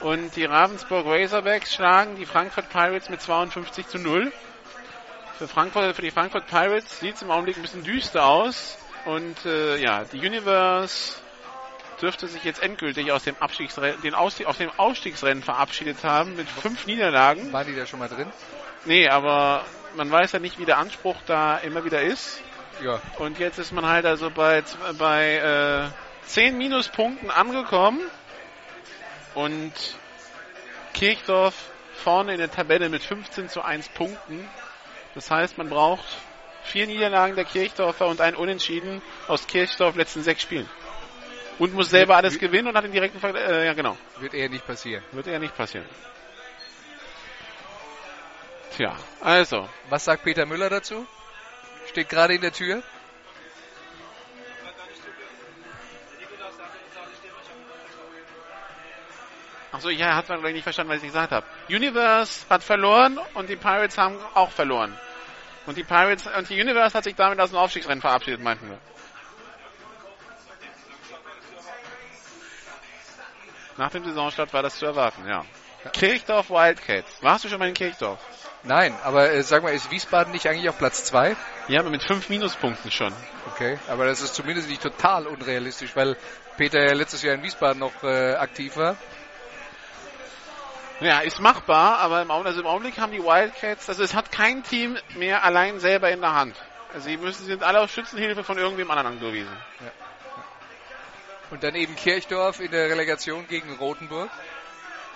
und die Ravensburg Razorbacks schlagen die Frankfurt Pirates mit 52 zu 0. Für, Frankfurt, für die Frankfurt Pirates sieht es im Augenblick ein bisschen düster aus. Und äh, ja, die Universe dürfte sich jetzt endgültig aus dem Abstiegsrennen, den aus, aus dem Ausstiegsrennen verabschiedet haben mit fünf Niederlagen. War die da schon mal drin? Nee, aber man weiß ja nicht, wie der Anspruch da immer wieder ist. Ja. Und jetzt ist man halt also bei, bei äh, zehn Minuspunkten angekommen. Und Kirchdorf vorne in der Tabelle mit 15 zu 1 Punkten. Das heißt, man braucht vier Niederlagen der Kirchdorfer und ein Unentschieden aus Kirchdorf letzten sechs Spielen. Und muss selber alles gewinnen und hat den direkten Ver äh, ja genau. Wird eher nicht passieren. Wird eher nicht passieren. Tja, also. Was sagt Peter Müller dazu? Steht gerade in der Tür. Achso, ja, hat man nicht verstanden, was ich gesagt habe. Universe hat verloren und die Pirates haben auch verloren. Und die Pirates und die Universe hat sich damit aus dem Aufstiegsrennen verabschiedet, meinten wir. Nach dem Saisonstart war das zu erwarten, ja. Kirchdorf Wildcats. Warst du schon mal in Kirchdorf? Nein, aber äh, sag mal, ist Wiesbaden nicht eigentlich auf Platz 2? Ja, aber mit fünf Minuspunkten schon. Okay, aber das ist zumindest nicht total unrealistisch, weil Peter ja letztes Jahr in Wiesbaden noch äh, aktiv war. Ja, ist machbar, aber im Augenblick, also im Augenblick haben die Wildcats, also es hat kein Team mehr allein selber in der Hand. Also sie müssen, sind alle auf Schützenhilfe von irgendwem anderen angewiesen. Ja. Und dann eben Kirchdorf in der Relegation gegen Rothenburg.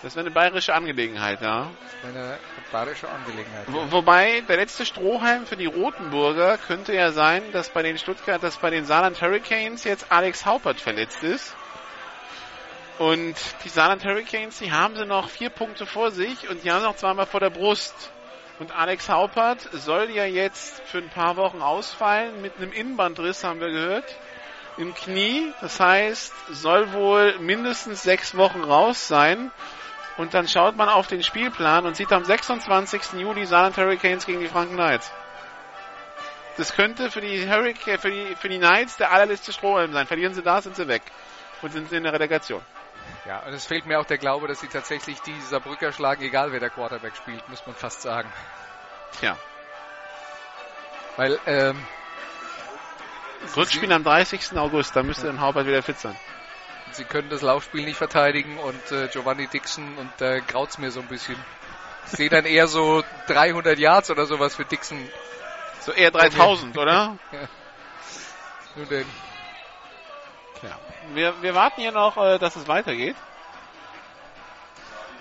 Das wäre eine bayerische Angelegenheit, ja. Eine bayerische Angelegenheit. Wo, wobei der letzte Strohhalm für die Rotenburger könnte ja sein, dass bei den Stuttgart, dass bei den Saarland Hurricanes jetzt Alex Haupert verletzt ist. Und die Saarland Hurricanes, die haben sie noch vier Punkte vor sich und die haben noch zweimal vor der Brust. Und Alex Haupert soll ja jetzt für ein paar Wochen ausfallen mit einem Innenbandriss, haben wir gehört, im Knie. Das heißt, soll wohl mindestens sechs Wochen raus sein. Und dann schaut man auf den Spielplan und sieht am 26. Juli Saarland Hurricanes gegen die Franken Knights. Das könnte für die, Hurricane, für die, für die Knights der allerletzte Strohhalm sein. Verlieren sie da, sind sie weg. Und sind sie in der Relegation. Ja, und es fehlt mir auch der Glaube, dass sie tatsächlich die Saarbrücker schlagen, egal wer der Quarterback spielt, muss man fast sagen. Tja. Weil, ähm, Rückspiel am 30. August, da müsste dann Haubert wieder fit sein. Sie können das Laufspiel nicht verteidigen und äh, Giovanni Dixon und da äh, graut's mir so ein bisschen. Ich sehe dann eher so 300 Yards oder sowas für Dixon. So eher 3000, oder? *laughs* ja. Nun denn. Wir, wir warten hier noch, äh, dass es weitergeht.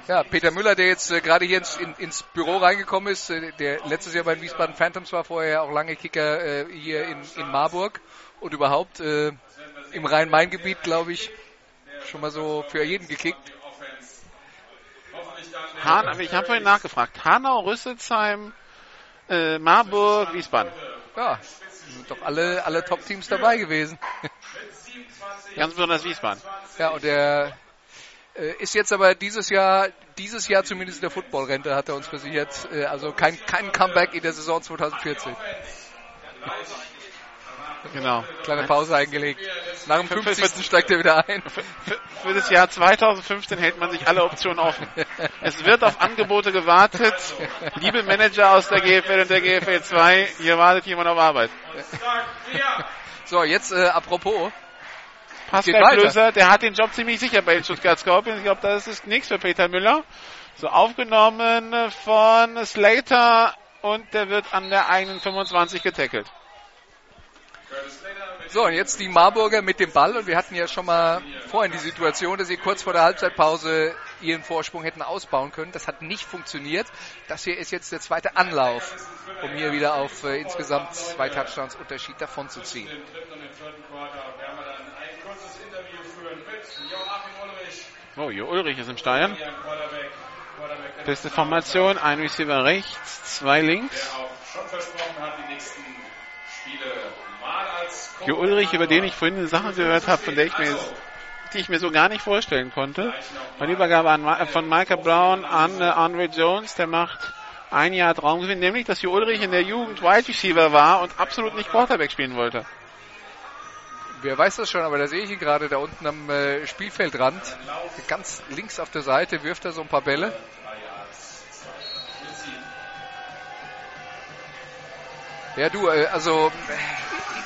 Ja, Peter Müller, der jetzt äh, gerade hier ins, in, ins Büro reingekommen ist, äh, der letztes Jahr bei den Wiesbaden Phantoms war, vorher auch lange Kicker äh, hier in, in Marburg und überhaupt äh, im Rhein-Main-Gebiet, glaube ich, schon mal so für jeden gekickt. Han, aber ich habe vorhin nachgefragt. Hanau, Rüsselsheim, äh, Marburg, Wiesbaden. Ja, sind doch alle, alle Top-Teams dabei gewesen. *laughs* Ganz besonders Wiesbaden. Ja, und der äh, ist jetzt aber dieses Jahr, dieses Jahr zumindest in der Football-Rente, hat er uns versichert. Äh, also kein, kein Comeback in der Saison 2014. Genau. Kleine Pause eingelegt. Nach dem 50. steigt er wieder ein. Für, für, das Jahr 2015 hält man sich alle Optionen offen. Es wird auf Angebote gewartet. Liebe Manager aus der GFL und der GFL 2, hier wartet jemand auf Arbeit. *laughs* So, jetzt äh, apropos. Pascal Klöser, der hat den Job ziemlich sicher bei den Stuttgart Scorpions. Ich glaube, das ist nichts für Peter Müller. So aufgenommen von Slater und der wird an der eigenen 25 getackelt. So, und jetzt die Marburger mit dem Ball. Und wir hatten ja schon mal vorhin die Situation, dass sie kurz vor der Halbzeitpause ihren Vorsprung hätten ausbauen können. Das hat nicht funktioniert. Das hier ist jetzt der zweite Anlauf, um hier wieder auf äh, insgesamt zwei Touchdowns Unterschied davon zu ziehen. Oh, Jo Ulrich ist im Steuern. Beste Formation, ein Receiver rechts, zwei links. Jo Ulrich, über den ich vorhin eine Sache gehört habe, von der ich mir, die ich mir so gar nicht vorstellen konnte. Eine Übergabe an, von Micah Brown an äh, Andre Jones, der macht ein Jahr Traumgewinn, nämlich, dass Jo Ulrich in der Jugend Wide Receiver war und absolut nicht Quarterback spielen wollte. Wer weiß das schon, aber da sehe ich ihn gerade da unten am äh, Spielfeldrand. Ganz links auf der Seite wirft er so ein paar Bälle. Ja, du, äh, also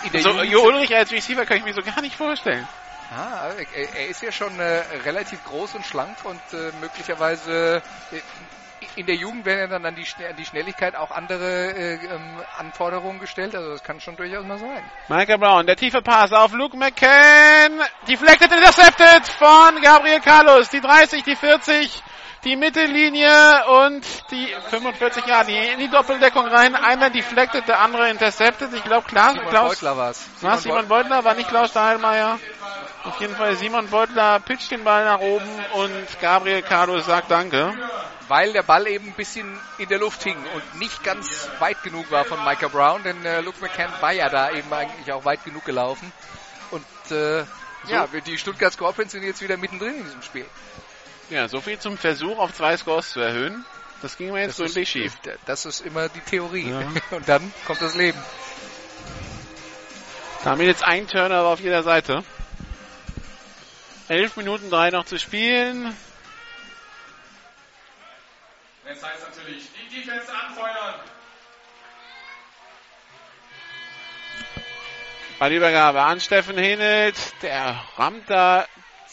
in der so, Jo Ulrich als Receiver kann ich mir so gar nicht vorstellen. Ah, er, er ist ja schon äh, relativ groß und schlank und äh, möglicherweise äh, in der Jugend werden dann an die, an die Schnelligkeit auch andere äh, ähm, Anforderungen gestellt. Also das kann schon durchaus mal sein. Michael Brown, der tiefe Pass auf Luke McCann. Deflected, intercepted von Gabriel Carlos. Die 30, die 40 die Mittellinie und die 45 Jahre die in die Doppeldeckung rein. Einer deflected, der andere intercepted. Ich glaube, Klaus, Simon Klaus, Beutler war es. Simon, Simon Beutler war nicht Klaus Dahlmeier. Auf jeden Fall Simon Beutler pitcht den Ball nach oben und Gabriel Carlos sagt Danke. Weil der Ball eben ein bisschen in der Luft hing und nicht ganz weit genug war von Micah Brown, denn äh, Luke McCann war ja da eben eigentlich auch weit genug gelaufen. Und äh, so. ja, die Stuttgart Scorpions sind jetzt wieder mittendrin in diesem Spiel. Ja, so viel zum Versuch auf zwei Scores zu erhöhen. Das ging mir jetzt gründlich schief. Das ist immer die Theorie. Ja. *laughs* Und dann kommt das Leben. Damit jetzt ein Turnover auf jeder Seite. Elf Minuten drei noch zu spielen. Jetzt heißt natürlich, die Defense anfeuern. Ballübergabe an Steffen Henelt. Der rammt da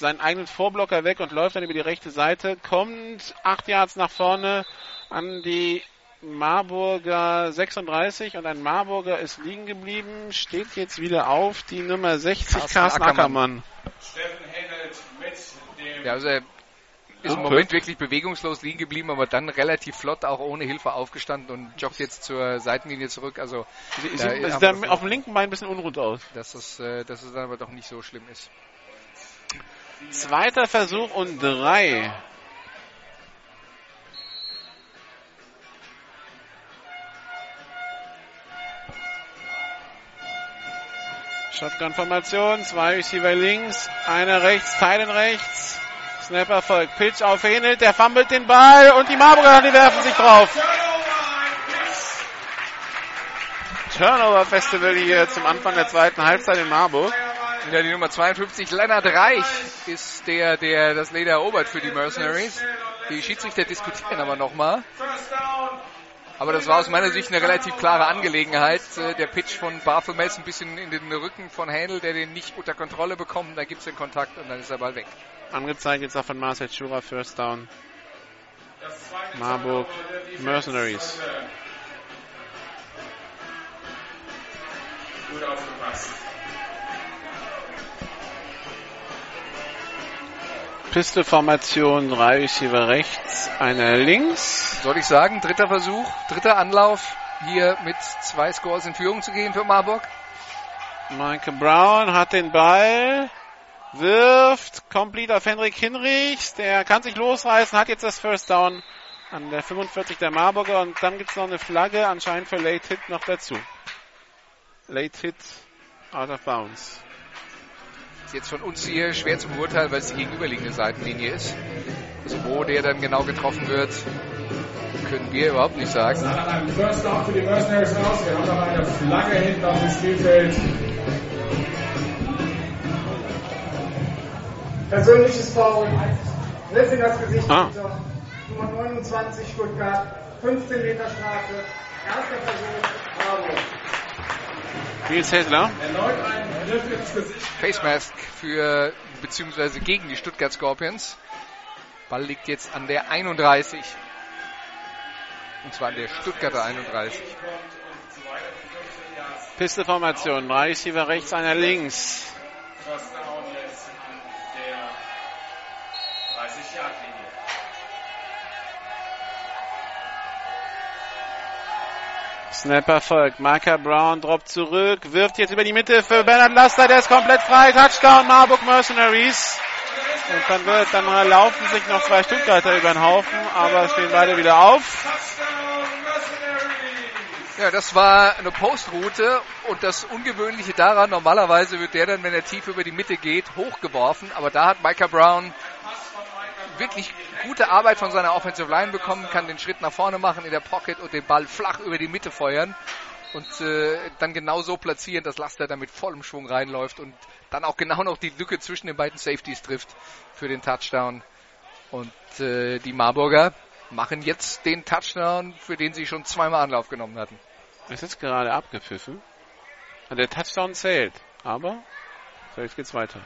seinen eigenen Vorblocker weg und läuft dann über die rechte Seite, kommt acht Yards nach vorne an die Marburger 36 und ein Marburger ist liegen geblieben, steht jetzt wieder auf die Nummer 60, Carsten Carsten Ackermann. Ackermann. Steffen Hennelt mit dem Ja, also er ist im Moment wirklich bewegungslos liegen geblieben, aber dann relativ flott auch ohne Hilfe aufgestanden und joggt jetzt zur Seitenlinie zurück. Also Sie, Da sieht, ist sieht aber dann so- auf dem linken Bein ein bisschen unrund aus. dass es, äh, dass es dann aber doch nicht so schlimm ist. Zweiter Versuch und drei. Shotgun-Formation, zwei Receiver links, einer rechts, Teilen rechts. Snapper folgt, Pitch auf Henelt, der fummelt den Ball und die Marburger, die werfen sich drauf. Turnover Festival hier zum Anfang der zweiten Halbzeit in Marburg. Ja, die Nummer 52, Lennart Reich, ist der, der das Leder erobert für die Mercenaries. Die Schiedsrichter diskutieren aber nochmal. Aber das war aus meiner Sicht eine relativ klare Angelegenheit. Äh, Der Pitch von Barthelmess ein bisschen in den Rücken von Händel, der den nicht unter Kontrolle bekommt. Da gibt's den Kontakt und dann ist der Ball weg. Angezeigt jetzt auch von Marcel Schura, First Down. Marburg Mercenaries. Gut aufgepasst. Pisteformation, drei Receiver rechts, einer links. Soll ich sagen, dritter Versuch, dritter Anlauf, hier mit zwei Scores in Führung zu gehen für Marburg. Michael Brown hat den Ball, wirft, complete auf Henrik Hinrichs, der kann sich losreißen, hat jetzt das First Down an der 45 der Marburger und dann gibt's noch eine Flagge anscheinend für Late Hit noch dazu. Late Hit out of bounds. Jetzt von uns hier schwer zu beurteilen, weil es die gegenüberliegende Seitenlinie ist. Also wo der dann genau getroffen wird, können wir überhaupt nicht sagen. First Down für die Mercenaries raus. Wir haben noch eine Flagge hinten auf dem Spielfeld. Persönliches Foul. Griff in das Gesicht. Ah. Nummer 29 Stuttgart. 15 Meter Strafe. Erster Versuch. Bravo. Nils Gesicht. Face Mask für, beziehungsweise gegen die Stuttgart Scorpions. Ball liegt jetzt an der 31. Und zwar an der Stuttgarter 31. Pisteformation, drei Receiver rechts, einer links. Snapper folgt. Marker Brown droppt zurück, wirft jetzt über die Mitte für Bernhard Laster, der ist komplett frei. Touchdown Marburg Mercenaries. Und dann wird, dann laufen sich noch zwei Stuttgarter über den Haufen, aber stehen beide wieder auf. Ja, das war eine Postroute und das Ungewöhnliche daran, normalerweise wird der dann, wenn er tief über die Mitte geht, hochgeworfen, aber da hat Micah Brown wirklich gute Arbeit von seiner Offensive Line bekommen, kann den Schritt nach vorne machen in der Pocket und den Ball flach über die Mitte feuern und äh, dann genau so platzieren, dass Laster da mit vollem Schwung reinläuft und dann auch genau noch die Lücke zwischen den beiden Safeties trifft für den Touchdown. Und äh, die Marburger machen jetzt den Touchdown, für den sie schon zweimal Anlauf genommen hatten. Es ist gerade abgepfiffen. Der Touchdown zählt, aber jetzt geht's weiter.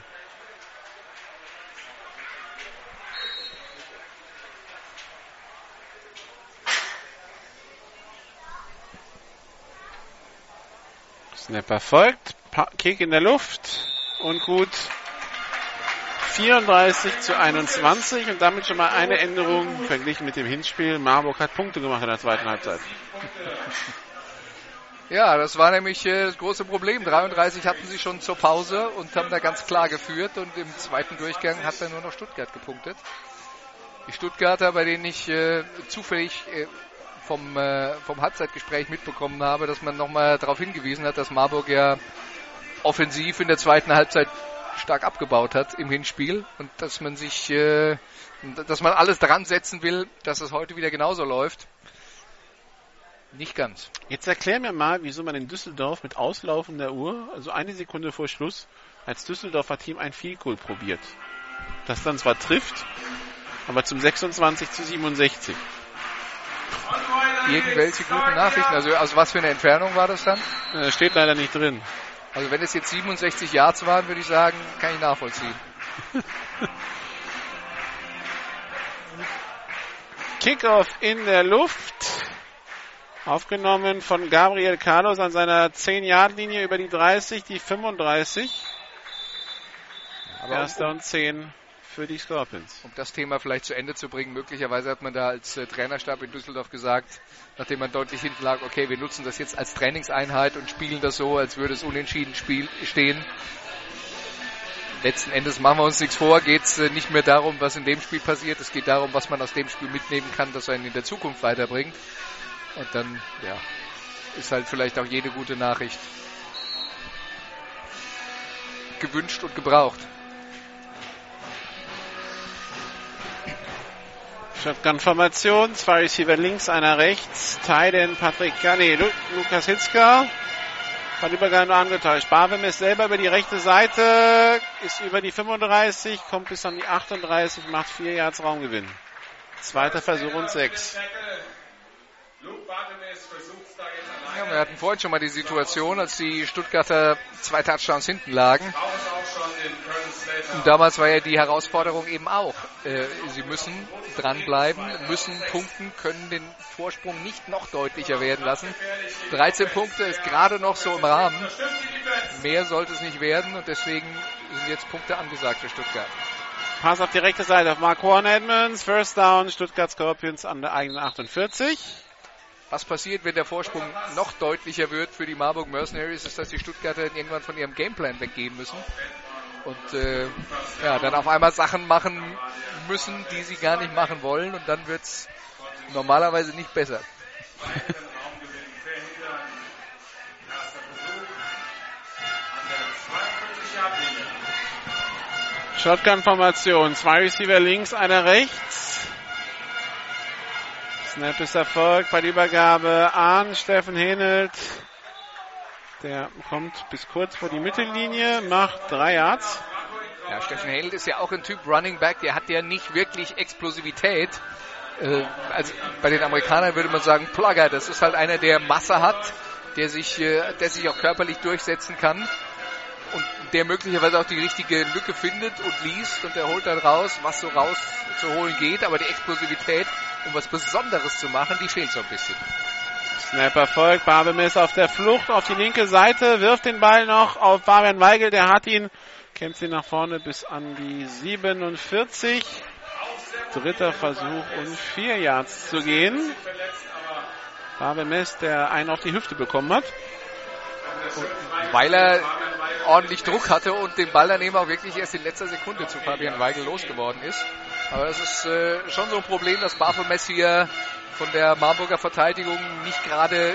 Snapper folgt, Kick in der Luft und gut 34 zu 21 und damit schon mal eine Änderung verglichen mit dem Hinspiel. Marburg hat Punkte gemacht in der zweiten Halbzeit. *laughs* Ja, das war nämlich äh, das große Problem. 33 hatten sie schon zur Pause und haben da ganz klar geführt und im zweiten Durchgang hat dann nur noch Stuttgart gepunktet. Die Stuttgarter, bei denen ich äh, zufällig äh, vom, äh, vom Halbzeitgespräch mitbekommen habe, dass man nochmal darauf hingewiesen hat, dass Marburg ja offensiv in der zweiten Halbzeit stark abgebaut hat im Hinspiel und dass man sich, äh, dass man alles dran setzen will, dass es heute wieder genauso läuft. Nicht ganz. Jetzt erklär mir mal, wieso man in Düsseldorf mit Auslaufen der Uhr, also eine Sekunde vor Schluss, als Düsseldorfer Team ein Field probiert. Das dann zwar trifft, aber zum 26 zu 67. Irgendwelche guten Nachrichten. Also aus was für eine Entfernung war das dann? Äh, steht leider nicht drin. Also wenn es jetzt 67 Yards waren, würde ich sagen, kann ich nachvollziehen. *laughs* Kickoff in der Luft. Aufgenommen von Gabriel Carlos an seiner 10-Yard-Linie über die 30, die 35. Aber Erster und 10 für die Scorpions. um das Thema vielleicht zu Ende zu bringen, möglicherweise hat man da als äh, Trainerstab in Düsseldorf gesagt, nachdem man deutlich hinten lag, okay, wir nutzen das jetzt als Trainingseinheit und spielen das so, als würde es unentschieden spiel stehen. Letzten Endes machen wir uns nichts vor, geht es äh, nicht mehr darum, was in dem Spiel passiert, es geht darum, was man aus dem Spiel mitnehmen kann, das einen in der Zukunft weiterbringt. Und dann, ja, ist halt vielleicht auch jede gute Nachricht gewünscht und gebraucht. Shotgun-Formation, zwei Receiver links, einer rechts. Tyden, Patrick, nee, Lu Lukas Hitzka. Hat Übergang nur angetäuscht. Barwem ist selber über die rechte Seite, ist über die 35, kommt bis an die 38, macht vier Yards Raumgewinn. Zweiter Versuch und sechs. Ja, wir hatten vorhin schon mal die Situation, als die Stuttgarter zwei Touchdowns hinten lagen. Und damals war ja die Herausforderung eben auch, äh, sie müssen dranbleiben, müssen punkten, können den Vorsprung nicht noch deutlicher werden lassen. 13 Punkte ist gerade noch so im Rahmen. Mehr sollte es nicht werden und deswegen sind jetzt Punkte angesagt für Stuttgart. Pass auf die rechte Seite auf Mark Warren Edmonds. First down, Stuttgart Scorpions an der eigenen 48. Was passiert, wenn der Vorsprung noch deutlicher wird für die Marburg Mercenaries, ist, dass die Stuttgarter irgendwann von ihrem Gameplan weggehen müssen und äh, ja, dann auf einmal Sachen machen müssen, die sie gar nicht machen wollen und dann wird's normalerweise nicht besser. Shotgun-Formation. Zwei Receiver links, einer rechts. Snap ist erfolgt bei der Übergabe an Steffen Henelt. Der kommt bis kurz vor die Mittellinie, macht drei Yards. Ja, Steffen Held ist ja auch ein Typ Running Back, der hat ja nicht wirklich Explosivität. Äh, also bei den Amerikanern würde man sagen Plugger. Das ist halt einer, der Masse hat, der sich, äh, der sich auch körperlich durchsetzen kann und der möglicherweise auch die richtige Lücke findet und liest und der holt dann raus, was so rauszuholen geht. Aber die Explosivität, um was Besonderes zu machen, die fehlt so ein bisschen. Snap erfolgt. Babem ist auf der Flucht auf die linke Seite, wirft den Ball noch auf Fabian Weigel, der hat ihn, kämpft ihn nach vorne bis an die 47. Dritter Versuch und vier Yards zu gehen. Babemes, der einen auf die Hüfte bekommen hat. Weil er ordentlich Druck hatte und den Ball dann eben auch wirklich erst in letzter Sekunde zu Fabian Weigel losgeworden ist. Aber es ist äh, schon so ein Problem, dass Baphomet hier von der Marburger Verteidigung nicht gerade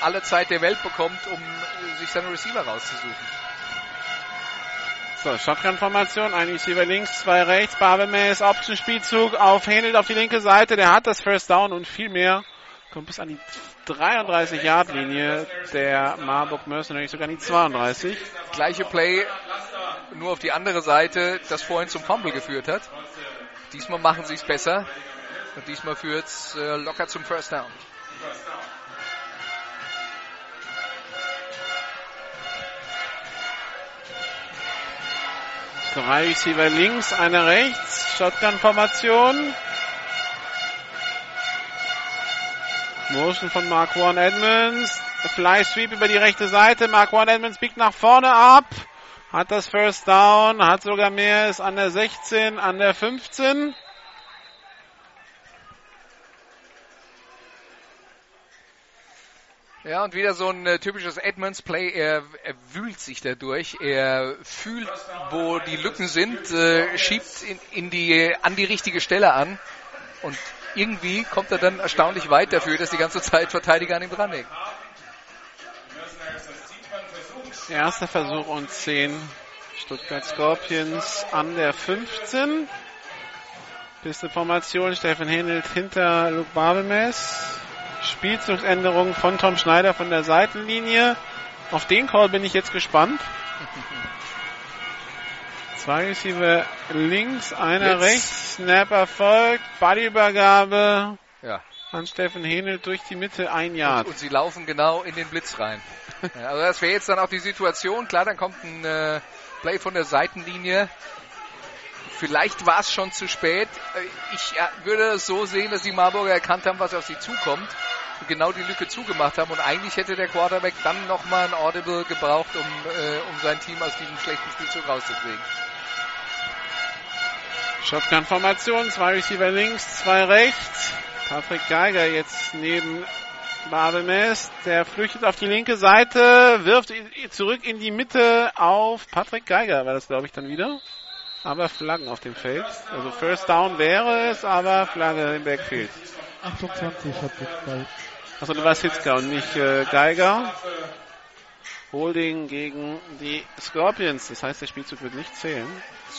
alle Zeit der Welt bekommt, um äh, sich seine Receiver rauszusuchen. So, Shotgun-Formation, ein Receiver links, zwei rechts, Babemes, Option-Spielzug auf Händel auf die linke Seite, der hat das First Down und viel mehr. Kommt bis an die 33-Yard-Linie der Marburg Mercenaries, sogar die 32. Gleiche Play, nur auf die andere Seite, das vorhin zum Fumble geführt hat. Diesmal machen sie es besser und diesmal führt es äh, locker zum First Down. Drei Receiver links, einer rechts, Shotgun-Formation. Motion von Mark Warren Edmonds. Fly Sweep über die rechte Seite. Mark Warren Edmonds biegt nach vorne ab. Hat das First Down, hat sogar mehr, ist an der 16, an der 15. Ja, und wieder so ein äh, typisches Edmonds-Play. Er, er wühlt sich dadurch. Er fühlt, wo die Lücken sind, äh, schiebt in, in die, an die richtige Stelle an. Und irgendwie kommt er dann erstaunlich weit dafür, dass die ganze Zeit Verteidiger an ihm dranhängen. Erster Versuch und 10. Stuttgart Scorpions an der 15. Pisteformation. Steffen Händelt hinter Luke Babelmes. Spielzugsänderung von Tom Schneider von der Seitenlinie. Auf den Call bin ich jetzt gespannt. *laughs* Zwei Receiver links, einer Blitz. rechts. Snap erfolgt. Ballübergabe Ja. An Steffen Hähnel durch die Mitte. Ein Yard. Und sie laufen genau in den Blitz rein. *laughs* Ja, also das wäre jetzt dann auch die Situation. Klar, dann kommt ein äh, Play von der Seitenlinie. Vielleicht war es schon zu spät. Äh, Ich äh, würde es so sehen, dass die Marburger erkannt haben, was auf sie zukommt genau die Lücke zugemacht haben und eigentlich hätte der Quarterback dann nochmal ein Audible gebraucht, um, äh, um sein Team aus diesem schlechten Spielzug rauszukriegen. Shotgun-Formation, zwei Receiver links, zwei rechts. Patrick Geiger jetzt neben Bademes, der flüchtet auf die linke Seite, wirft zurück in die Mitte auf Patrick Geiger, war das glaube ich dann wieder. Aber Flaggen auf dem Feld. Also First Down wäre es, aber Flagge im Backfield. 28 hat bald. Achso, du warst Hitzka und nicht äh, Geiger. Holding gegen die Scorpions. Das heißt, der Spielzug wird nicht zählen.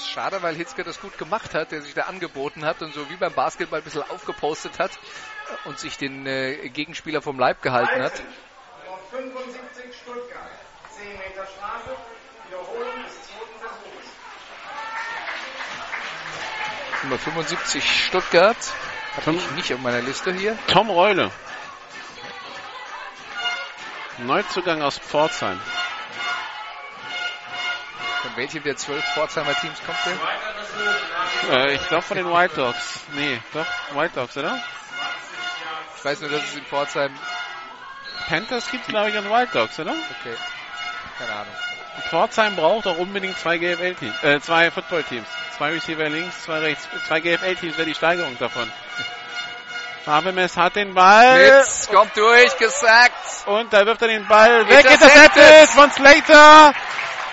Schade, weil Hitzke das gut gemacht hat, der sich da angeboten hat und so wie beim Basketball ein bisschen aufgepostet hat und sich den äh, Gegenspieler vom Leib gehalten hat. 75 Stuttgart. 10 Meter Strafe. Wiederholung des zweiten Versuchs. Nummer 75 Stuttgart. Habe ich nicht auf meiner Liste hier. Tom Reule. Neuzugang aus Pforzheim. Von welchem der zwölf Pforzheimer Teams kommt der? Äh, ich glaube von den White Dogs. Nee, doch, White Dogs, oder? Ich weiß nur, dass es in Pforzheim. Panthers gibt glaube ich an White Dogs, oder? Okay. Keine Ahnung. Pforzheim braucht auch unbedingt zwei GFL-Teams, äh, zwei Football-Teams. Zwei Receiver links, zwei rechts. Zwei GFL-Teams wäre die Steigerung davon. Fabemes hat den Ball. Jetzt kommt durch, gesagt. Und da wirft er den Ball weg. Intercepted von Slater.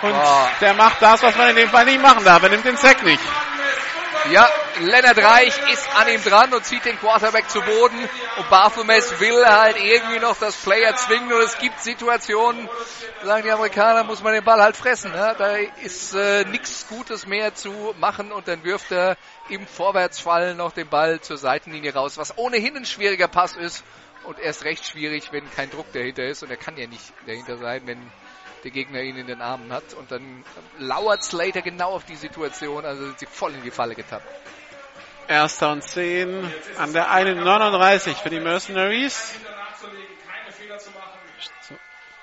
Und Oh. der macht das, was man in dem Fall nicht machen darf. Er nimmt den Sack nicht. Ja, Lennart Reich ist an ihm dran und zieht den Quarterback zu Boden. Und Baphomet will halt irgendwie noch das Player zwingen. Und es gibt Situationen, sagen die Amerikaner, muss man den Ball halt fressen. Ne? Da ist äh, nichts Gutes mehr zu machen. Und dann wirft er im Vorwärtsfall noch den Ball zur Seitenlinie raus, was ohnehin ein schwieriger Pass ist. Und erst recht schwierig, wenn kein Druck dahinter ist. Und er kann ja nicht dahinter sein, wenn der Gegner ihn in den Armen hat. Und dann lauert Slater genau auf die Situation. Also sind sie voll in die Falle getappt. Erster und 10 an der 1,39 für die Mercenaries.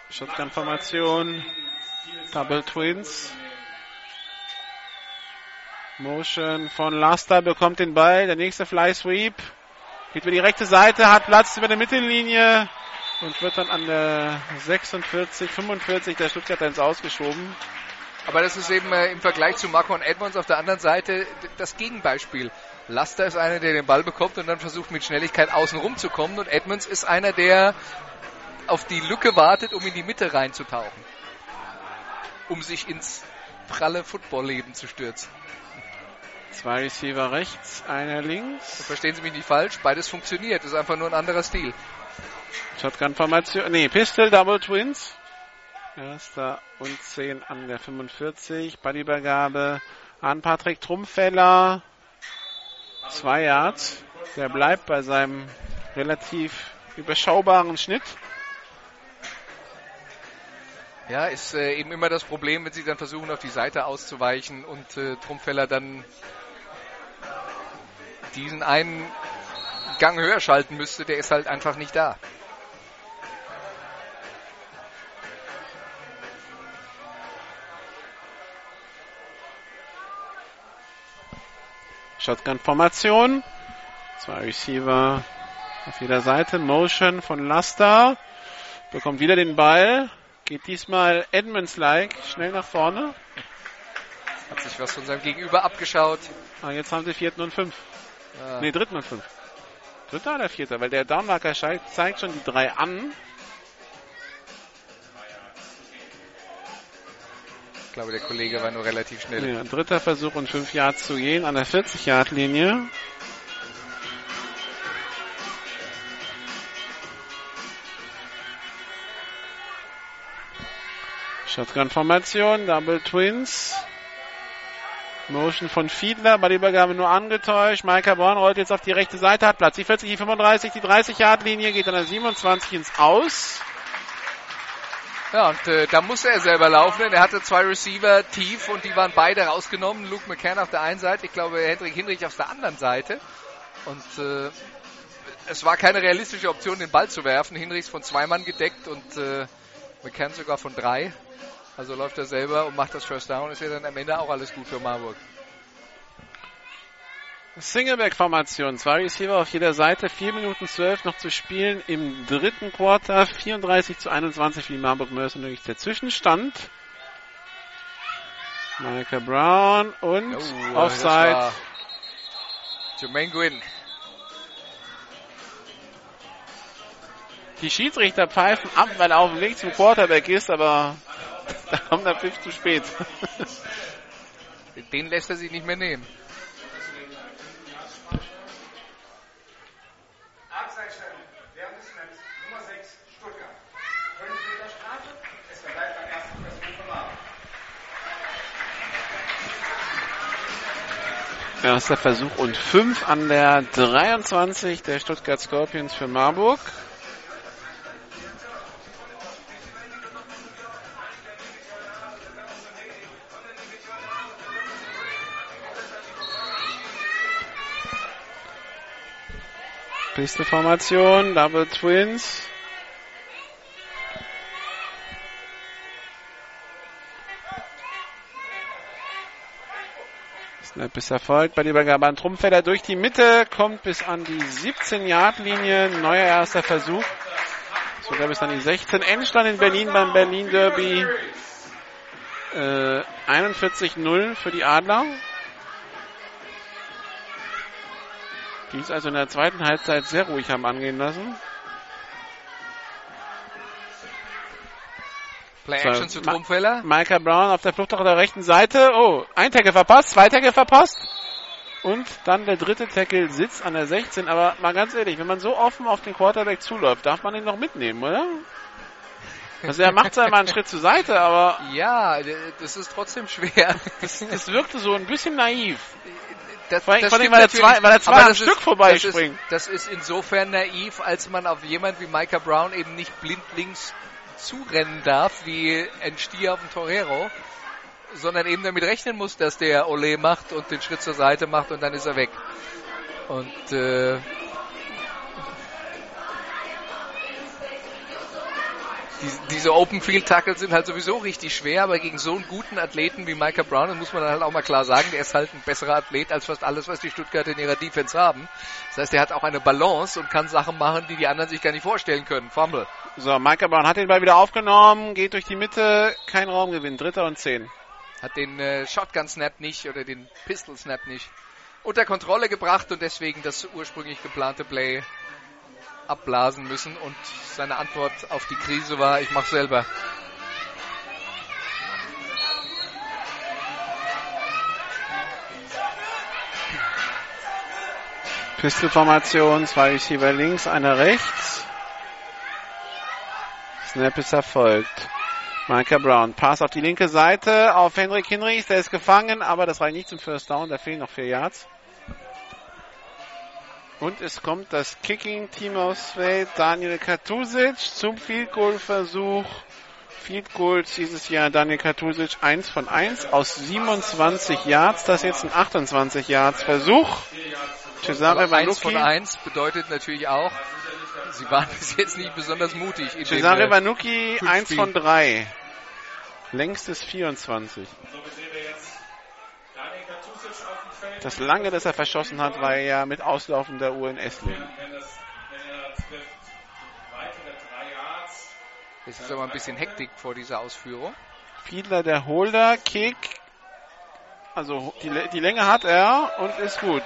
Shotgun-Formation. Double Twins. Motion von Laster bekommt den Ball. Der nächste Fly Sweep. Geht über die rechte Seite, hat Platz über der Mittellinie und wird dann an der 46, 45 der Stuttgarter ins Ausgeschoben. Aber das ist eben äh, im Vergleich zu Marco und Edmonds auf der anderen Seite das Gegenbeispiel. Laster ist einer, der den Ball bekommt und dann versucht mit Schnelligkeit außen rum zu kommen und Edmonds ist einer, der auf die Lücke wartet, um in die Mitte reinzutauchen. Um sich ins pralle Footballleben zu stürzen. Zwei Receiver rechts, einer links. Verstehen Sie mich nicht falsch, beides funktioniert, ist einfach nur ein anderer Stil. Shotgun-Formation, nee, Pistol, Double Twins. Erster und 10 an der 45. Ballübergabe an Patrick Trumpfeller. Zwei Yards. Der bleibt bei seinem relativ überschaubaren Schnitt. Ja, ist äh, eben immer das Problem, wenn sie dann versuchen, auf die Seite auszuweichen und äh, Trumpfeller dann diesen einen Gang höher schalten müsste, der ist halt einfach nicht da. Shotgun-Formation. Zwei Receiver auf jeder Seite. Motion von Laster. Bekommt wieder den Ball. Geht diesmal Edmonds-like schnell nach vorne. Hat sich was von seinem Gegenüber abgeschaut. Ah, jetzt haben sie vierten und fünf. Ja. Nee, dritten und fünf. Dritter oder vierter? Weil der Downmarker zeigt schon die drei an. Ich glaube, der Kollege war nur relativ schnell. Ja, dritter Versuch und fünf Yards zu gehen an der 40-Yard-Linie. Shotgun-Formation, Double Twins. Motion von Fiedler, bei der Übergabe nur angetäuscht. Micah Born rollt jetzt auf die rechte Seite, hat Platz. Die 40, die 35, die 30-Yard-Linie geht an der 27 ins Aus. Ja, und äh, da musste er selber laufen, denn er hatte zwei Receiver tief und die waren beide rausgenommen. Luke McCann auf der einen Seite, ich glaube Hendrik Hinrich auf der anderen Seite. Und äh, es war keine realistische Option, den Ball zu werfen. Hinrichs von zwei Mann gedeckt und äh, McCann sogar von drei. Also läuft er selber und macht das First Down. Ist ja dann am Ende auch alles gut für Marburg. Singleback-Formation. Zwei Receiver auf jeder Seite. 4 Minuten 12 noch zu spielen im dritten Quarter. 34 zu 21 für die Marburg Mercenaries. Der Zwischenstand. Michael Brown und Oh, Offside. Jermaine Gwynn. Die Schiedsrichter pfeifen ab, weil er auf dem Weg zum Quarterback ist, aber *laughs* da kommt der Pfiff zu spät. Den lässt er sich nicht mehr nehmen. Abseitsstellung während des Snaps Nummer 6 Stuttgart. 5 Meter Strafe. Es verbleibt beim ersten Versuch von Marburg. Erster Versuch und 5 an der 23 der Stuttgart Scorpions für Marburg. Pisteformation, Double Twins. Snap ist erfolgt bei der Übergabe an Trumpfelder durch die Mitte, kommt bis an die 17-Yard-Linie. Neuer erster Versuch. Sogar bis an die 16. Endstand in Berlin beim Berlin Derby. Äh, 41-0 für die Adler. Die es also in der zweiten Halbzeit sehr ruhig haben angehen lassen. Play So, Action zu Ma- Trumpfeller. Micah Brown auf der Flucht auf der rechten Seite. Oh, ein Tackle verpasst, zwei Tackle verpasst. Und dann der dritte Tackle sitzt an der 16. Aber mal ganz ehrlich, wenn man so offen auf den Quarterback zuläuft, darf man ihn noch mitnehmen, oder? Also er macht zwar mal einen Schritt zur Seite, aber *laughs* Ja, das ist trotzdem schwer. das, das wirkte so ein bisschen naiv. *laughs* Das, Vor allem- das vor allem, weil er zwei- weil er zwei am Stück ist- vorbeispringt. Das ist, das ist insofern naiv, als man auf jemand wie Micah Brown eben nicht blindlings zurennen darf, wie ein Stier auf dem Torero, sondern eben damit rechnen muss, dass der Ole macht und den Schritt zur Seite macht und dann ist er weg. Und äh, die, diese Open Field Tackles sind halt sowieso richtig schwer, aber gegen so einen guten Athleten wie Micah Brown, das muss man dann halt auch mal klar sagen, der ist halt ein besserer Athlet als fast alles, was die Stuttgarter in ihrer Defense haben. Das heißt, er hat auch eine Balance und kann Sachen machen, die die anderen sich gar nicht vorstellen können. Fumble. So, Micah Brown hat den Ball wieder aufgenommen, geht durch die Mitte, kein Raumgewinn, dritter und zehn. Hat den äh, Shotgun Snap nicht oder den Pistol Snap nicht unter Kontrolle gebracht und deswegen das ursprünglich geplante Play abblasen müssen und seine Antwort auf die Krise war, ich mach selber. Pistolformation, zwei Receiver links, einer rechts. Snap ist erfolgt. Micah Brown, Pass auf die linke Seite auf Henrik Hinrichs, der ist gefangen, aber das reicht nicht zum First Down, da fehlen noch vier Yards. Und es kommt das Kicking-Team aus Feld, Daniel Katusic zum Field Goal Versuch. Field Goals dieses Jahr Daniel Katusic 1 von 1 aus 27 Yards, das ist jetzt ein 28 Yards Versuch. Cesare Aber eins von Vanucci, eins bedeutet natürlich auch, sie waren *laughs* bis jetzt nicht besonders mutig. Cesare Vanucci fünf 1 Spielen. von 3. Längstes 24. Somit sehen wir jetzt Daniel Katusic auf dem Feld. Das lange, das er verschossen hat, war ja mit Auslaufen der Uhr in Esslingen. Es ist aber ein bisschen Hektik vor dieser Ausführung. Fiedler der Holder, Kick. Also die, die Länge hat er und ist gut.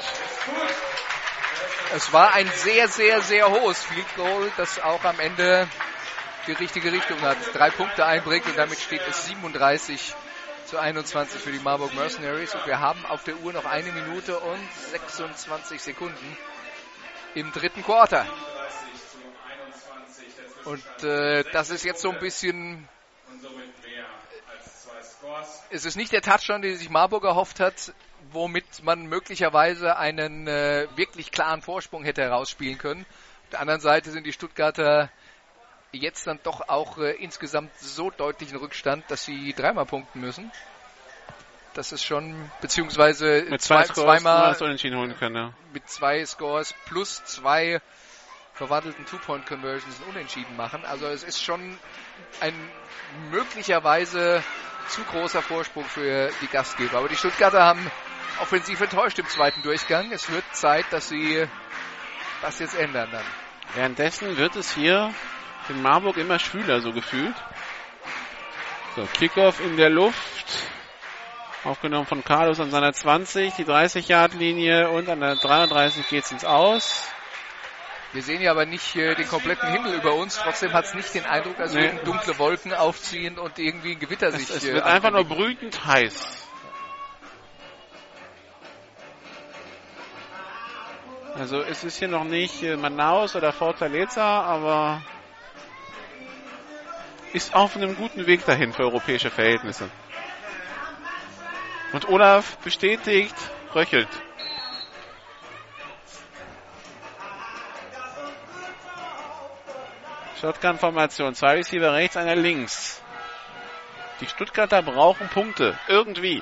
Es war ein sehr, sehr, sehr hohes Field Goal, das auch am Ende die richtige Richtung hat. Drei Punkte einbringt und damit steht es 37 zu 21 für die Marburg Mercenaries. Und wir haben auf der Uhr noch eine Minute und 26 Sekunden im dritten Quarter. Und äh, das ist jetzt so ein bisschen es ist nicht der Touchdown, den sich Marburg erhofft hat, womit man möglicherweise einen äh, wirklich klaren Vorsprung hätte herausspielen können. Auf der anderen Seite sind die Stuttgarter jetzt dann doch auch äh, insgesamt so deutlichen Rückstand, dass sie dreimal punkten müssen. Das ist schon, beziehungsweise Mit zwei zwei, Scores zweimal unentschieden holen können. Ja. mit zwei Scores plus zwei verwandelten Two-Point-Conversions unentschieden machen. Also es ist schon ein möglicherweise zu großer Vorsprung für die Gastgeber. Aber die Stuttgarter haben offensiv enttäuscht im zweiten Durchgang. Es wird Zeit, dass sie das jetzt ändern dann. Währenddessen wird es hier in Marburg immer schwüler, so gefühlt. So, Kickoff in der Luft. Aufgenommen von Carlos an seiner 20, die 30-Yard-Linie und an der 33 geht's ins Aus. Wir sehen ja aber nicht äh, den kompletten Himmel über uns. Trotzdem hat es nicht den Eindruck, als Nee. würden dunkle Wolken aufziehen und irgendwie ein Gewitter sich. Es, es äh, wird einfach nur brütend heiß. Also es ist hier noch nicht äh, Manaus oder Fortaleza, aber ist auf einem guten Weg dahin für europäische Verhältnisse. Und Olaf bestätigt, röchelt. Shotgun-Formation. Zwei Receiver rechts, einer links. Die Stuttgarter brauchen Punkte. Irgendwie.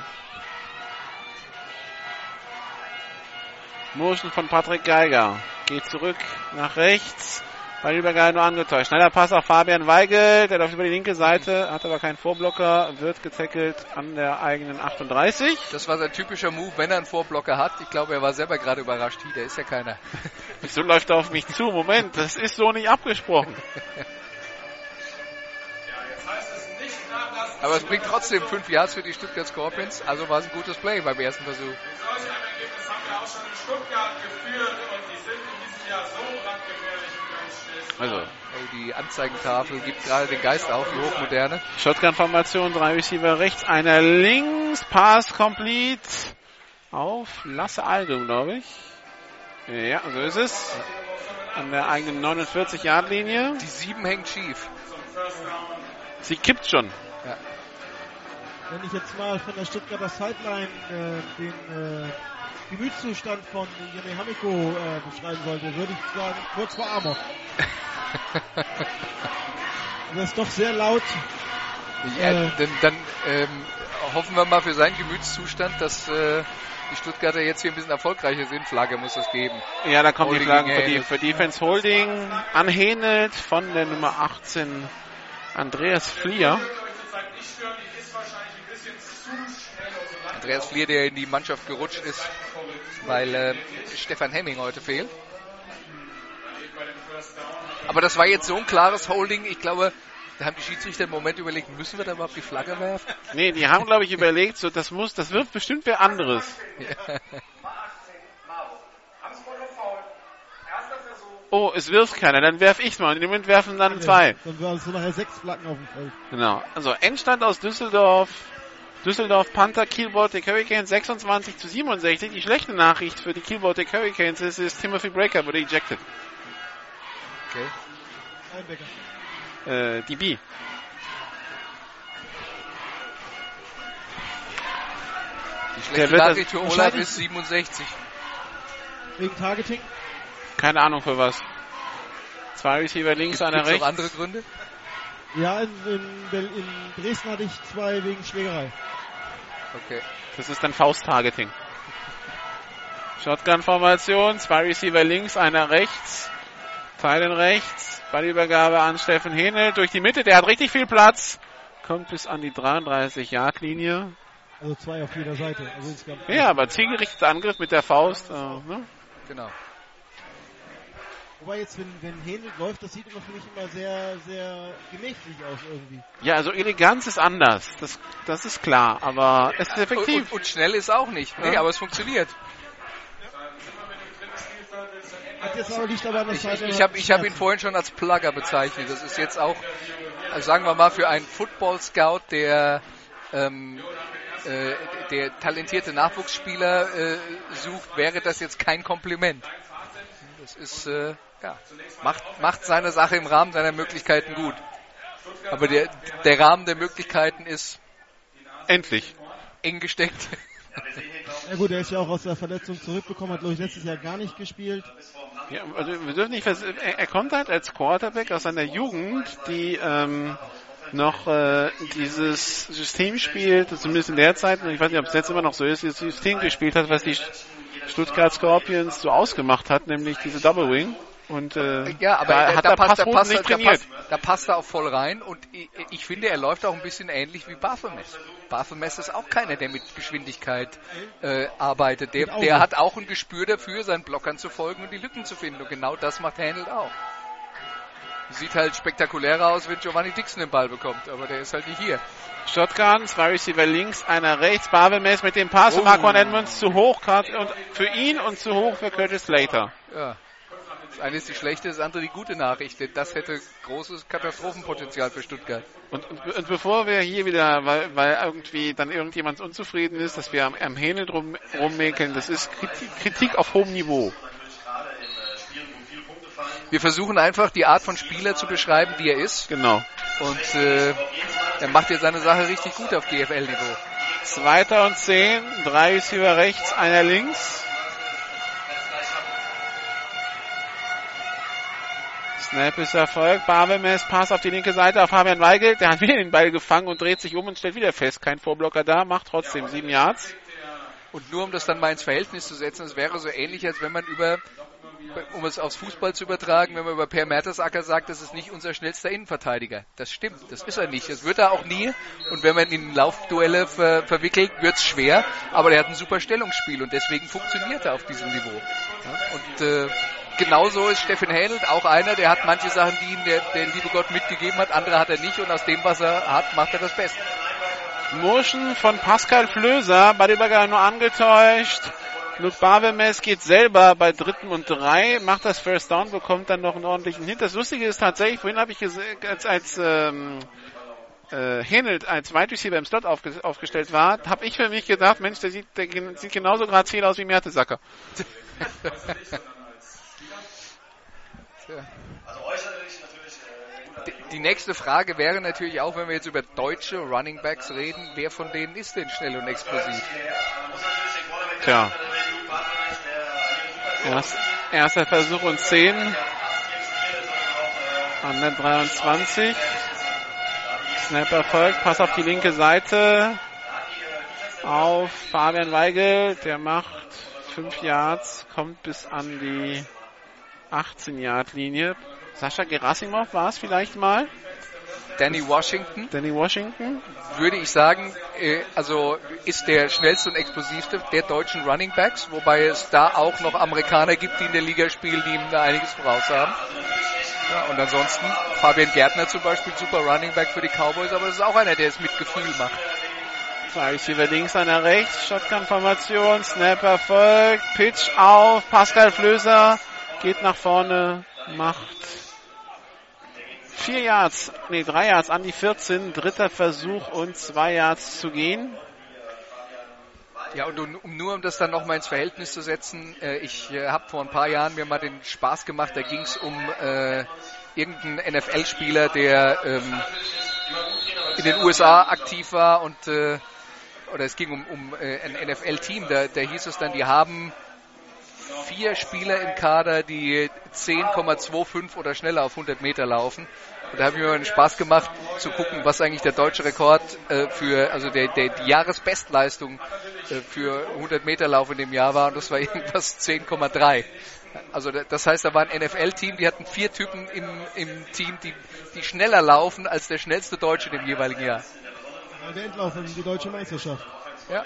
Motion von Patrick Geiger. Geht zurück nach rechts. Ballübergabe nur angetäuscht. Schneller Pass auf Fabian Weigel. Der läuft über die linke Seite, hat aber keinen Vorblocker, wird getackelt an der eigenen 38. Das war sein typischer Move, wenn er einen Vorblocker hat. Ich glaube, er war selber gerade überrascht. Hi, der ist ja keiner. *laughs* Wieso läuft er auf mich zu? Moment, das ist so nicht abgesprochen. *laughs* Aber es bringt trotzdem fünf Yards für die Stuttgart Scorpions. Also war es ein gutes Play beim ersten Versuch. Solch ein Ergebnis haben wir auch schon in Stuttgart geführt Also, Oh, die Anzeigentafel gibt gerade den Geist auf, die Hochmoderne. Shotgun-Formation, drei Receiver rechts, einer links, Pass complete auf Lasse Aldum, glaube ich. Ja, so ist es. An der eigenen 49-Yard-Linie. Die sieben hängt schief. Sie kippt schon. Wenn ich jetzt mal von der Stuttgarter Sideline äh, den äh, Gemütszustand von Jene Hamiko äh, beschreiben sollte, würde ich sagen, kurz vor Amok. *laughs* *laughs* das ist doch sehr laut. Ja, Äh. dann dann ähm, hoffen wir mal für seinen Gemütszustand, dass äh, die Stuttgarter jetzt hier ein bisschen erfolgreicher sind. Flagge muss es geben. Ja, da kommen die Holding Flaggen für, die, für Defense Holding. Anhähnelt von der Nummer 18 Andreas Flier. Andreas Flier, der in die Mannschaft gerutscht ist, weil äh, Stefan Hemming heute fehlt. Aber das war jetzt so ein klares Holding. Ich glaube, da haben die Schiedsrichter im Moment überlegt, müssen wir da überhaupt die Flagge werfen? Nee, die haben, glaube ich, überlegt, so, das muss, das wird bestimmt wer anderes. Oh, es wirft keiner, dann werf ich's mal. Und im Moment werfen dann zwei. Dann waren es so nachher sechs Flaggen auf dem Feld. Genau. Also Endstand aus Düsseldorf. Düsseldorf Panther Kiel Baltic Hurricanes 26 zu 67. Die schlechte Nachricht für die Kiel Baltic Hurricanes ist, ist Timothy Breaker wurde ejected. Okay. Einbecker. Äh, die B. Die Der schlechte Nachricht für Olaf ist 67. Wegen Targeting? Keine Ahnung für was. Zwei Receiver links, einer es noch rechts. andere Gründe? Ja, in, in, in Dresden hatte ich zwei wegen Schlägerei. Okay. Das ist dann Faust-Targeting. *laughs* Shotgun-Formation, zwei Receiver links, einer rechts. Teilen rechts. Ballübergabe an Steffen Henel durch die Mitte. Der hat richtig viel Platz. Kommt bis an die 33-Yard-Linie. Also zwei auf jeder Seite. Also. Ja, aber zielgerichteter Angriff mit der Faust. Äh, ne? Genau. Wobei jetzt, wenn, wenn Händel läuft, das sieht immer für mich immer sehr, sehr gemächlich aus irgendwie. Ja, also Eleganz ist anders. Das, das ist klar. Aber es ist effektiv. und, und schnell ist auch nicht. Nee, Ja. aber es funktioniert. Hat jetzt aber nicht aber an der Ich, ich, ich habe ich hab ihn vorhin schon als Plugger bezeichnet. Das ist jetzt auch, also sagen wir mal, für einen Football-Scout, der, ähm, äh, der talentierte Nachwuchsspieler äh, sucht, wäre das jetzt kein Kompliment. Das ist, äh, ja, macht, macht seine Sache im Rahmen seiner Möglichkeiten gut. Aber der, der Rahmen der Möglichkeiten ist Endlich. eng gesteckt. Ja gut, er ist ja auch aus der Verletzung zurückbekommen, hat glaube ich letztes Jahr gar nicht gespielt. Ja, also wir dürfen nicht er, kommt halt als Quarterback aus einer Jugend, die ähm, noch äh, dieses System spielt, zumindest in der Zeit, ich weiß nicht, ob es jetzt immer noch so ist, dieses System gespielt hat, was die Stuttgart Scorpions so ausgemacht hat, nämlich diese Double Wing. Und äh, Ja, aber da da, hat da, passt, da, passt, nicht da, trainiert. passt, da passt er auch voll rein und ich, ich finde, er läuft auch ein bisschen ähnlich wie Baphomet. Baphomet ist auch keiner, der mit Geschwindigkeit äh, arbeitet. Der, der hat auch ein Gespür dafür, seinen Blockern zu folgen und die Lücken zu finden. Und genau das macht Handel auch. Sieht halt spektakulärer aus, wenn Giovanni Dixon den Ball bekommt, aber der ist halt nicht hier. Shotgun, zwei Receiver links, einer rechts. Barbemes mit dem Pass von Oh. Marquand Edmonds zu hoch und für ihn und zu hoch für Curtis Slater. Ja. Das eine ist die schlechte, das andere die gute Nachricht. Denn das hätte großes Katastrophenpotenzial für Stuttgart. Und, und, und bevor wir hier wieder, weil, weil irgendwie dann irgendjemand unzufrieden ist, dass wir am, am Hähne drum rummäkeln, das ist Kritik, Kritik auf hohem Niveau. Wir versuchen einfach die Art von Spieler zu beschreiben, die er ist. Genau. Und äh, er macht jetzt seine Sache richtig gut auf GFL-Niveau. Zweiter und zehn, drei Receiver rechts, einer links. Snap ist erfolgt. Barbemes Pass auf die linke Seite auf Fabian Weigel. Der hat wieder *laughs* den Ball gefangen und dreht sich um und stellt wieder fest. Kein Vorblocker da, macht trotzdem sieben Yards. Und nur um das dann mal ins Verhältnis zu setzen, es wäre so ähnlich, als wenn man über, um es aufs Fußball zu übertragen, wenn man über Per Mertesacker sagt, das ist nicht unser schnellster Innenverteidiger. Das stimmt, das ist er nicht. Das wird er auch nie. Und wenn man ihn in Laufduelle ver verwickelt, wird's schwer. Aber er hat ein super Stellungsspiel und deswegen funktioniert er auf diesem Niveau. Ja, und äh, genauso ist Steffen Hähnelt auch einer, der hat manche Sachen, die ihm der, der liebe Gott mitgegeben hat, andere hat er nicht und aus dem, was er hat, macht er das Beste. Motion von Pascal Flöser, bei war nur angetäuscht. Luke Barbemes geht selber bei dritten und drei, macht das First Down, bekommt dann noch einen ordentlichen Hit. Das Lustige ist tatsächlich, vorhin habe ich gesehen, als, als ähm, äh, Henelt als Wide Receiver im Slot aufge aufgestellt war, habe ich für mich gedacht, Mensch, der sieht, der sieht genauso grazil aus wie Mertesacker. *laughs* Die- Die nächste Frage wäre natürlich auch, wenn wir jetzt über deutsche Running Backs reden, wer von denen ist denn schnell und explosiv? Tja. Erst, erster Versuch und 10. An der 23. Snap erfolgt. Pass auf die linke Seite. Auf Fabian Weigel. Der macht 5 Yards. Kommt bis an die 18 Yard Linie. Sascha Gerasimov war es vielleicht mal. Danny Washington, Danny Washington. würde ich sagen, äh, also ist der schnellste und explosivste der deutschen Running Backs, wobei es da auch noch Amerikaner gibt, die in der Liga spielen, die ihm da einiges voraus haben. Ja, und ansonsten Fabian Gärtner zum Beispiel, super Running Back für die Cowboys, aber das ist auch einer, der es mit Gefühl macht. Zwei Receiver links, einer rechts. Shotgun-Formation. Snap erfolgt. Pitch auf. Pascal Flöser geht nach vorne. Macht vier Yards, nee, drei Yards an die 14. Dritter Versuch und zwei Yards zu gehen. Ja, und um, nur um das dann nochmal ins Verhältnis zu setzen, äh, ich äh, habe vor ein paar Jahren mir mal den Spaß gemacht, da ging es um äh, irgendeinen NFL-Spieler, der ähm, in den USA aktiv war und äh, oder es ging um, um äh, ein NFL-Team, da, da hieß es dann, die haben vier Spieler im Kader, die 10,25 oder schneller auf 100 Meter laufen. Und da habe ich mir den Spaß gemacht, zu gucken, was eigentlich der deutsche Rekord äh, für, also der, der die Jahresbestleistung äh, für 100 Meter Lauf in dem Jahr war. Und das war *laughs* irgendwas 10,3. Also da- das heißt, da war ein NFL-Team, die hatten vier Typen im, im Team, die, die schneller laufen als der schnellste Deutsche in dem jeweiligen Jahr. Der Endlauf die deutsche Meisterschaft. Ja.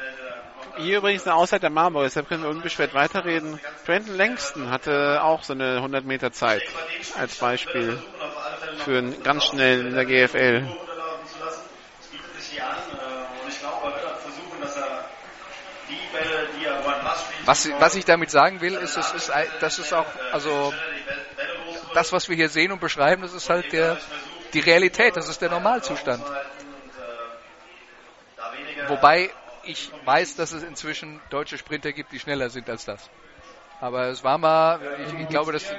Hier übrigens eine Auszeit der Marburg, deshalb können wir unbeschwert weiterreden. Brandon Langston hatte auch so eine 100 Meter Zeit als Beispiel für einen ganz schnell in der GFL. Was, was ich damit sagen will, ist, es ist, das ist auch, also das, was wir hier sehen und beschreiben, das ist halt der, die Realität, das ist der Normalzustand. Wobei ich weiß, dass es inzwischen deutsche Sprinter gibt, die schneller sind als das. Aber es war mal, ich, ich glaube, dass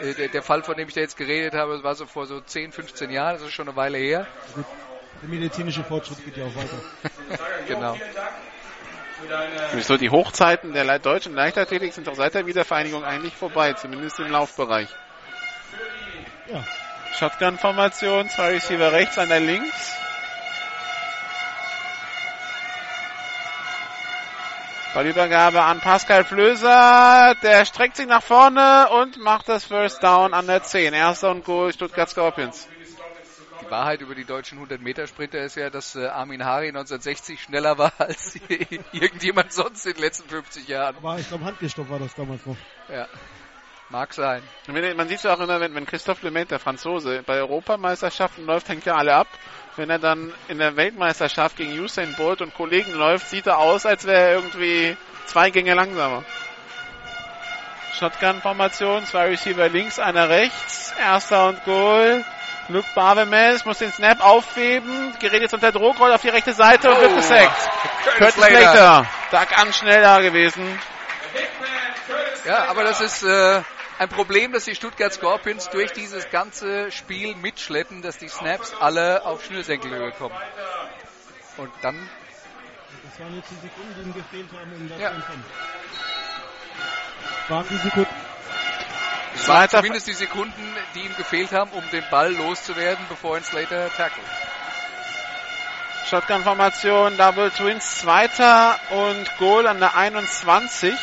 äh, der, der Fall, von dem ich da jetzt geredet habe, war so vor so 10, 15 Jahren, das ist schon eine Weile her. Der medizinische Fortschritt geht ja auch weiter. *laughs* Genau. Wieso die Hochzeiten der deutschen Leichtathletik sind doch seit der Wiedervereinigung eigentlich vorbei, zumindest im Laufbereich. Ja. Shotgun-Formation, zwei Receiver rechts, einer links. Ballübergabe an Pascal Flöser. Der streckt sich nach vorne und macht das First Down an der 10. Erster und Goal Stuttgart Scorpions. Die Wahrheit über die deutschen 100-Meter-Sprinter ist ja, dass äh, Armin Hari 1960 schneller war *laughs* als *laughs* irgendjemand sonst in den letzten 50 Jahren. Aber ich glaube, Handgestopp war das damals noch. Ja. Mag sein. Man sieht es auch immer, wenn, wenn Christophe Lement, der Franzose, bei Europameisterschaften läuft, hängt ja alle ab. Wenn er dann in der Weltmeisterschaft gegen Usain Bolt und Kollegen läuft, sieht er aus, als wäre er irgendwie zwei Gänge langsamer. Shotgun-Formation, zwei Receiver links, einer rechts, erster und Goal. Luke Barvemes muss den Snap aufheben, gerät jetzt unter Druck, rollt auf die rechte Seite und Oh. wird gesackt. Curtis Curtis Slater, da ganz schnell da gewesen. Ja, aber das ist äh, ein Problem, dass die Stuttgart Scorpions durch dieses ganze Spiel mitschleppen, dass die Snaps alle auf Schnürsenkelhöhe kommen. Und dann, Das waren jetzt die Sekunden, die ihm gefehlt haben, um das Ja. zu entkommen. Waren die Sekunden? es waren Zweiter- zumindest die Sekunden, die ihm gefehlt haben, um den Ball loszuwerden, bevor ihn Slater tackelt. Shotgun-Formation, Double Twins, zweiter und Goal an der 21.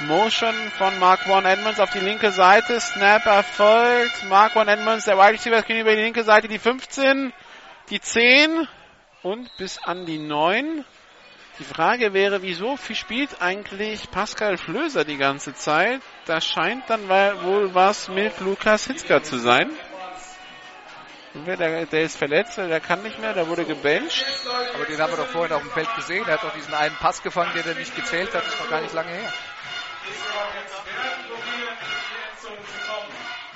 Motion von Mark One Edmonds auf die linke Seite. Snap erfolgt. Mark One Edmonds, der Wide Receiver Screen über die linke Seite, die 15, die 10 und bis an die 9. Die Frage wäre, wieso spielt eigentlich Pascal Flöser die ganze Zeit? Da scheint dann wohl was mit Lukas Hitzka zu sein. Der, der ist verletzt, der kann nicht mehr, der wurde gebencht. Aber den haben wir doch vorhin auf dem Feld gesehen. Er hat doch diesen einen Pass gefangen, der nicht gezählt hat. Das ist noch gar nicht lange her.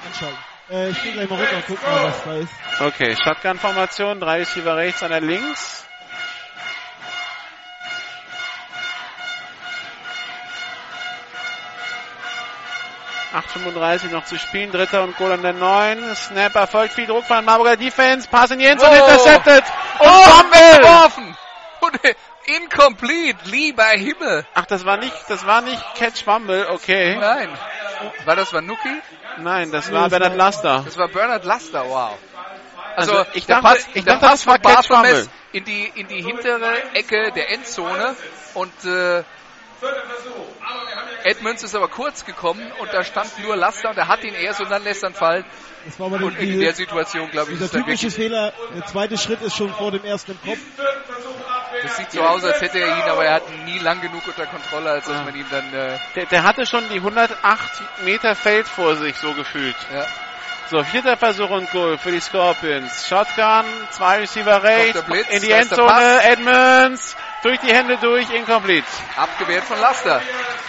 Anschalten. Äh, ich geh gleich mal runter und guck mal, was da ist. Okay, Shotgun-Formation, drei Receiver rechts, einer links. ...8,35 noch zu spielen, dritter und Goal an der 9. Snap erfolgt, viel Druck von der Marburger Defense, Pass in die Endzone, Oh. intercepted und Oh, Fumble! Und äh, incomplete, lieber Himmel. Ach, das war nicht, das war nicht Catch Fumble, okay. Nein. War das Vanuki? Nein, das war Bernhard Laster. Das war Bernhard Laster, wow. Also, Also, ich dachte- Pass, ich dachte, das war Catch Fumble. in die, in die hintere Ecke der Endzone und äh, Edmonds ist aber kurz gekommen und da stand nur Laster und er hat ihn erst und dann lässt er ihn fallen. Das war aber Und in der Situation, glaube ich, ist dann typische Fehler. Der zweite Schritt ist schon vor dem ersten im Kopf. das sieht so aus, als hätte er ihn, aber er hat ihn nie lang genug unter Kontrolle, als dass man ihm dann, äh, Der, der hatte schon die 108 Meter Feld vor sich, so gefühlt. ja. So, vierter Versuch und Goal für die Scorpions. Shotgun, zwei Receiver rechts, in die Endzone. Edmonds, durch die Hände durch, incomplete. abgewehrt von Laster.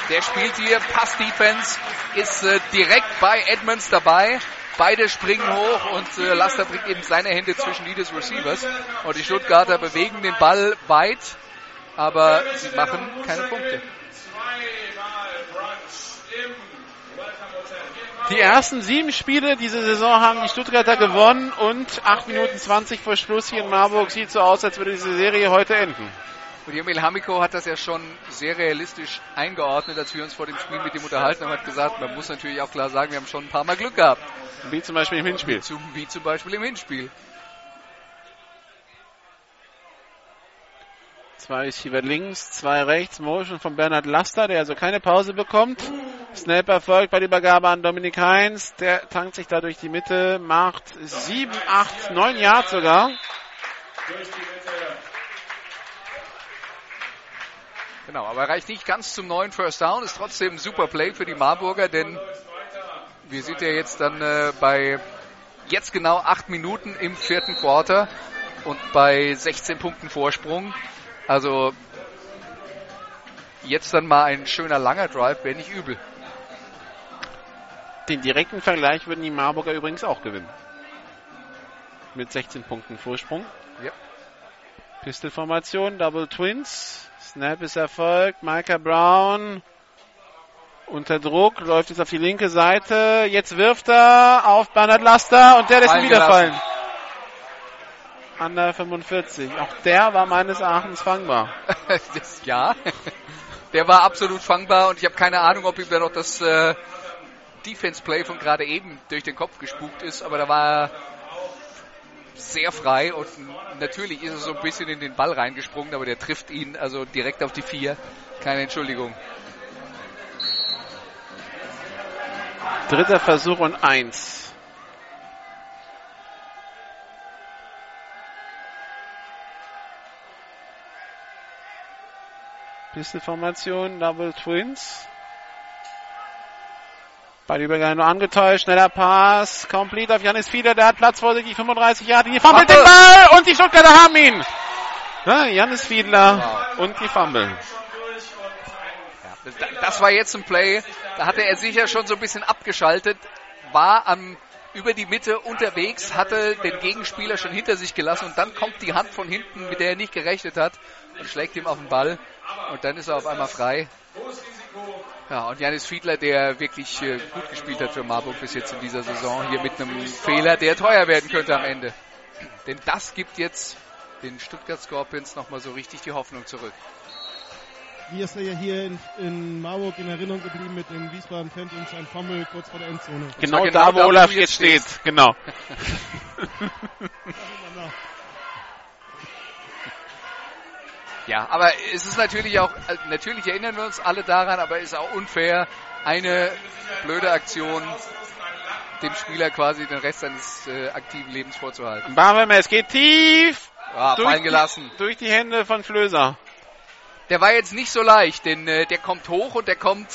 Der spielt hier Pass-Defense, ist äh, direkt bei Edmonds dabei. Beide springen hoch und äh, Laster bringt eben seine Hände zwischen die des Receivers. Und die Stuttgarter bewegen den Ball weit, aber sie machen keine Punkte. Die ersten sieben Spiele diese Saison haben die Stuttgarter gewonnen und 8 Minuten 20 vor Schluss hier in Marburg sieht so aus, als würde diese Serie heute enden. Und Emil Hamiko hat das ja schon sehr realistisch eingeordnet, als wir uns vor dem Spiel mit ihm unterhalten haben, hat gesagt, man muss natürlich auch klar sagen, wir haben schon ein paar Mal Glück gehabt. Wie zum Beispiel im Hinspiel. Wie zum Beispiel im Hinspiel. Zwei Receiver links, zwei rechts, Motion von Bernhard Laster, der also keine Pause bekommt. Snap erfolgt bei der Übergabe an Dominik Heinz, der tankt sich da durch die Mitte, macht sieben, acht, neun Yards sogar. Genau, aber er reicht nicht ganz zum neuen First Down, ist trotzdem ein super Play für die Marburger, denn wir sind ja jetzt dann äh, bei jetzt genau acht Minuten im vierten Quarter und bei 16 Punkten Vorsprung. Also jetzt dann mal ein schöner langer Drive, wäre nicht übel. Den direkten Vergleich würden die Marburger übrigens auch gewinnen. Mit 16 Punkten Vorsprung. Ja. Pistolformation, Double Twins. Snap ist erfolgt. Micah Brown unter Druck, läuft jetzt auf die linke Seite. Jetzt wirft er auf Bernhard Laster und der lässt ihn wieder fallen. An der 45. Auch der war meines Erachtens fangbar. *laughs* das, ja, der war absolut fangbar und ich habe keine Ahnung, ob ihm da noch das äh, Defense Play von gerade eben durch den Kopf gespukt ist, aber da war sehr frei und natürlich ist er so ein bisschen in den Ball reingesprungen, aber der trifft ihn also direkt auf die vier. Keine Entschuldigung. Dritter Versuch und eins. Pisteformation, Double Twins. Beide Übergänge nur angetäuscht, schneller Pass, complete auf Janis Fiedler, der hat Platz vor sich, die 35 Jahre, die fummelt den Ball und die Stuttgarter haben ihn. Ja, Janis Fiedler wow. und die Fumble. Ja, das war jetzt ein Play, da hatte er sicher schon so ein bisschen abgeschaltet, war am über die Mitte unterwegs, hatte den Gegenspieler schon hinter sich gelassen und dann kommt die Hand von hinten, mit der er nicht gerechnet hat und schlägt ihm auf den Ball und dann ist er auf einmal frei. Ja, und Janis Fiedler, der wirklich äh, gut gespielt hat für Marburg bis jetzt in dieser Saison, hier mit einem Fehler, der teuer werden könnte am Ende. Denn das gibt jetzt den Stuttgart Scorpions nochmal so richtig die Hoffnung zurück. Wie ist er ja hier in, in Marburg in Erinnerung geblieben mit dem Wiesbaden Phantoms ein Fummel kurz vor der Endzone. Genau, genau da, wo Olaf jetzt steht. steht. Genau. *laughs* *laughs* Ja, aber es ist natürlich auch, äh, natürlich erinnern wir uns alle daran, aber es ist auch unfair, eine blöde Aktion dem Spieler quasi den Rest seines äh, aktiven Lebens vorzuhalten. Barem, es geht tief! Ah, fallen gelassen. Die, durch die Hände von Flöser. Der war jetzt nicht so leicht, denn äh, der kommt hoch und der kommt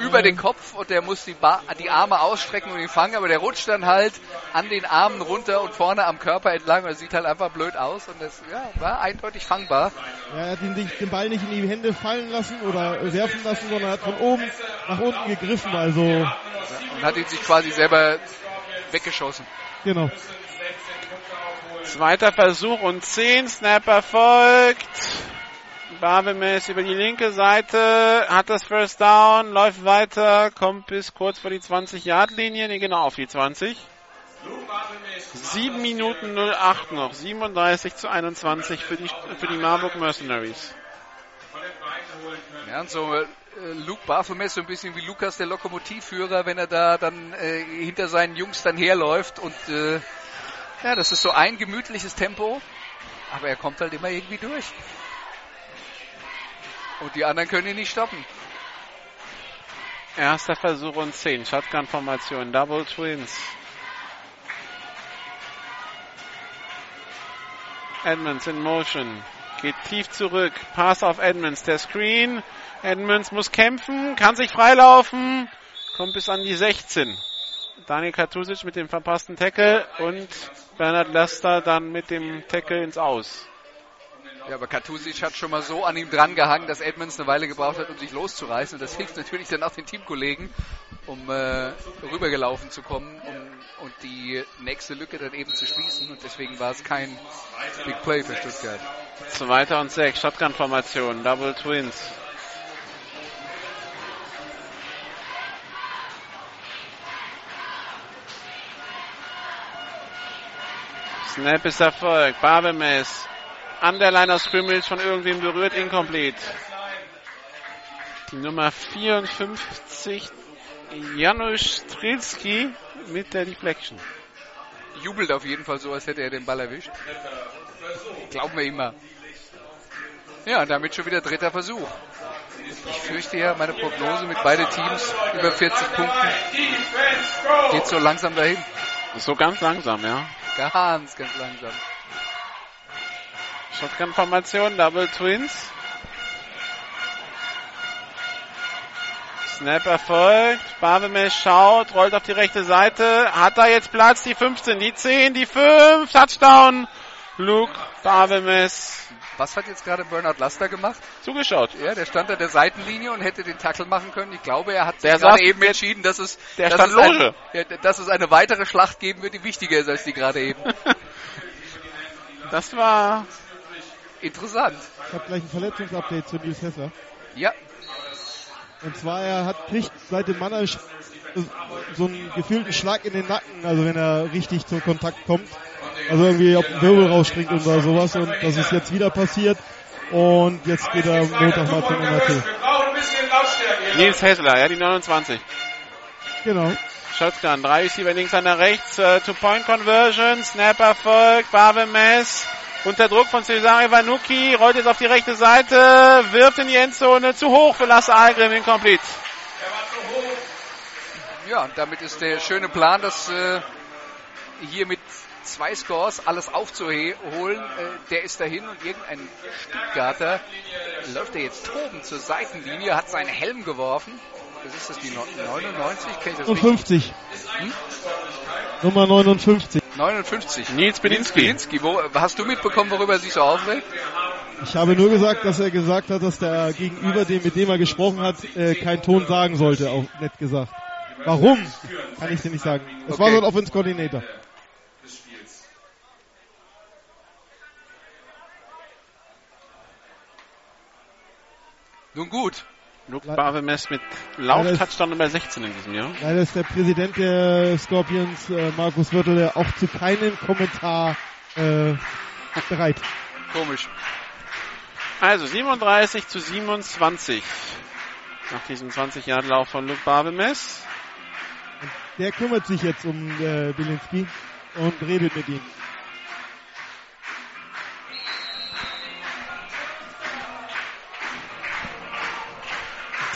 über den Kopf und der muss die, ba die Arme ausstrecken und ihn fangen, aber der rutscht dann halt an den Armen runter und vorne am Körper entlang und sieht halt einfach blöd aus und das ja, war eindeutig fangbar. Ja, er hat ihn nicht, den Ball nicht in die Hände fallen lassen oder werfen lassen, sondern hat von oben nach unten gegriffen, also. Ja, und hat ihn sich quasi selber weggeschossen. Genau. Zweiter Versuch und 10, Snapper folgt. Barbemes über die linke Seite, hat das First Down, läuft weiter, kommt bis kurz vor die 20-Yard-Linie, nee, genau auf die 20. 7 Minuten 08 noch, 37 zu 21 für die, für die Marburg Mercenaries. Ja, und so äh, Luke Baphomet so ein bisschen wie Lukas, der Lokomotivführer, wenn er da dann äh, hinter seinen Jungs dann herläuft und äh, ja, das ist so ein gemütliches Tempo, aber er kommt halt immer irgendwie durch. Und die anderen können ihn nicht stoppen. Erster Versuch und 10. Shotgun-Formation. Double Twins. Edmonds in Motion. Geht tief zurück. Pass auf Edmonds. Der Screen. Edmonds muss kämpfen. Kann sich freilaufen. Kommt bis an die 16. Daniel Katusic mit dem verpassten Tackle und Bernhard Lester dann mit dem Tackle ins Aus. Ja, aber Katusic hat schon mal so an ihm dran gehangen, dass Edmonds eine Weile gebraucht hat, um sich loszureißen. Und das hilft natürlich dann auch den Teamkollegen, um äh, rübergelaufen zu kommen um, und die nächste Lücke dann eben zu schließen. Und deswegen war es kein Big Play für Stuttgart. Zweiter und sechs, Shotgun-Formation, Double Twins. Snap ist erfolgt. Barbemes an der Line of Scrimmage von irgendwem berührt, incomplete. Die Nummer 54, Janusz Strilski mit der Deflection. Jubelt auf jeden Fall so, als hätte er den Ball erwischt. Glauben wir immer. Ja, damit schon wieder dritter Versuch. Ich fürchte ja, meine Prognose mit beide Teams über 40 Punkten geht so langsam dahin. So ganz langsam, ja. Ganz, ganz langsam. Shotgun-Formation, Double Twins. Snap erfolgt. Barbemesh schaut, rollt auf die rechte Seite. Hat da jetzt Platz? Die 15, die 10, die 5. Touchdown. Luke Barbemes. Was hat jetzt gerade Bernard Laster gemacht? Zugeschaut. Ja, der stand an der Seitenlinie und hätte den Tackle machen können. Ich glaube, er hat sich gerade eben entschieden, dass es, der dass, es ein, ja, dass es eine weitere Schlacht geben wird, die wichtiger ist als die gerade eben. das war Interessant. Ich habe gleich ein Verletzungsupdate zu Nils Hessler. Ja. Und zwar, er hat, kriegt seit dem Mann so einen gefühlten Schlag in den Nacken, also wenn er richtig zum Kontakt kommt. Also irgendwie auf den Wirbel rausspringt oder sowas. Und das ist jetzt wieder passiert. Und jetzt geht er Montag mal zum MRT. Nils Hessler, ja, die 29. Genau. Shotgun, drei Receiver links, einer rechts, äh, Two-Point-Conversion, Snap Erfolg, Barbemes, unter Druck von Cesare Vanucci, rollt jetzt auf die rechte Seite, wirft in die Endzone, zu hoch für Lasse Algrim, incomplete. Ja, und damit ist der schöne Plan, dass äh, hier mit zwei Scores alles aufzuholen, äh, der ist dahin und irgendein Stuttgarter läuft er jetzt toben zur Seitenlinie, hat seinen Helm geworfen. Das ist das die 99? Kennt das richtig? 59. Nummer 59. 59. Nils Belinski. Belinski, wo, hast du mitbekommen, worüber er sich so aufregt? Ich habe nur gesagt, dass er gesagt hat, dass der Gegenüber, dem, mit dem er gesprochen hat, äh, keinen Ton sagen sollte, auch nett gesagt. Warum? Kann ich dir nicht sagen. Es war Okay. so ein Offense Coordinator. Nun gut. Luke Barbemes mit Lauf-Touchdown Nummer 16 in diesem Jahr. Leider ist der Präsident der Scorpions, äh, Markus Wirtel, auch zu keinem Kommentar äh, *laughs* bereit. Komisch. Also 37 zu 27. Nach diesem 20-Jahr-Lauf von Luke Barbemes. Der kümmert sich jetzt um äh, Bilinski und redet mit ihm.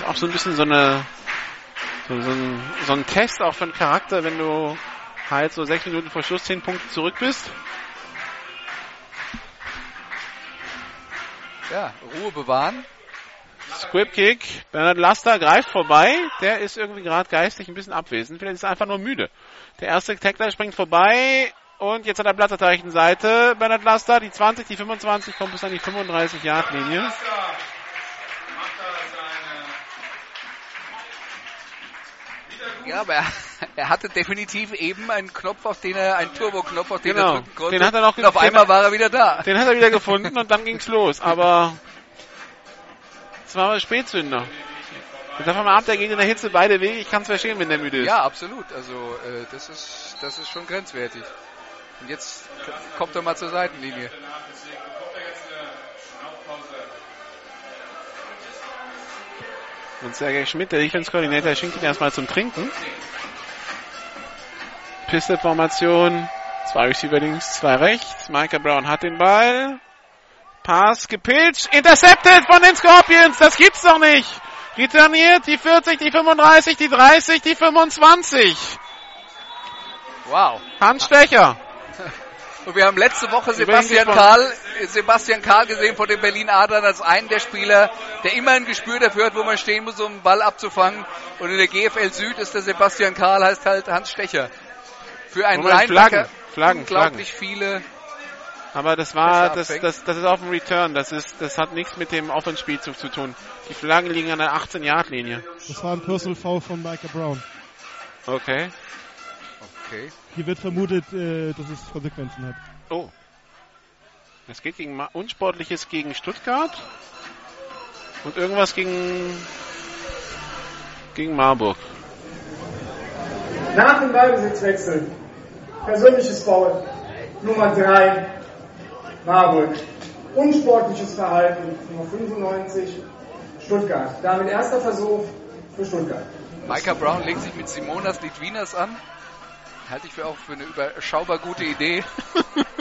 Ist auch so ein bisschen so eine so, so, ein, so ein Test auch für den Charakter, wenn du halt so sechs Minuten vor Schluss zehn Punkte zurück bist. Ja, Ruhe bewahren. Squib Kick. Bernhard Laster greift vorbei. Der ist irgendwie gerade geistig ein bisschen abwesend. Vielleicht ist er einfach nur müde. Der erste Tackler springt vorbei. Und jetzt hat er Platz auf der rechten Seite. Bernhard Laster, die 20, die 25, kommt bis an die 35-Yard-Linie. Macht er seine Ja, aber er, er hatte definitiv eben einen Knopf, auf den er, einen Turbo-Knopf, auf den Genau. er drücken konnte. Den hat er noch und auf einmal war er wieder da. Den hat er wieder gefunden und dann ging's los. Aber es war aber Spätzünder. Und davon ab, der geht in der Hitze beide Wege. Ich kann es verstehen, wenn der müde ist. Ja, absolut. Also äh, das ist das ist schon grenzwertig. Und jetzt kommt er mal zur Seitenlinie. Und Sergei Schmidt, der Defense Coordinator, schenkt ihn erstmal zum Trinken. Pistol-Formation. Zwei Receiver links, zwei rechts. Micah Brown hat den Ball. Pass gepitcht. Intercepted von den Scorpions. Das gibt's doch nicht. Returniert die 40, die 35, die 30, die 25. Wow. Hans Stecher. Und wir haben letzte Woche Sebastian. Karl, Sebastian Karl gesehen von den Berlin Adlern als einen der Spieler, der immer ein Gespür dafür hat, wo man stehen muss, um einen Ball abzufangen. Und in der GFL Süd ist der Sebastian Karl, heißt halt Hans Stecher. Für einen Moment, Linebacker Flaggen, Flaggen, unglaublich viele. Aber das war, das, das, das ist auf dem Return. Das ist, das hat nichts mit dem Offenspielzug zu tun. Die Flaggen liegen an der 18-Yard-Linie. Das war ein Personal Foul von Micah Brown. Okay. Okay. Hier wird vermutet, äh, dass es Konsequenzen hat. Oh. Es geht gegen Ma Unsportliches gegen Stuttgart. Und irgendwas gegen, gegen Marburg. Nach dem Ballbesitzwechsel. Persönliches Foul. Nummer 3. Marburg. Unsportliches Verhalten. Nummer 95. Stuttgart. Damit erster Versuch für Stuttgart. Micah Brown legt sich mit Simonas Litvinas an. Halte ich für auch für eine überschaubar gute Idee.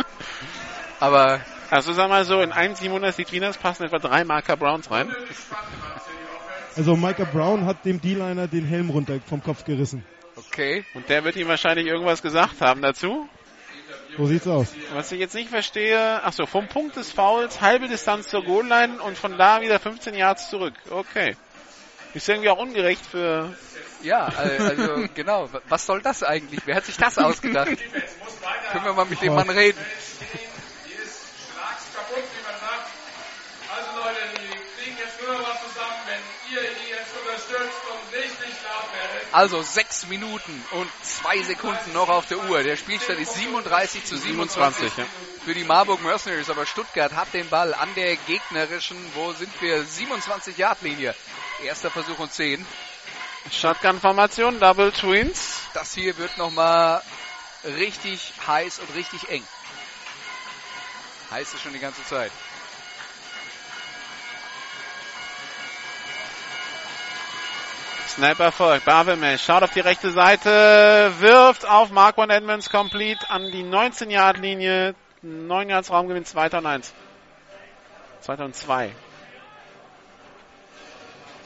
*laughs* Aber Also sag mal so, in einen Simonas Litvinas passen etwa drei Marker Browns rein. Also Micah Brown hat dem D-Liner den Helm runter vom Kopf gerissen. okay. Und der wird ihm wahrscheinlich irgendwas gesagt haben dazu. So sieht's aus. Was ich jetzt nicht verstehe, ach so, vom Punkt des Fouls, halbe Distanz zur Goal-Line und von da wieder 15 Yards zurück. Okay. Ist irgendwie auch ungerecht für, Ja, also genau. Was soll das eigentlich? Wer hat sich das ausgedacht? Können wir mal mit dem Mann reden? Also. Also sechs Minuten und zwei Sekunden noch auf der Uhr. Der Spielstand ist 37 zu 27 27, ja. für die Marburg Mercenaries. Aber Stuttgart hat den Ball an der gegnerischen, wo sind wir? 27 Yard Linie. Erster Versuch und 10. Shotgun-Formation, Double Twins. Das hier wird nochmal richtig heiß und richtig eng. Heiß ist schon die ganze Zeit. Snap erfolgt. Babelmesh schaut auf die rechte Seite, wirft auf Mark One Edmonds complete an die 19-Yard-Linie. 9 Yards Raumgewinn 2 und 1. 2 und 2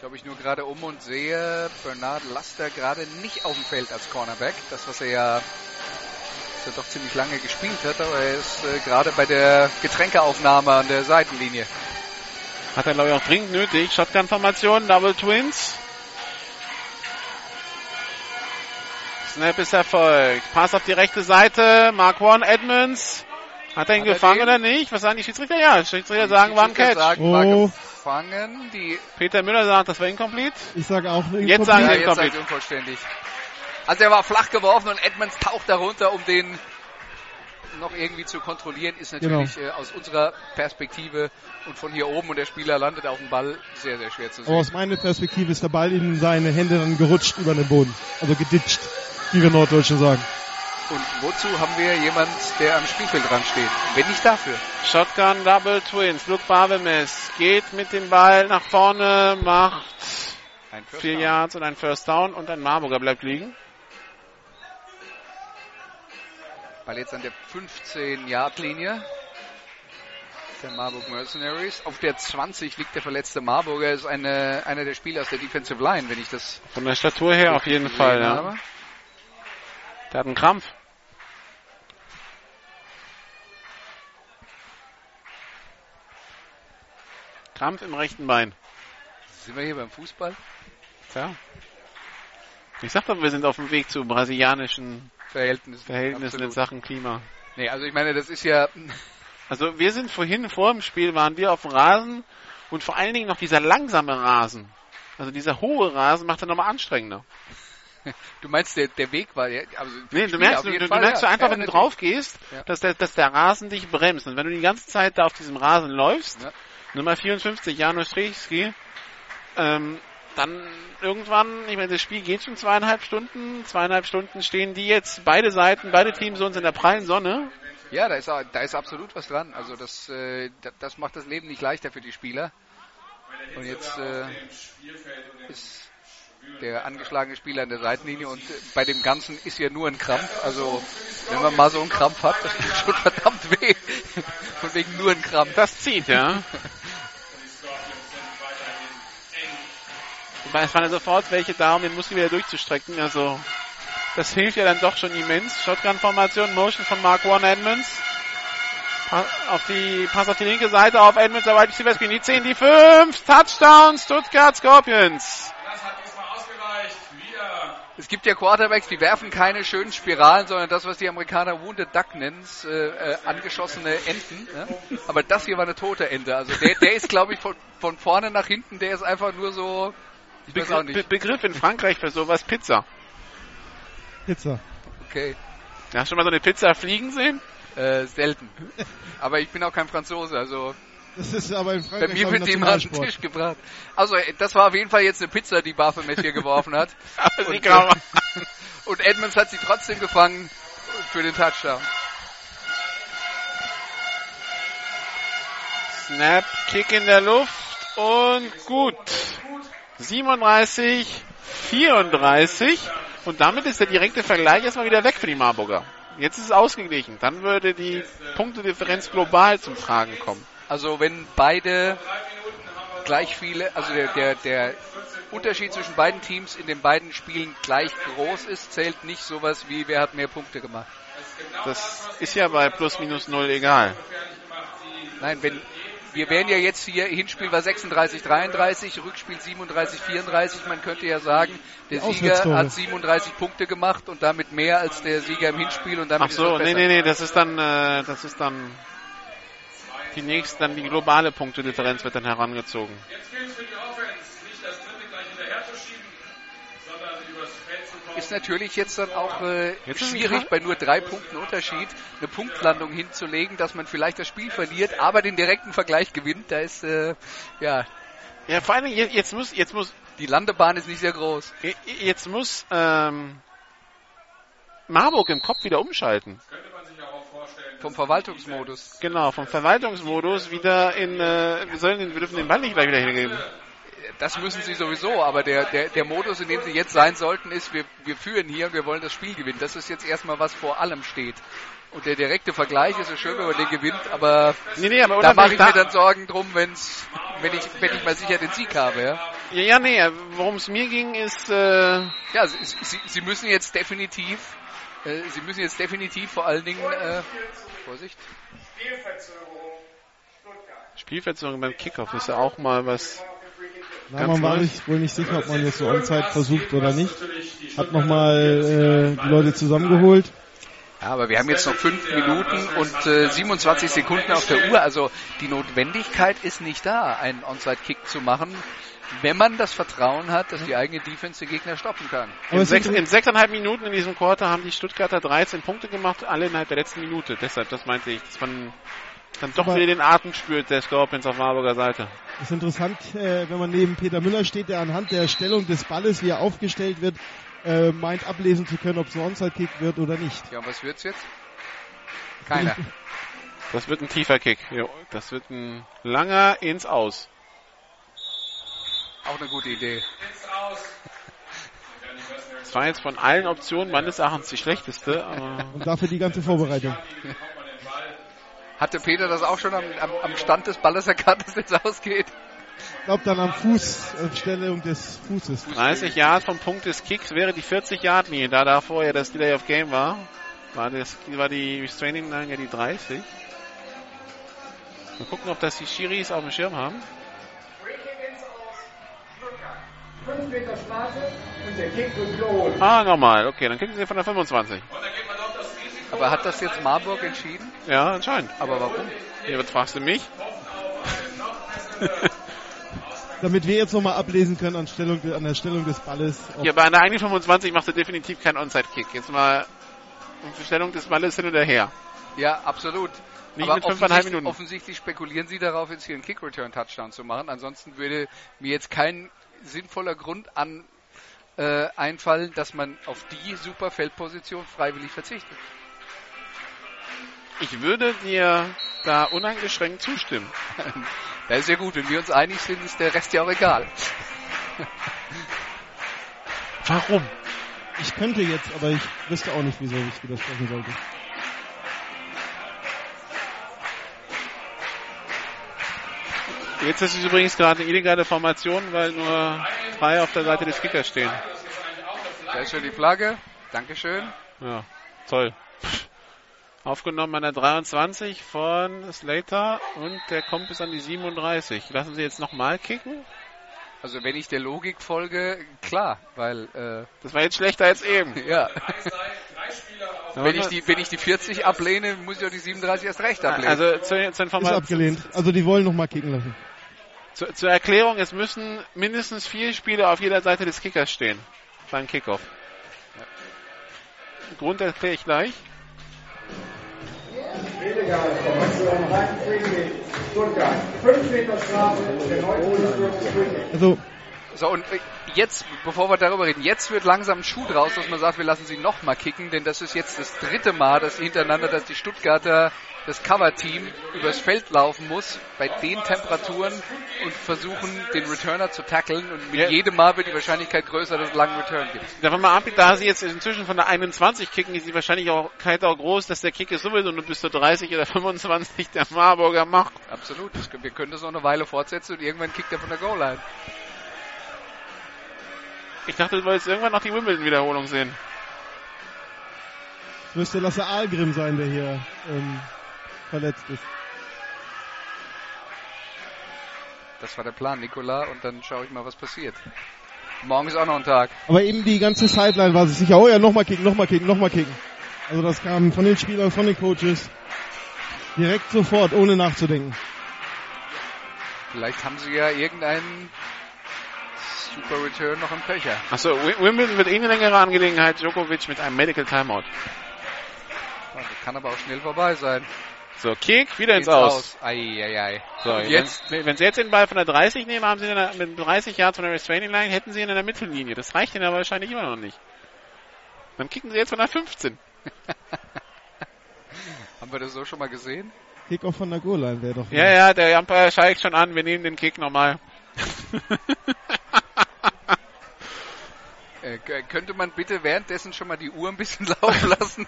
schaue ich nur gerade um und sehe Bernard Laster gerade nicht auf dem Feld als Cornerback. Das, was er ja er doch ziemlich lange gespielt hat, aber er ist äh, gerade bei der Getränkeaufnahme an der Seitenlinie. Hat er, glaube ich, auch dringend nötig. Shotgun-Formation, Double Twins. Snap ist erfolgt. Pass auf die rechte Seite. Mark One Edmonds. Hat er ihn hat gefangen er oder nicht? Was sagen die Schiedsrichter? Ja, Schiedsrichter sagen, war ein Catch. Sagen, oh gefangen. Die, Peter Müller sagt, das war incomplete. Ich sage auch eine Jetzt sagen ja, Incomplete. jetzt incomplete. ihr unvollständig. Also er war flach geworfen und Edmonds taucht darunter, um den noch irgendwie zu kontrollieren, ist natürlich Genau. äh, aus unserer Perspektive und von hier oben und der Spieler landet auf dem Ball sehr, sehr schwer zu Aber sehen. aus meiner Perspektive ist der Ball in seine Hände dann gerutscht über den Boden. Also geditscht, wie wir Norddeutschen sagen. Und wozu haben wir jemand, der am Spielfeldrand steht? Wenn nicht dafür. Shotgun Double Twins. Luke Barbemes geht mit dem Ball nach vorne, macht vier Down. Yards und ein First Down und ein Marburger bleibt liegen. Ball jetzt an der 15-Yard-Linie der Marburg Mercenaries. Auf der 20 liegt der verletzte Marburger. Ist eine, einer der Spieler aus der Defensive Line, wenn ich das Von der Statur her auf jeden Fall, ja. habe. Der hat einen Krampf. Krampf im rechten Bein. Sind wir hier beim Fußball? Tja. Ich sag doch, wir sind auf dem Weg zu brasilianischen Verhältnissen. Verhältnissen in. Sachen Klima. Nee, also ich meine, das ist ja, *laughs* Also wir sind vorhin vor dem Spiel waren wir auf dem Rasen und vor allen Dingen noch dieser langsame Rasen. Also dieser hohe Rasen macht er nochmal anstrengender. *laughs* du meinst, der, der Weg war, ja, also Nee, du merkst, du, du Fall, merkst ja. du einfach, Ja, wenn du natürlich. drauf gehst, Ja. dass, der, dass der Rasen dich bremst. Und wenn du die ganze Zeit da auf diesem Rasen läufst. Nummer 54, Janusz Strichski, ähm, dann irgendwann, ich meine, das Spiel geht schon zweieinhalb Stunden, zweieinhalb Stunden stehen die jetzt, beide Seiten, beide Teams uns in der prallen Sonne. Ja, da ist, da ist absolut was dran. Also das, äh, da- das macht das Leben nicht leichter für die Spieler. Und jetzt äh, ist der angeschlagene Spieler an der Seitenlinie und bei dem Ganzen ist ja nur ein Krampf. Also wenn man mal so einen Krampf hat, das tut schon verdammt weh. Von wegen nur ein Krampf. Das zieht, ja. *laughs* Wobei es waren ja sofort welche da, um den Muskel wieder durchzustrecken. Also das hilft ja dann doch schon immens. Shotgun-Formation, Motion von Mark One Edmonds. Pa auf die, Pass auf die linke Seite auf Edmonds, der Wide Receiver Screen. Die 10, die 5, Touchdown, Stuttgart Scorpions. Das hat diesmal ausgereicht. Wieder Es gibt ja Quarterbacks, die werfen keine schönen Spiralen, sondern das, was die Amerikaner Wounded Duck nennen, äh, äh, angeschossene Enten. Ja? Aber das hier war eine tote Ente. Also der, der ist, glaube ich, von, von vorne nach hinten, der ist einfach nur so, Begriff, Be. Begriff in Frankreich für sowas Pizza. Pizza. Okay, Hast du schon mal so eine Pizza fliegen sehen? äh, selten. Aber ich bin auch kein Franzose, also Das ist aber in bei Frankreich mir glaub ich, wird die immer an den. Tisch gebracht. Also äh, das war auf jeden Fall jetzt eine Pizza, die Baphomet hier geworfen hat. *laughs* Aber sie Und, äh, und Edmonds hat sie trotzdem gefangen für den Touchdown. Snap, Kick in der Luft und gut. 37, 34 und damit ist der direkte Vergleich erstmal wieder weg für die Marburger. Jetzt ist es ausgeglichen. Dann würde die Punktedifferenz global zum Tragen kommen. Also wenn beide gleich viele, also der, der, der Unterschied zwischen beiden Teams in den beiden Spielen gleich groß ist, zählt nicht sowas wie wer hat mehr Punkte gemacht. Das ist ja bei plus minus null egal. Nein, wenn wir wären ja jetzt hier, Hinspiel war 36, 33, Rückspiel 37, 34. Man könnte ja sagen, der Sieger hat 37 Punkte gemacht und damit mehr als der Sieger im Hinspiel und damit Ach so, nee, nee, nee, das ist dann, äh, das ist dann die nächste, dann die globale Punktedifferenz wird dann herangezogen. Ist natürlich jetzt dann auch äh, schwierig, bei nur drei Punkten Unterschied eine Punktlandung hinzulegen, dass man vielleicht das Spiel verliert, aber den direkten Vergleich gewinnt. Da ist, äh, ja, Ja, vor Dingen, jetzt- jetzt muss, jetzt muss die Landebahn ist nicht sehr groß. Jetzt muss ähm, Marburg im Kopf wieder umschalten. Könnte man sich auch vorstellen, Vom Verwaltungsmodus. Genau, vom Verwaltungsmodus wieder in, äh, wir, sollen den, wir dürfen den Ball nicht gleich wieder hingeben. Das müssen sie sowieso, aber der, der, der Modus, in dem sie jetzt sein sollten, ist, wir, wir führen hier und wir wollen das Spiel gewinnen. Das ist jetzt erstmal was vor allem steht. Und der direkte Vergleich ist so schön, wenn man den gewinnt, aber, Nee, nee, aber da mache ich mir dann Sorgen drum, wenn's, wenn ich, wenn ich mal sicher den Sieg habe, ja. Ja, ja, nee, worum es mir ging, ist, äh, Ja, sie, sie, sie müssen jetzt definitiv, äh, sie müssen jetzt definitiv vor allen Dingen, äh, Vorsicht. Spielverzögerung beim Kickoff ist ja auch mal was. Na, man war sich wohl nicht sicher, ob man jetzt so Onside versucht oder nicht. Hat nochmal äh, die Leute zusammengeholt. Ja, aber wir haben jetzt noch fünf Minuten und äh, 27 Sekunden auf der Uhr. Also die Notwendigkeit ist nicht da, einen Onside-Kick zu machen, wenn man das Vertrauen hat, dass die eigene Defense den Gegner stoppen kann. Aber In, sechs, in sechseinhalb Minuten in diesem Quarter haben die Stuttgarter 13 Punkte gemacht, alle innerhalb der letzten Minute. Deshalb, das meinte ich, dass man dann doch Aber- wieder den Atem spürt, der Scorpions auf Marburger Seite. ist interessant, äh, wenn man neben Peter Müller steht, der anhand der Stellung des Balles, wie er aufgestellt wird, äh, meint ablesen zu können, ob es ein Onside-Kick wird oder nicht. Ja, und was wird's jetzt? Keiner. *laughs* Das wird ein tiefer Kick. Jo, das wird ein langer ins Aus. Auch eine gute Idee. Das war jetzt von allen Optionen meines Erachtens die schlechteste, aber Und dafür die ganze Vorbereitung. *laughs* Hatte Peter das auch schon am, am, am Stand des Balles erkannt, dass jetzt ausgeht? Ich glaube dann am Fuß, auf Stellung des Fußes. 30 Yard vom Punkt des Kicks wäre die 40 Yard Linie, da da vorher das Delay of Game war. War, das, war die Restraining Line ja die 30. Mal gucken, ob das die Schiris auf dem Schirm haben. Breaking ins Aus. Stuttgart. 5 Meter Strafe und der Kick wird wiederholt. Ah, nochmal. Okay, dann kriegen sie von der 25. Aber hat das jetzt Marburg entschieden? Ja, anscheinend. Aber warum? Hier, was fragst du mich? *laughs* Damit wir jetzt nochmal ablesen können an, Stellung, an der Stellung des Balles. Hier, bei einer eigenen 25 machst du definitiv keinen Onside-Kick. Jetzt mal um die Stellung des Balles hin oder her. Ja, absolut. Nicht Aber offensichtlich, Minuten. offensichtlich spekulieren sie darauf, jetzt hier einen Kick-Return-Touchdown zu machen. Ansonsten würde mir jetzt kein sinnvoller Grund an, äh, einfallen, dass man auf die super Feldposition freiwillig verzichtet. Ich würde dir da uneingeschränkt zustimmen. *laughs* Das ist ja gut, wenn wir uns einig sind, ist der Rest ja auch egal. Warum? Ich könnte jetzt, aber ich wüsste auch nicht, wieso ich widersprechen sollte. Jetzt ist es übrigens gerade eine illegale Formation, weil nur drei auf der Seite des Kickers stehen. Da ist schon die Flagge. Dankeschön. Ja, toll. Aufgenommen an der 23 von Slater und der kommt bis an die 37. Lassen Sie jetzt nochmal kicken? Also wenn ich der Logik folge, klar, weil äh, Das war jetzt schlechter als eben. *laughs* ja, wenn ich die wenn ich die 40 ablehne, muss ich auch die 37 erst recht ablehnen. also zur, zur, Ist Informa abgelehnt. Also die wollen nochmal kicken lassen. zur, zur Erklärung, es müssen mindestens vier Spieler auf jeder Seite des Kickers stehen beim Kickoff. Grund erkläre ich gleich. Illegale Formation rein Freeway. Stuttgart. 5 Meter Strafe und der 59 Freeway. Also So, und äh, jetzt, bevor wir darüber reden, jetzt wird langsam ein Schuh draus, dass man sagt, wir lassen sie nochmal kicken, denn das ist jetzt das dritte Mal, dass hintereinander, dass die Stuttgarter das Cover-Team übers Feld laufen muss, bei den Temperaturen und versuchen, den Returner zu tackeln und mit Ja. jedem Mal wird die Wahrscheinlichkeit größer, dass es einen langen Return gibt. Davon mal ab, da sie jetzt inzwischen von der 21 kicken, ist die Wahrscheinlichkeit auch groß, dass der Kick ist sowieso nur bis zur 30 oder 25 der Marburger macht. Absolut. Wir können das noch eine Weile fortsetzen und irgendwann kickt er von der Goal-Line. Ich dachte, du wolltest irgendwann noch die Wimbledon-Wiederholung sehen. müsste Lasse Ahlgrim sein, der hier ähm, verletzt ist. Das war der Plan, Nikola, und dann schaue ich mal, was passiert. Morgen ist auch noch ein Tag. Aber eben die ganze Sideline war sich sicher, oh ja, nochmal kicken, nochmal kicken, nochmal kicken. Also das kam von den Spielern, von den Coaches direkt sofort, ohne nachzudenken. Vielleicht haben sie ja irgendeinen Super Return noch im Köcher. Achso, Wi- Wimbledon wird eh eine längere Angelegenheit. Djokovic mit einem Medical Timeout. Das kann aber auch schnell vorbei sein. So, Kick, wieder ins Geht's Aus. Ei, ei, ei. So, Und jetzt, wenn, wenn sie jetzt den Ball von der 30 nehmen, haben sie in der, mit 30 Yards von der Restraining Line, hätten sie ihn in der Mittellinie. Das reicht ihnen aber wahrscheinlich immer noch nicht. Dann kicken sie jetzt von der 15. *laughs* haben wir das so schon mal gesehen? Kickoff von der Goal-Line wäre doch. Ja, ja, der Umpire steigt schon an, wir nehmen den Kick nochmal. *laughs* Äh, könnte man bitte währenddessen schon mal die Uhr ein bisschen *laughs* laufen lassen?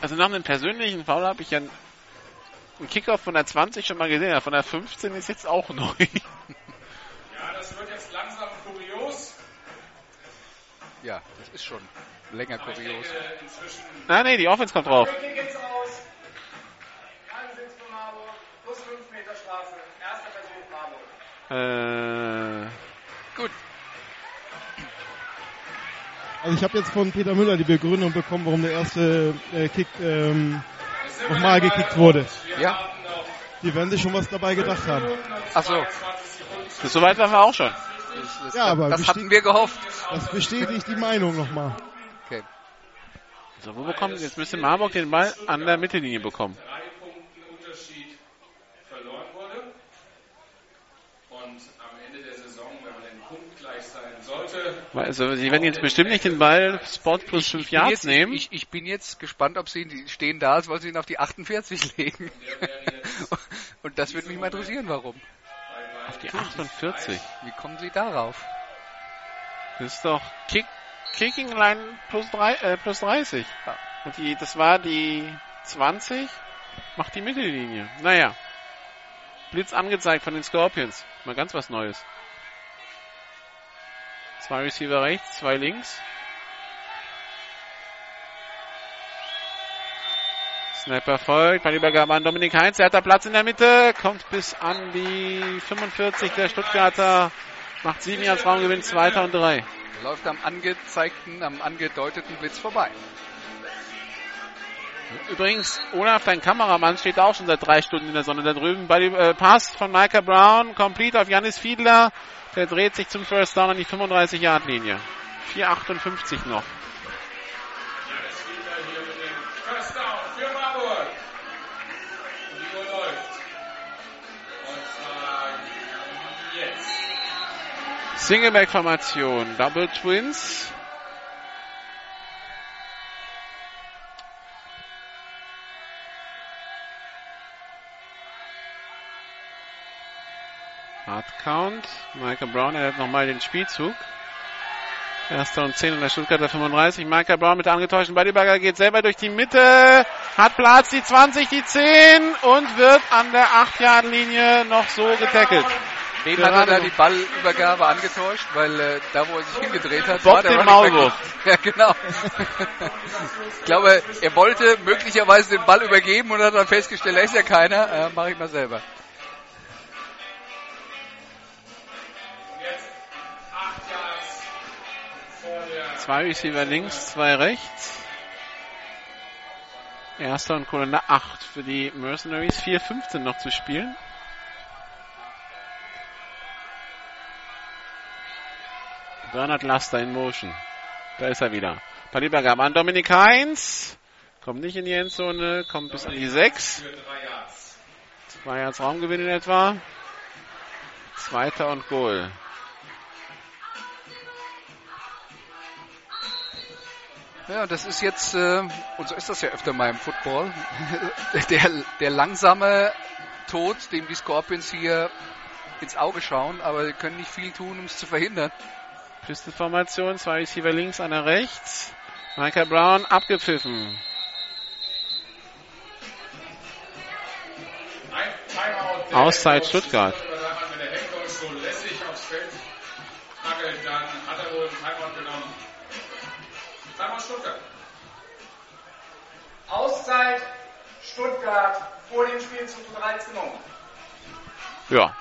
Also nach einem persönlichen Foul habe ich ja einen Kickoff von der 20 schon mal gesehen. Von der 15 ist jetzt auch *laughs* neu. Ja, das wird jetzt langsam kurios. Ja, das ist schon länger Aber kurios. Nein, nee, die Offense kommt drauf. Kick geht's Also ich habe jetzt von Peter Müller die Begründung bekommen, warum der erste äh, Kick ähm, nochmal gekickt wurde. Ja. Die werden sich schon was dabei gedacht haben. Ach so. 22 Sekunden. das soweit waren wir auch schon. das, das, Ja, aber das hatten wir gehofft. Das bestätigt die Meinung nochmal. Okay. So, wo bekommt jetzt müsste Marburg den Ball an der Mittellinie bekommen? drei Punkten Unterschied verloren wurde. Und am Ende der Saison, wenn man den Punkt gleich sein sollte, Also sie werden jetzt bestimmt nicht den Ball Spot plus 5 bin Yards jetzt, nehmen. Ich, ich bin jetzt gespannt, ob sie ihn, die stehen da, als wollen sie ihn auf die 48 *laughs* legen. Und das würde mich mal interessieren, warum. Auf die 48. Wie kommen sie darauf? Das ist doch Kick, Kicking Line plus, drei, äh, plus 30. Ja. Und die, das war die 20, macht die Mittellinie. Naja. Blitz angezeigt von den Scorpions. Mal ganz was Neues. Zwei Receiver rechts, zwei links. Snapper folgt, Ballübergabe an Dominik Heinz, er hat da Platz in der Mitte, kommt bis an die 45 der Stuttgarter, macht sieben Yards Raumgewinn, zweiter und drei. Läuft am angezeigten, am angedeuteten Blitz vorbei. Übrigens, Olaf, dein Kameramann, steht auch schon seit drei Stunden in der Sonne da drüben. Bei dem äh, Pass von Micah Brown, complete auf Janis Fiedler. Der dreht sich zum First Down an die 35-Yard-Linie. 4,58 noch. Janis Fiedler hier mit dem First Down für Marburg. Und die Uhr läuft. Und zwar jetzt. Singleback-Formation, Double Twins. Hard Count. Michael Brown erhält nochmal den Spielzug. Erster und 10 in der Stuttgarter 35. Michael Brown mit angetäuschten Bodybagger geht selber durch die Mitte. Hat Platz, die 20, die 10 und wird an der 8-Yard-Linie noch so getackelt. Wem hat er da die Ballübergabe angetäuscht? Weil äh, da, wo er sich hingedreht hat, Bob war der den Maulwurf. *laughs* Ja, genau. ich glaube, er wollte möglicherweise den Ball übergeben und hat dann festgestellt, da ist ja keiner, äh, mache ich mal selber. Zwei Receiver links, zwei rechts. Erster und Kohle 8 für die Mercenaries. 4,15 noch zu spielen. Bernhard Laster in Motion. Da ist er wieder. Palibagam an Dominik Heinz. Kommt nicht in die Endzone, kommt bis an die 6. für 3 Yards. Zwei Yards Raumgewinn in etwa. Zweiter und Goal. Ja, das ist jetzt, äh, und so ist das ja öfter mal im Football, *laughs* der, der langsame Tod, dem die Scorpions hier ins Auge schauen, aber sie können nicht viel tun, um es zu verhindern. Pisteformation, zwei Receiver links, einer rechts. Michael Brown abgepfiffen. Auszeit Stuttgart. Auszeit Stuttgart vor dem Spielzug zu 13 Uhr. Ja,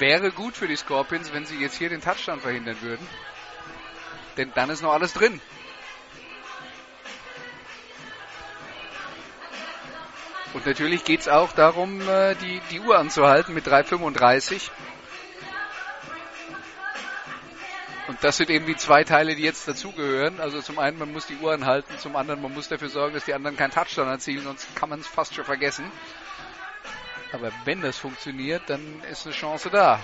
Wäre gut für die Scorpions, wenn sie jetzt hier den Touchdown verhindern würden. Denn dann ist noch alles drin. Und natürlich geht es auch darum, äh, die, die Uhr anzuhalten mit 3,35. Und das sind eben die zwei Teile, die jetzt dazugehören. Also zum einen, man muss die Uhr anhalten, zum anderen, man muss dafür sorgen, dass die anderen keinen Touchdown erzielen, sonst kann man es fast schon vergessen. Aber wenn das funktioniert, dann ist eine Chance da.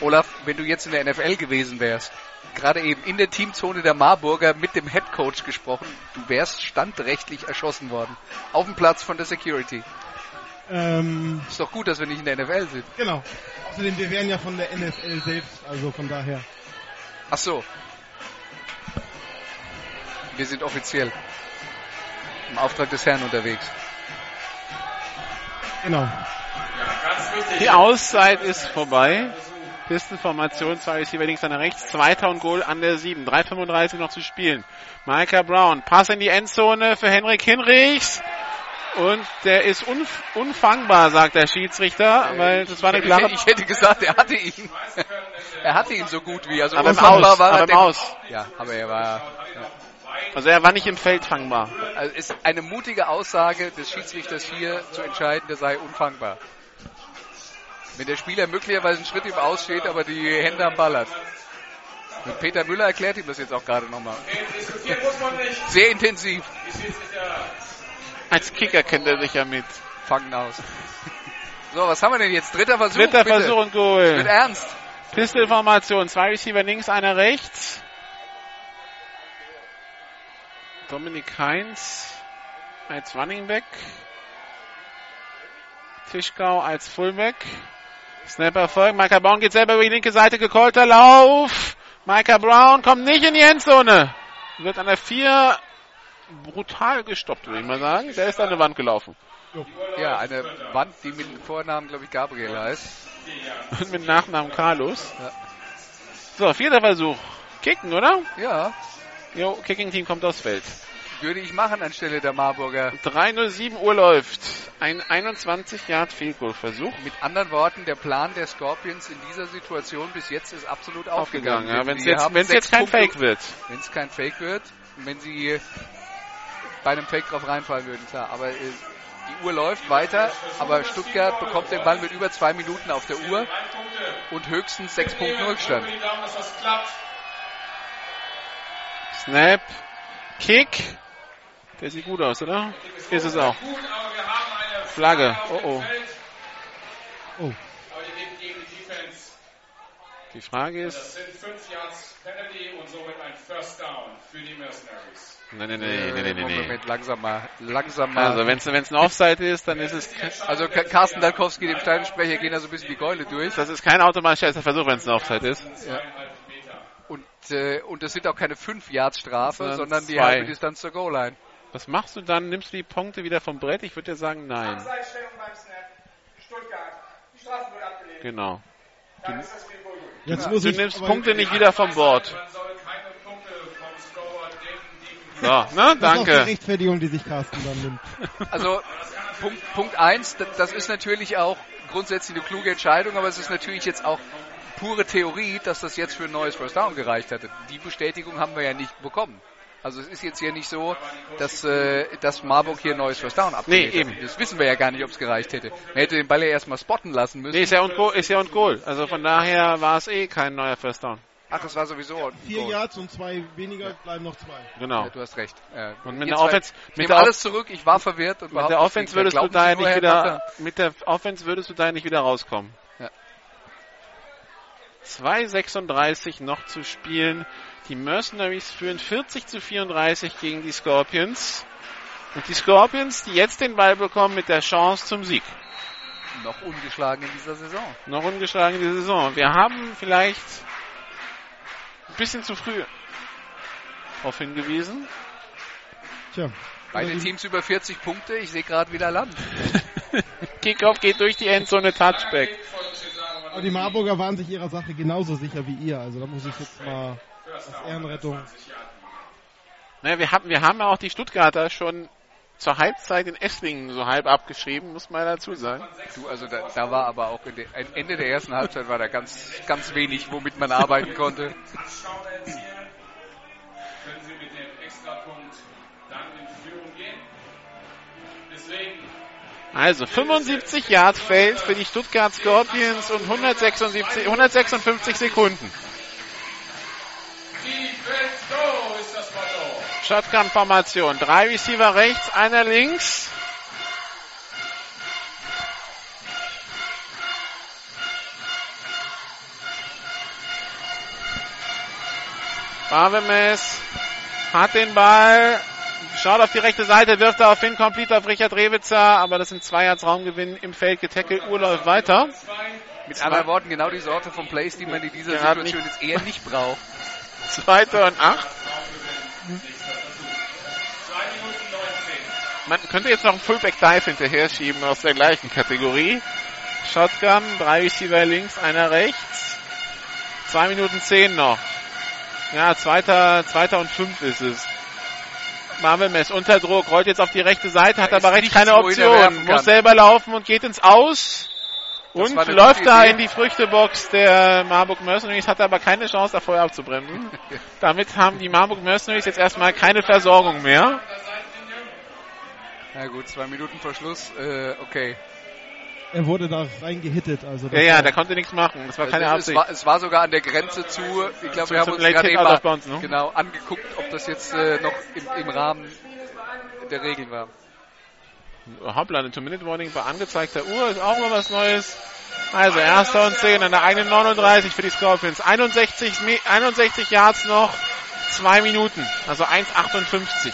Olaf, wenn du jetzt in der NFL gewesen wärst, gerade eben in der Teamzone der Marburger mit dem Head Coach gesprochen, du wärst standrechtlich erschossen worden. Auf dem Platz von der Security. Ähm, Ist doch gut, dass wir nicht in der NFL sind. genau. Außerdem, wir wären ja von der NFL selbst, also von daher. Ach so. Wir sind offiziell im Auftrag des Herrn unterwegs. Genau. Die Auszeit ist vorbei. Pistenformation, zwei Receiver links, einer rechts, zweiter und Goal an der 7. 3,35 noch zu spielen. Micah Brown, Pass in die Endzone für Henrik Hinrichs. Und der ist unf unfangbar, sagt der Schiedsrichter, weil das war eine Ich, klare... hätte- *laughs* ich hätte gesagt, er hatte ihn. er hatte ihn so gut wie. Also Aber im unfangbar Aus, war er aber im dem- Aus. Ja, aber er war. Also er war nicht im Feld fangbar. Also ist eine mutige Aussage des Schiedsrichters hier zu entscheiden, der sei unfangbar. Wenn der Spieler möglicherweise einen Schritt im Aus steht, aber die Hände am Ball hat. Und Peter Müller erklärt ihm das jetzt auch gerade nochmal. Sehr intensiv. Als Kicker kennt er sich ja mit. Fangen aus. So, was haben wir denn jetzt? Dritter Versuch. Dritter bitte. Versuch und Mit Goal. Ernst. Pistolformation, zwei Receiver links, einer rechts. Dominik Heinz als Running Back. Tischgau als Fullback. Snapper folgt. Micah Brown geht selber über die linke Seite. Gekollter Lauf. Micah Brown kommt nicht in die Endzone. Wird an der 4 brutal gestoppt, würde ich mal sagen. Der ist an eine Wand gelaufen. Ja, eine Wand, die mit dem Vornamen, glaube ich, Gabriel heißt. *laughs* Und mit Nachnamen Carlos. Ja. So, vierter Versuch. Kicken, oder? Ja, Jo, Kicking-Team kommt aufs Feld. würde ich machen anstelle der Marburger. 307 Uhr läuft. Ein 21 Yard Field Goal Versuch. Mit anderen Worten, der Plan der Scorpions in dieser Situation bis jetzt ist absolut aufgegangen. Aufgegangen, ja, wenn es jetzt, jetzt kein Fake wird. Wenn es kein Fake wird, wenn sie bei einem Fake drauf reinfallen würden, klar. Aber äh, die Uhr läuft weiter, aber Stuttgart bekommt den Ball mit über zwei Minuten auf der Uhr und höchstens sechs Punkte Rückstand. Snap. Kick. Der sieht gut aus, oder? Ist es auch. Gut, aber wir haben eine Flagge. Oh, oh. Oh. Aber die geht gegen die Defense. Die Frage Das ist. sind 5 Yards Penalty und somit ein First Down für die Mercenaries. Nein, nein, nein, nein, nein, nein. Moment, langsam mal, langsam mal. Also, wenn es ein Offside ist, dann ist es. Also Carsten Dalkowski, dem Stadionsprecher, gehen da so ein bisschen die Keule durch. Das ist kein automatischer erster Versuch, wenn es ein Offside ist. Und, äh, und das sind auch keine 5 Yards Strafe, Sondern sondern die halbe Distanz zur Goal-Line. Was machst du dann? Nimmst du die Punkte wieder vom Brett? Ich würde dir sagen, nein. Abseitsstellung beim Snap. Stuttgart. Die Strafe wurde abgelehnt. Genau. Dann ist das Spiel. Jetzt muss Du ich nimmst Punkte nicht wieder vom Board. Man soll keine Punkte vom Scorer denken, So, ne? Das ist auch die Danke. Rechtfertigung, die sich Carsten dann nimmt. *laughs* Also Punkt, Punkt eins, das, das ist natürlich auch grundsätzlich eine kluge Entscheidung, aber es ist natürlich jetzt auch pure Theorie, dass das jetzt für ein neues First Down gereicht hatte. Die Bestätigung haben wir ja nicht bekommen. Also es ist jetzt hier nicht so, dass, äh, dass Marburg hier ein neues First Down abgelehnt Nee, eben. Das wissen wir ja gar nicht, ob es gereicht hätte. Man hätte den Ball ja erstmal spotten lassen müssen. Nee, ist ja und Goal. Ist ja und Goal. Also von daher war es eh kein neuer First Down. Ach, das war sowieso. ein Vier Goal. Yards und zwei weniger bleiben noch zwei. Genau. Ja, du hast recht. Ja. Und mit der Offense, ich mit nehme der, alles zurück, ich war verwirrt und mit der Offense würdest du da ja nicht wieder, mit der Offense würdest du da ja nicht wieder rauskommen. Ja. 2,36 noch zu spielen. Die Mercenaries führen 40 zu 34 gegen die Scorpions. Und die Scorpions, die jetzt den Ball bekommen mit der Chance zum Sieg. Noch ungeschlagen in dieser Saison. Noch ungeschlagen in der Saison. Wir haben vielleicht ein bisschen zu früh darauf hingewiesen. Tja. Beide Also, Teams über 40 Punkte. Ich sehe gerade wieder Land. *laughs* Kickoff geht durch die Endzone, Touchback. Aber die Marburger waren sich ihrer Sache genauso sicher wie ihr. Also da muss ich jetzt mal als Ehrenrettung. Naja, wir haben, wir haben ja auch die Stuttgarter schon zur Halbzeit in Esslingen so halb abgeschrieben, muss man dazu sagen. Du, also da, da war aber auch am Ende der ersten Halbzeit war da ganz, ganz wenig, womit man arbeiten konnte. Können sie mit dem Extrapunkt dann in Führung gehen. Deswegen also 75 Yard Feld für die Stuttgart Scorpions und 176, 156 Sekunden. Shotgun-Formation. Drei Receiver rechts, einer links. Barbemes hat den Ball, schaut auf die rechte Seite, wirft er auf Incomplete auf Richard Rewitzer, aber das sind zwei Yards Raumgewinn im Feld getackelt. Uhr läuft weiter. Mit anderen Worten, genau die Sorte von Plays, die man in dieser Gerade Situation jetzt eher nicht braucht. *laughs* Zweiter und acht. Man könnte jetzt noch einen Fullback Dive hinterher schieben aus der gleichen Kategorie. Shotgun, drei Receiver links, einer rechts. Zwei Minuten zehn noch. Ja, zweiter, zweiter und fünf ist es. Marvin Mess unter Druck, rollt jetzt auf die rechte Seite, hat Da aber ist nichts, keine Option. Muss selber laufen und geht ins Aus. Und war eine läuft da Idee. in die Früchtebox der Marburg Mercenaries, hat aber keine Chance, da vorher abzubremsen. *laughs* Damit haben die Marburg Mercenaries jetzt erstmal keine Versorgung mehr. Na gut, zwei Minuten vor Schluss, äh, okay. Er wurde da reingehittet. Also Ja, ja, der konnte nichts machen. Das war keine Also es, Absicht. war, es war sogar an der Grenze zu, ich glaube, wir haben uns gerade eben bounds, ne? genau angeguckt, ob das jetzt äh, noch im, im Rahmen der Regeln war. Hoppla, eine Two-Minute-Warning bei angezeigter Uhr ist auch mal was Neues. Also, erster und 10 an der eigenen 39 für die Scorpions. 61, Me- 61 Yards noch, zwei Minuten. Also 1,58.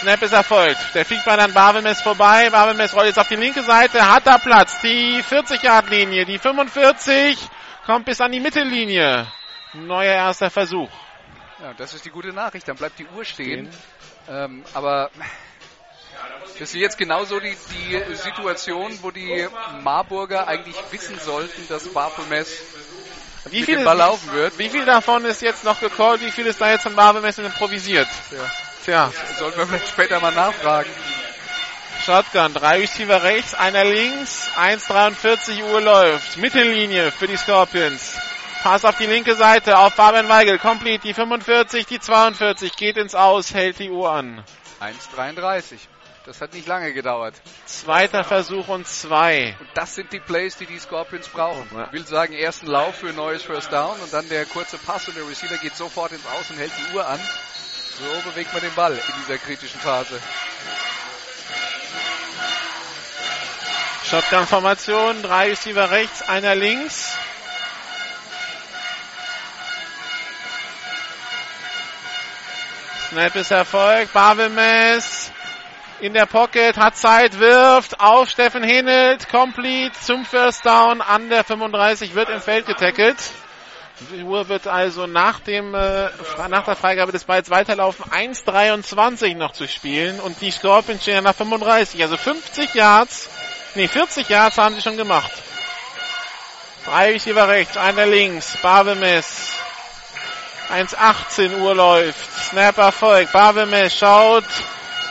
Snap ist erfolgt. Der fliegt mal an Barvemes vorbei. Barvemes rollt jetzt auf die linke Seite, hat da Platz. Die 40-Yard-Linie, die 45, kommt bis an die Mittellinie. Neuer erster Versuch. Ja, das ist die gute Nachricht, dann bleibt die Uhr stehen. Ähm, aber das ist jetzt genauso die, die Situation, wo die Marburger eigentlich wissen sollten, dass Baphomet Wie viel, Ball laufen wird. wie viel davon ist jetzt noch gecallt? Wie viel ist da jetzt von Barvemes improvisiert? Ja. Tja, Sollten wir vielleicht später mal nachfragen. Shotgun, drei Receiver rechts, einer links, 1,43 Uhr läuft. Mittellinie für die Scorpions. Pass auf die linke Seite, auf Fabian Weigel, complete, die 45, die 42, geht ins Aus, hält die Uhr an. 1,33. Das hat nicht lange gedauert. Zweiter Versuch und zwei. Und das sind die Plays, die die Scorpions brauchen. Ja. Ich will sagen, ersten Lauf für ein neues First Down und dann der kurze Pass und der Receiver geht sofort ins Aus und hält die Uhr an. So bewegt man den Ball in dieser kritischen Phase. Shotgun-Formation, drei Receiver rechts, einer links. Snap ist erfolgt. Barvemes in der Pocket, hat Zeit, wirft auf Steffen Henelt, complete zum First Down an der 35, wird im Feld getackelt. Die Uhr wird also nach dem äh, nach der Freigabe des Balls weiterlaufen. 1,23 noch zu spielen und die Scorpions stehen ja nach 35, also 50 Yards Nee, 40 Yards haben sie schon gemacht. Drei Receiver rechts, einer links. Barvemes. 1,18 Uhr läuft. Snap Erfolg. Barvemes schaut.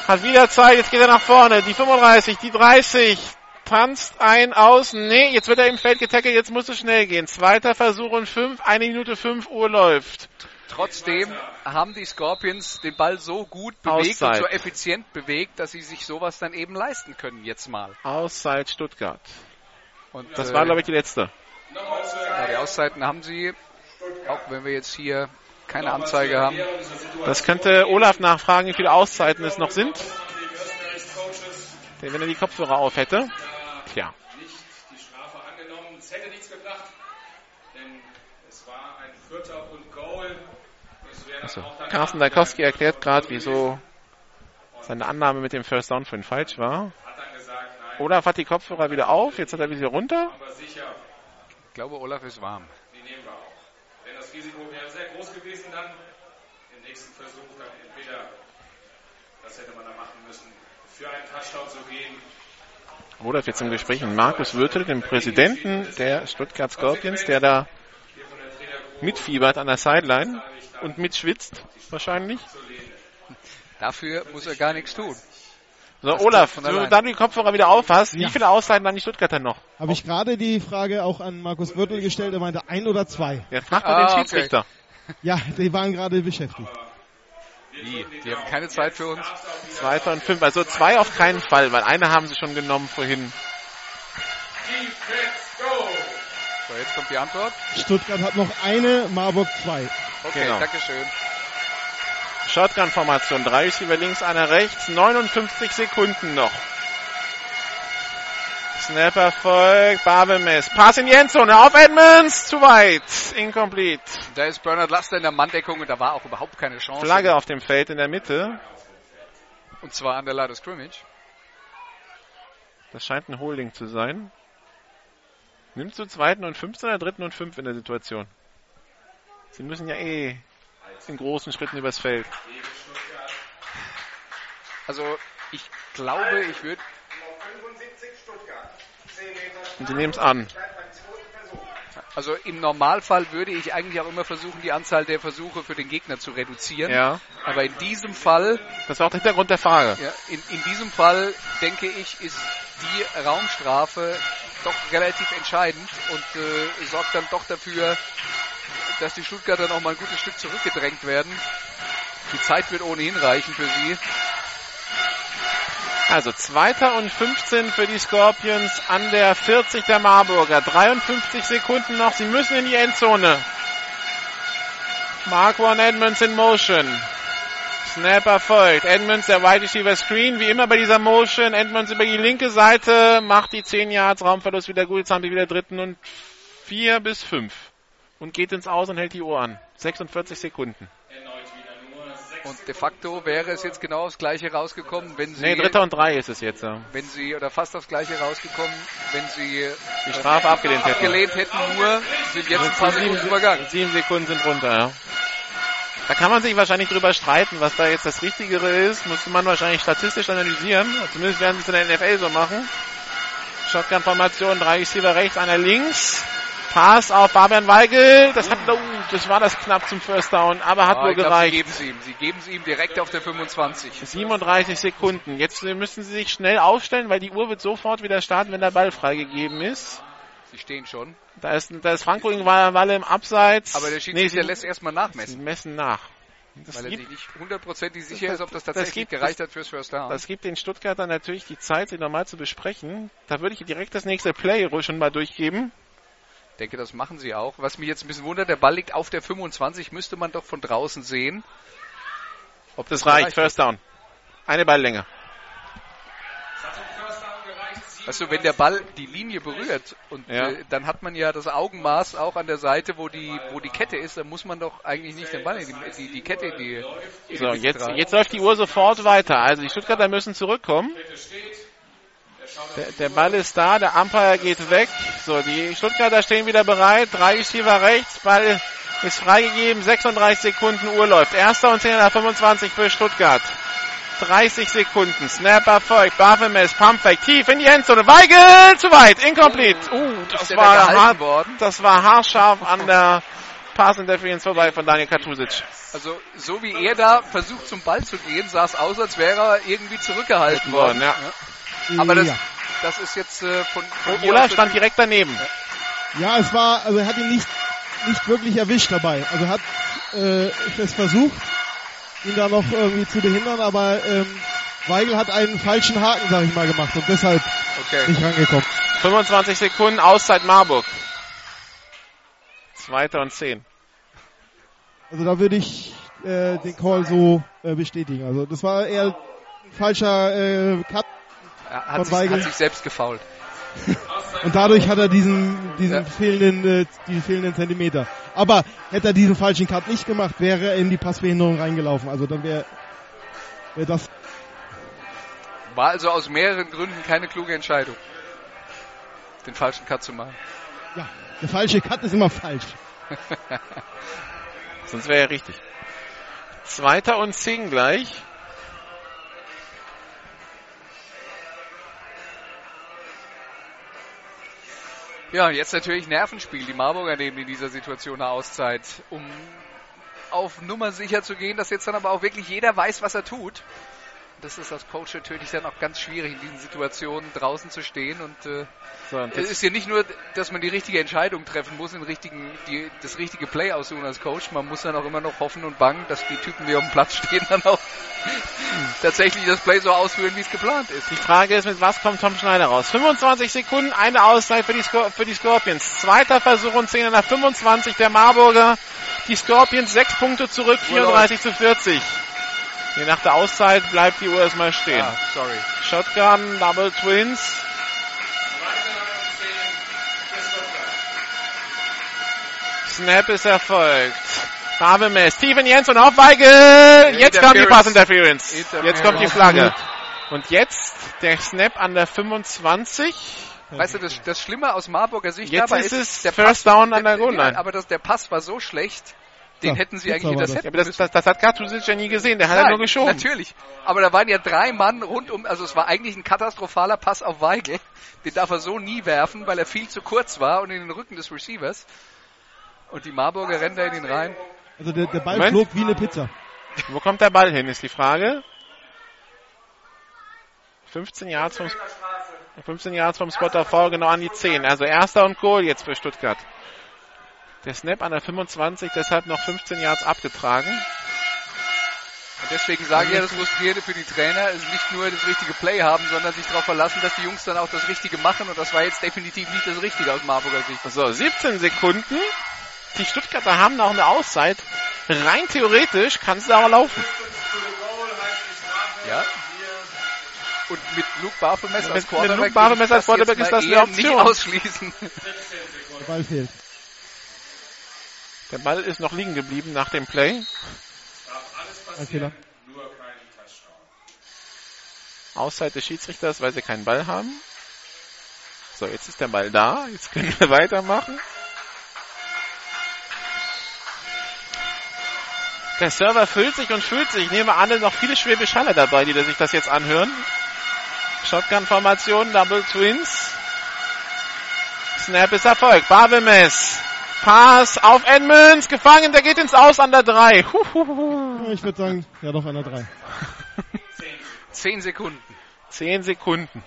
Hat wieder Zeit. Jetzt geht er nach vorne. Die 35, die 30. Tanzt ein aus. Nee, jetzt wird er im Feld getackelt. Jetzt muss es schnell gehen. Zweiter Versuch und 5. Eine Minute 5 Uhr läuft. Trotzdem haben die Scorpions den Ball so gut bewegt und Auszeit. so effizient bewegt, dass sie sich sowas dann eben leisten können jetzt mal. Auszeit Stuttgart. Und, Das äh, war, glaube ich, die letzte. ja, die Auszeiten haben sie, auch wenn wir jetzt hier keine Anzeige haben. Das könnte Olaf nachfragen, wie viele Auszeiten es noch sind. Denn wenn er die Kopfhörer auf hätte. Tja. nicht die Strafe angenommen. Es hätte nichts gebracht, denn es war ein Vierter und Goal. Dann Carsten Dalkowski erklärt gerade, wieso seine Annahme mit dem First Down für ihn falsch war. Olaf hat die Kopfhörer wieder auf, jetzt hat er wieder runter. aber sicher, Ich glaube, Olaf ist warm. die nehmen wir auch. Denn das Risiko wäre sehr groß gewesen dann im nächsten Versuch dann entweder, das hätte man da machen müssen, für einen Touchdown zu gehen. Olaf jetzt im Gespräch mit Markus Würtel, dem Präsidenten der Stuttgart Scorpions, der da mitfiebert an der Sideline und mitschwitzt, wahrscheinlich. Dafür muss er gar nichts tun. So, Das Olaf, wenn du dann die Kopfhörer wieder auf hast, wie Ja. viele Auszeiten haben die Stuttgarter noch? Habe ich gerade die Frage auch an Markus Wirtel gestellt. Er meinte ein oder zwei. Jetzt fragt mal Ah, den okay. Schiedsrichter. Ja, die waren gerade beschäftigt. Wie? Die haben keine Zeit für uns. Zweiter und fünf. Also zwei auf keinen Fall, weil eine haben sie schon genommen vorhin. So, jetzt kommt die Antwort. Stuttgart hat noch eine, Marburg zwei. Okay, Genau. Dankeschön. Shotgun-Formation. Drei Receiver links, einer rechts. 59 Sekunden noch. Snap erfolgt. Barbemes. Pass in die Endzone auf Edmonds. Zu weit. Incomplete. Da ist Bernard Laster in der Manndeckung und da war auch überhaupt keine Chance. Flagge auf dem Feld in der Mitte. Und zwar an der of Scrimmage. Das scheint ein Holding zu sein. Nimmst du zweiten und 15 oder dritten und 5 in der Situation? Sie müssen ja eh in großen Schritten übers Feld. Also ich glaube, ich würde. Und sie nehmen es an. Also im Normalfall würde ich eigentlich auch immer versuchen, die Anzahl der Versuche für den Gegner zu reduzieren. Ja. Aber in diesem Fall, Das war auch der Hintergrund der Frage. ja, in, in diesem Fall denke ich, ist die Raumstrafe doch relativ entscheidend und äh, sorgt dann doch dafür, dass die Stuttgarter noch mal ein gutes Stück zurückgedrängt werden. Die Zeit wird ohnehin reichen für sie. Also zweiter und 15 für die Scorpions an der 40 der Marburger. 53 Sekunden noch. Sie müssen in die Endzone. Marquand Edmonds in Motion. Snap erfolgt. Edmonds, der Wide Receiver Screen, wie immer bei dieser Motion. Edmonds über die linke Seite, macht die 10 Yards, Raumverlust wieder gut. Jetzt haben wir wieder dritten und 4 bis 5. Und geht ins Aus und hält die Uhr an. 46 Sekunden. Und de facto wäre es jetzt genau aufs Gleiche rausgekommen, wenn sie, Nee, dritter und drei ist es jetzt. Ja. wenn sie, oder fast aufs Gleiche rausgekommen, wenn sie Die Strafe abgelehnt hätten. abgelehnt hätten, nur sind jetzt ein paar sieben, Sekunden übergangen. sieben Sekunden sind runter, ja. Da kann man sich wahrscheinlich drüber streiten, was da jetzt das Richtigere ist. Müsste man wahrscheinlich statistisch analysieren. Zumindest werden sie es in der NFL so machen. Shotgun-Formation, drei Receiver rechts, einer links. Pass auf Fabian Weigel. Das hat, oh, das war das knapp zum First Down, aber hat Ah, wohl ich glaub, gereicht. Sie geben es ihm. Sie geben es ihm direkt auf der 25. 37 Sekunden. Jetzt müssen sie sich schnell aufstellen, weil die Uhr wird sofort wieder starten, wenn der Ball freigegeben ist. Sie stehen schon. Da ist, da ist Franco Walle im Abseits. Aber der Schiedsrichter sie, lässt erstmal sie nachmessen, messen nach. Das weil er sich nicht hundertprozentig sicher Das- ist, ob das das tatsächlich gibt- gereicht hat fürs First Down. das gibt den Stuttgartern natürlich die Zeit, sie nochmal zu besprechen. Da würde ich direkt das nächste Play schon mal durchgeben. Ich denke, das machen sie auch. Was mich jetzt ein bisschen wundert, der Ball liegt auf der 25, müsste man doch von draußen sehen. Ob Das reicht, First Down. Eine Balllänge. Weißt du, wenn der Ball die Linie berührt und Ja. äh, dann hat man ja das Augenmaß auch an der Seite, wo die, wo die Kette ist, dann muss man doch eigentlich nicht den Ball, in die, die, die Kette in die, in So, jetzt, jetzt läuft die Uhr sofort weiter. Also die Stuttgarter müssen zurückkommen. Der, der Ball ist da, der Umpire geht weg. So, die Stuttgarter stehen wieder bereit. Drei Receiver rechts, Ball ist freigegeben. 36 Sekunden Uhr läuft. Erster und 10 nach 25 für Stuttgart. 30 Sekunden. Snap erfolgt. Bafemes, Pumpback, tief in die Endzone. Weigel, zu weit, incomplete. Uh, das war hart, worden? das war haarscharf an der Pass Interference vorbei von Daniel Katusic. Also, so wie er da versucht zum Ball zu gehen, sah es aus, als wäre er irgendwie zurückgehalten worden. Ja. Aber das, ja. das ist jetzt äh, von, von hier Ola stand direkt daneben. ja, es war, also er hat ihn nicht, nicht wirklich erwischt dabei. Also er hat äh, es versucht, ihn da noch irgendwie zu behindern, aber ähm, Weigel hat einen falschen Haken, sag ich mal, gemacht und deshalb Okay. nicht rangekommen. 25 Sekunden, Auszeit Marburg. Zweiter und zehn. Also da würde ich äh, den Call so äh, bestätigen. Also das war eher ein falscher äh, Cut Er Von hat sich, hat sich selbst gefault. *laughs* und dadurch hat er diesen diesen Ja. fehlenden äh, die fehlenden Zentimeter. Aber hätte er diesen falschen Cut nicht gemacht, wäre er in die Passbehinderung reingelaufen. Also dann wäre wär das War also aus mehreren Gründen keine kluge Entscheidung, den falschen Cut zu machen. ja der falsche Cut ist immer falsch. *laughs* Sonst wäre er richtig. Zweiter und zehn gleich. Ja, jetzt natürlich Nervenspiel. Die Marburger nehmen in dieser Situation eine Auszeit, um auf Nummer sicher zu gehen, dass jetzt dann aber auch wirklich jeder weiß, was er tut. Das ist als Coach natürlich dann auch ganz schwierig, in diesen Situationen draußen zu stehen. Und äh, So, und es ist ja nicht nur, dass man die richtige Entscheidung treffen muss, den richtigen, die, das richtige Play aussuchen als Coach. Man muss dann auch immer noch hoffen und bangen, dass die Typen, die auf dem Platz stehen, dann auch *laughs* tatsächlich das Play so ausführen, wie es geplant ist. die Frage ist, mit was kommt Tom Schneider raus? 25 Sekunden, eine Auszeit für die, Scor für die Scorpions. Zweiter Versuch und 10 nach 25 der Marburger. Die Scorpions sechs Punkte zurück, 34 zu 40. Nee, nach der Auszeit bleibt die Uhr erstmal stehen. Ja, sorry. Shotgun, Double Twins. Snap ist erfolgt. Farbe Babelmess, Steven Jens und Hoffweigel. Jetzt kommt die Pass Interference. Jetzt kommt die Flagge. Und jetzt der Snap an der 25. Weißt du, das, das Schlimme aus Marburger Sicht jetzt dabei ist, es der First Pass, Down an der Goal Aber das, der Pass war so schlecht, den Ja, hätten sie eigentlich aber intercepten Ja, aber das, das, das hat Katusic ja nie gesehen. Der hat ja nur geschoben. Natürlich. Aber da waren ja drei Mann rund um, also es war eigentlich ein katastrophaler Pass auf Weigel. Den darf er so nie werfen, weil er viel zu kurz war und in den Rücken des Receivers. Und die Marburger rennen da in den rein. Also der, der Ball Moment. flog wie eine Pizza. Wo kommt der Ball hin, ist die Frage. 15 Yards vom, 15 Yards vom Spot auf V, genau an die 10. Also erster und Goal jetzt für Stuttgart. Der Snap an der 25, deshalb noch 15 Yards abgetragen. Und deswegen sage ich ja, das Frustrierende für die Trainer ist nicht nur das richtige Play haben, sondern sich darauf verlassen, dass die Jungs dann auch das Richtige machen. Und das war jetzt definitiv nicht das Richtige aus Marburger Sicht. So, 17 Sekunden. Die Stuttgarter haben noch eine Auszeit. Rein theoretisch kann es aber laufen. Ja. Und mit Luke Barfelmesser Mit- als mit Quarterback, Luke Barfelmesser als Quarterback ist das eine Option. nicht ausschließen. Der Ball fehlt. Der Ball ist noch liegen geblieben nach dem Play. Touchdown. Auszeit des Schiedsrichters, weil sie keinen Ball haben. So, jetzt ist der Ball da. Jetzt können wir *laughs* weitermachen. Der Server füllt sich und füllt sich. Ich nehme an, noch viele Schwäbisch Halle dabei, die sich das jetzt anhören. Shotgun-Formation, Double Twins. Snap ist Erfolg. Barbemes. Pass auf Edmonds. Gefangen, der geht ins Aus an der 3. Huhuhu. Ich würde sagen, ja doch einer drei. Zehn Sekunden. 10 Sekunden.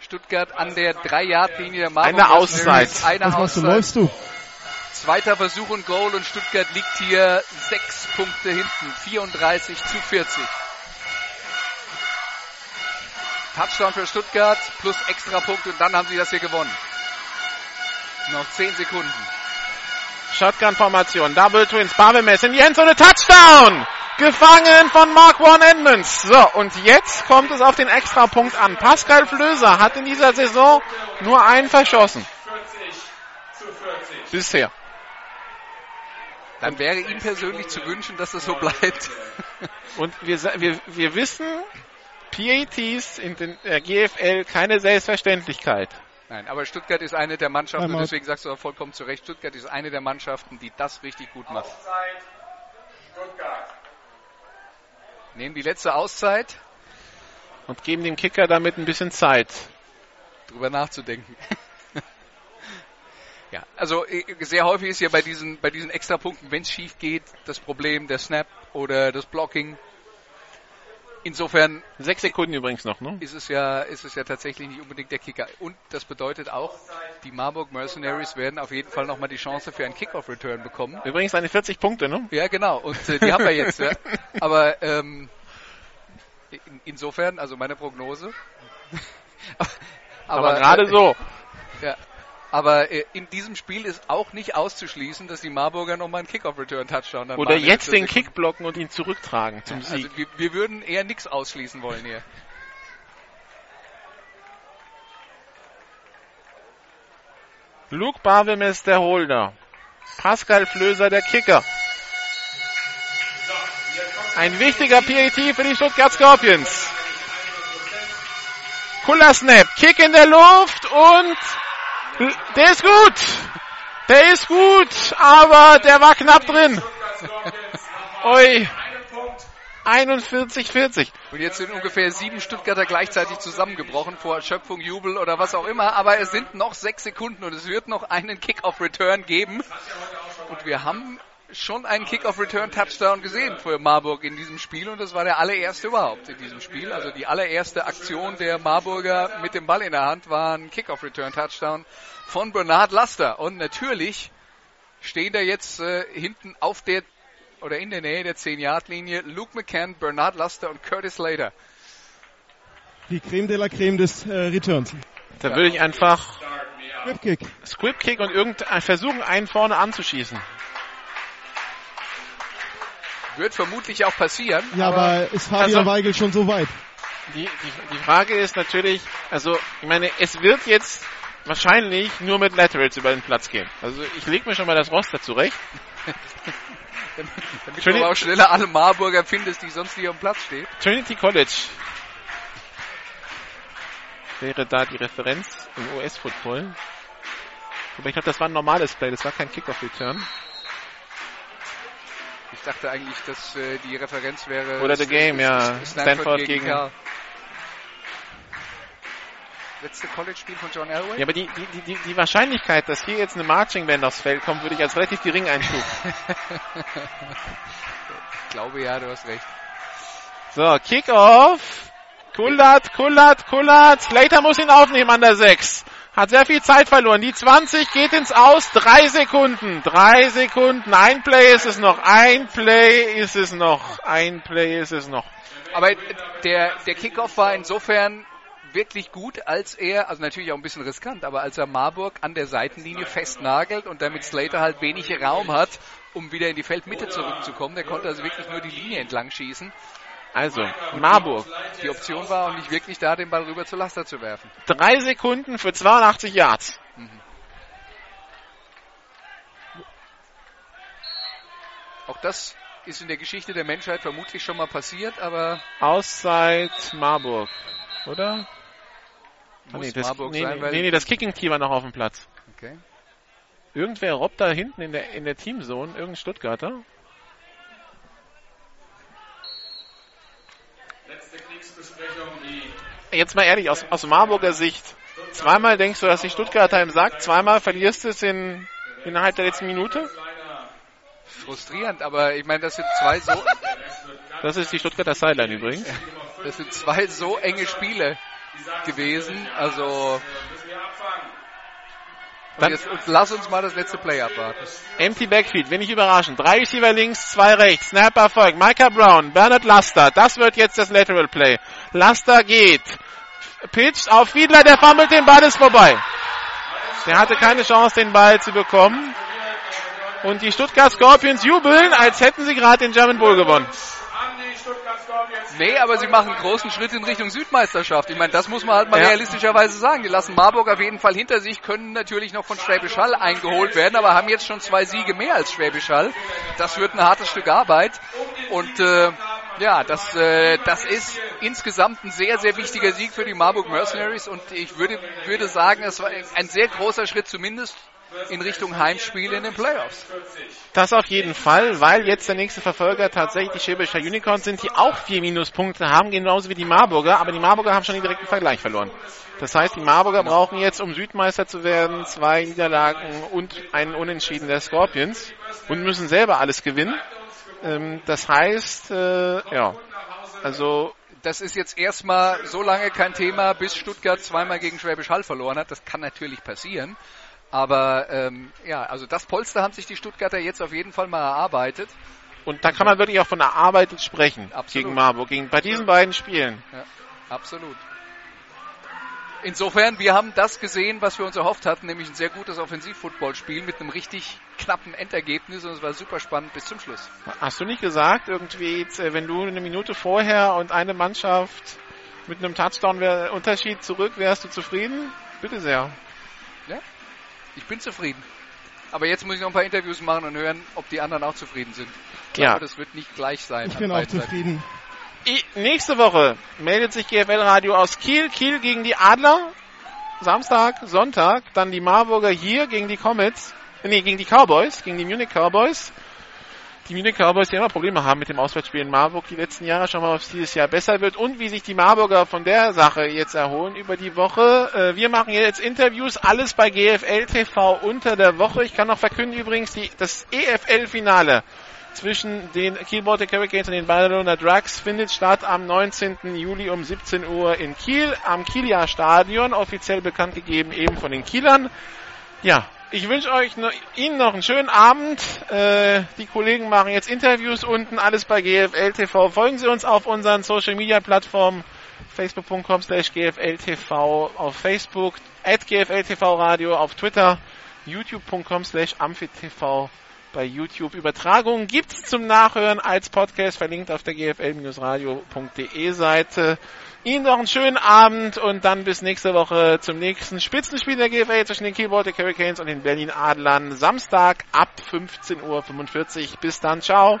Stuttgart an der 3-Yard-Linie der Marburg. Eine Auszeit. Eine Was machst du? Läufst du? Zweiter Versuch und Goal und Stuttgart liegt hier sechs Punkte hinten. 34 zu 40. Touchdown für Stuttgart plus Extrapunkt und dann haben sie das hier gewonnen. Noch 10 Sekunden. Shotgun-Formation, Double Twins, Barbemes in und eine Touchdown! Gefangen von Mark One Edmonds. So, und jetzt kommt es auf den Extrapunkt an. Pascal Flöser hat in dieser Saison nur einen verschossen. 40 zu 40. Bisher. Dann wäre ihm persönlich zu wünschen, dass das so bleibt. Und wir, wir, wir wissen, PATs in der GFL keine Selbstverständlichkeit. Nein, aber Stuttgart ist eine der Mannschaften, und deswegen sagst du auch vollkommen zu Recht, Stuttgart ist eine der Mannschaften, die das richtig gut macht. Auszeit Stuttgart. Nehmen die letzte Auszeit, Und geben dem Kicker damit ein bisschen Zeit. drüber nachzudenken. *laughs* ja, also äh, sehr häufig ist ja bei diesen, bei diesen Extrapunkten, wenn es schief geht, das Problem der Snap oder das Blocking. Insofern Sechs Sekunden übrigens noch, ne? ist es ja, ist es ja tatsächlich nicht unbedingt der Kicker. Und das bedeutet auch, die Marburg Mercenaries werden auf jeden Fall nochmal die Chance für einen Kickoff-Return bekommen. Übrigens eine 40 Punkte, ne? Ja, genau. Und äh, die haben wir jetzt. Ja. *laughs* Aber ähm, in, insofern, also meine Prognose. *laughs* Aber, gerade äh, so. Ja. Aber äh, in diesem Spiel ist auch nicht auszuschließen, dass die Marburger nochmal einen Kickoff-Return-Touchdown dann Oder jetzt den ist- Kick blocken und ihn zurücktragen zum Sieg. Also wir, wir würden eher nichts ausschließen wollen hier. Luke Barbemes der Holder. Pascal Flöser der Kicker. Ein wichtiger PAT für die Stuttgart Scorpions. Cooler Snap. Kick in der Luft und der ist gut. Der ist gut, aber der war knapp drin. Ui. 41-40. Und jetzt sind ungefähr sieben Stuttgarter gleichzeitig zusammengebrochen vor Erschöpfung, Jubel oder was auch immer. Aber es sind noch sechs Sekunden und es wird noch einen Kick-Off-Return geben. Und wir haben schon einen Kick-Off-Return-Touchdown gesehen für Marburg in diesem Spiel und das war der allererste überhaupt in diesem Spiel. Also die allererste Aktion der Marburger mit dem Ball in der Hand war ein Kick-Off-Return-Touchdown von Bernard Laster. Und natürlich stehen da jetzt äh, hinten auf der oder in der Nähe der 10-Yard-Linie Luke McCann, Bernard Laster und Curtis Slater. Die Creme de la Creme des äh, Returns. Da würde ich einfach Whipkick. Squib Kick und irgendein versuchen, einen vorne anzuschießen. Wird vermutlich auch passieren. Ja, aber, ist Fabian Also- Weigel schon so weit? Die, die, die Frage ist natürlich, also ich meine, es wird jetzt wahrscheinlich nur mit Laterals über den Platz gehen. Also ich lege mir schon mal das Roster zurecht. *laughs* Damit du aber auch schneller alle Marburger findest, die sonst hier am Platz stehen. Trinity College wäre da die Referenz im US-Football. Aber ich glaube, das war ein normales Play, das war kein Kickoff-Return. Ich dachte eigentlich, dass äh, die Referenz wäre. Oder The Game, ja. Stanford, Stanford gegen. gegen letzte College-Spiel von John Elway. Ja, aber die, die, die, die Wahrscheinlichkeit, dass hier jetzt eine Marching Band aufs Feld kommt, würde ich als relativ gering einstufen. *laughs* ich glaube ja, du hast recht. So, Kickoff. Kullert, Kullert, Kullert. Slater muss ihn aufnehmen an der 6. Hat sehr viel Zeit verloren. Die 20 geht ins Aus. Drei Sekunden. Drei Sekunden. Ein Play ist es noch. Ein Play ist es noch. Ein Play ist es noch. Aber der, der Kickoff war insofern wirklich gut, als er, also natürlich auch ein bisschen riskant, aber als er Marburg an der Seitenlinie festnagelt und damit Slater halt wenig Raum hat, um wieder in die Feldmitte zurückzukommen. Der konnte also wirklich nur die Linie entlang schießen. Also, Marburg. Die Option war auch nicht wirklich da, den Ball rüber zu Laster zu werfen. Drei Sekunden für 82 Yards. Mhm. Auch das ist in der Geschichte der Menschheit vermutlich schon mal passiert, aber. Auszeit Marburg, oder? Ah, nee, das, nee, sein, nee, nee, das Kicking-Team war noch auf dem Platz. Okay. Irgendwer robbt da hinten in der, in der Teamzone, irgendein Stuttgarter. Jetzt mal ehrlich, aus, aus Marburger Sicht. Zweimal denkst du, dass die Stuttgarter im Sack, zweimal verlierst du es in, innerhalb der letzten Minute? Frustrierend, aber ich meine, das sind zwei so. *laughs* Das ist die Stuttgarter Sideline übrigens. Das sind zwei so enge Spiele gewesen. Also. Dann jetzt, lass uns mal das letzte Play abwarten. Empty Backfield, wenig überraschend. Drei Receiver links, zwei rechts. Snap Erfolg. Micah Brown, Bernard Laster. Das wird jetzt das Lateral Play. Laster geht. Pitch auf Fiedler, der fummelt den Ball ist vorbei. Der hatte keine Chance, den Ball zu bekommen. Und die Stuttgart Scorpions jubeln, als hätten sie gerade den German Bowl gewonnen. Nee, aber sie machen einen großen Schritt in Richtung Südmeisterschaft. Ich meine, das muss man halt mal ja. realistischerweise sagen. Die lassen Marburg auf jeden Fall hinter sich, können natürlich noch von Schwäbisch Hall eingeholt werden, aber haben jetzt schon zwei Siege mehr als Schwäbisch Hall. Das wird ein hartes Stück Arbeit. Und äh, ja, das, äh, das ist insgesamt ein sehr, sehr wichtiger Sieg für die Marburg Mercenaries und ich würde, würde sagen, es war ein sehr großer Schritt zumindest in Richtung Heimspiel in den Playoffs. Das auf jeden Fall, weil jetzt der nächste Verfolger tatsächlich die Schäbischer Unicorns sind, die auch vier Minuspunkte haben, genauso wie die Marburger, aber die Marburger haben schon den direkten Vergleich verloren. Das heißt, die Marburger brauchen jetzt, um Südmeister zu werden, zwei Niederlagen und einen Unentschieden der Scorpions und müssen selber alles gewinnen. Ähm, das heißt, äh, ja, also das ist jetzt erstmal so lange kein Thema, bis Stuttgart zweimal gegen Schwäbisch Hall verloren hat. Das kann natürlich passieren. Aber ähm, ja, also das Polster haben sich die Stuttgarter jetzt auf jeden Fall mal erarbeitet. Und da kann man wirklich auch von erarbeitet sprechen absolut. gegen Marburg, gegen, bei diesen beiden Spielen. Ja, absolut. Insofern, wir haben das gesehen, was wir uns erhofft hatten, nämlich ein sehr gutes Offensiv-Football-Spiel mit einem richtig knappen Endergebnis und es war super spannend bis zum Schluss. Hast du nicht gesagt, irgendwie, äh, wenn du eine Minute vorher und eine Mannschaft mit einem Touchdown-Unterschied zurück, wärst du zufrieden? Bitte sehr. Ja, ich bin zufrieden. Aber jetzt muss ich noch ein paar Interviews machen und hören, ob die anderen auch zufrieden sind. Ich glaube, ja. das wird nicht gleich sein. Ich bin auch zufrieden. I nächste Woche meldet sich GFL Radio aus Kiel. Kiel gegen die Adler. Samstag, Sonntag. Dann die Marburger hier gegen die Comets. Nee, gegen die Cowboys, gegen die Munich Cowboys die Munich Cowboys, die immer Probleme haben mit dem Auswärtsspiel in Marburg die letzten Jahre. Schauen wir mal, ob es dieses Jahr besser wird und wie sich die Marburger von der Sache jetzt erholen über die Woche. Äh, wir machen jetzt Interviews, alles bei GFL TV unter der Woche. Ich kann noch verkünden übrigens die, das EFL-Finale zwischen den Kiel Baltic Hurricanes und den Barcelona Drugs findet statt am 19. Juli um 17 Uhr in Kiel am Kieler Stadion, offiziell bekannt gegeben eben von den Kielern. Ja, ich wünsche euch noch, Ihnen noch einen schönen Abend. Äh, die Kollegen machen jetzt Interviews unten, alles bei GFL TV. Folgen Sie uns auf unseren Social Media Plattformen facebook.com slash gfltv auf Facebook, at gfltv radio auf Twitter, youtube.com slash amphitv bei YouTube. Übertragungen gibt's zum Nachhören als Podcast, verlinkt auf der gfl-radio.de Seite. Ihnen noch einen schönen Abend und dann bis nächste Woche zum nächsten Spitzenspiel der GFL zwischen den Keyboard Hurricanes und den Berlin Adlern. Samstag ab 15.45 Uhr. Bis dann, ciao.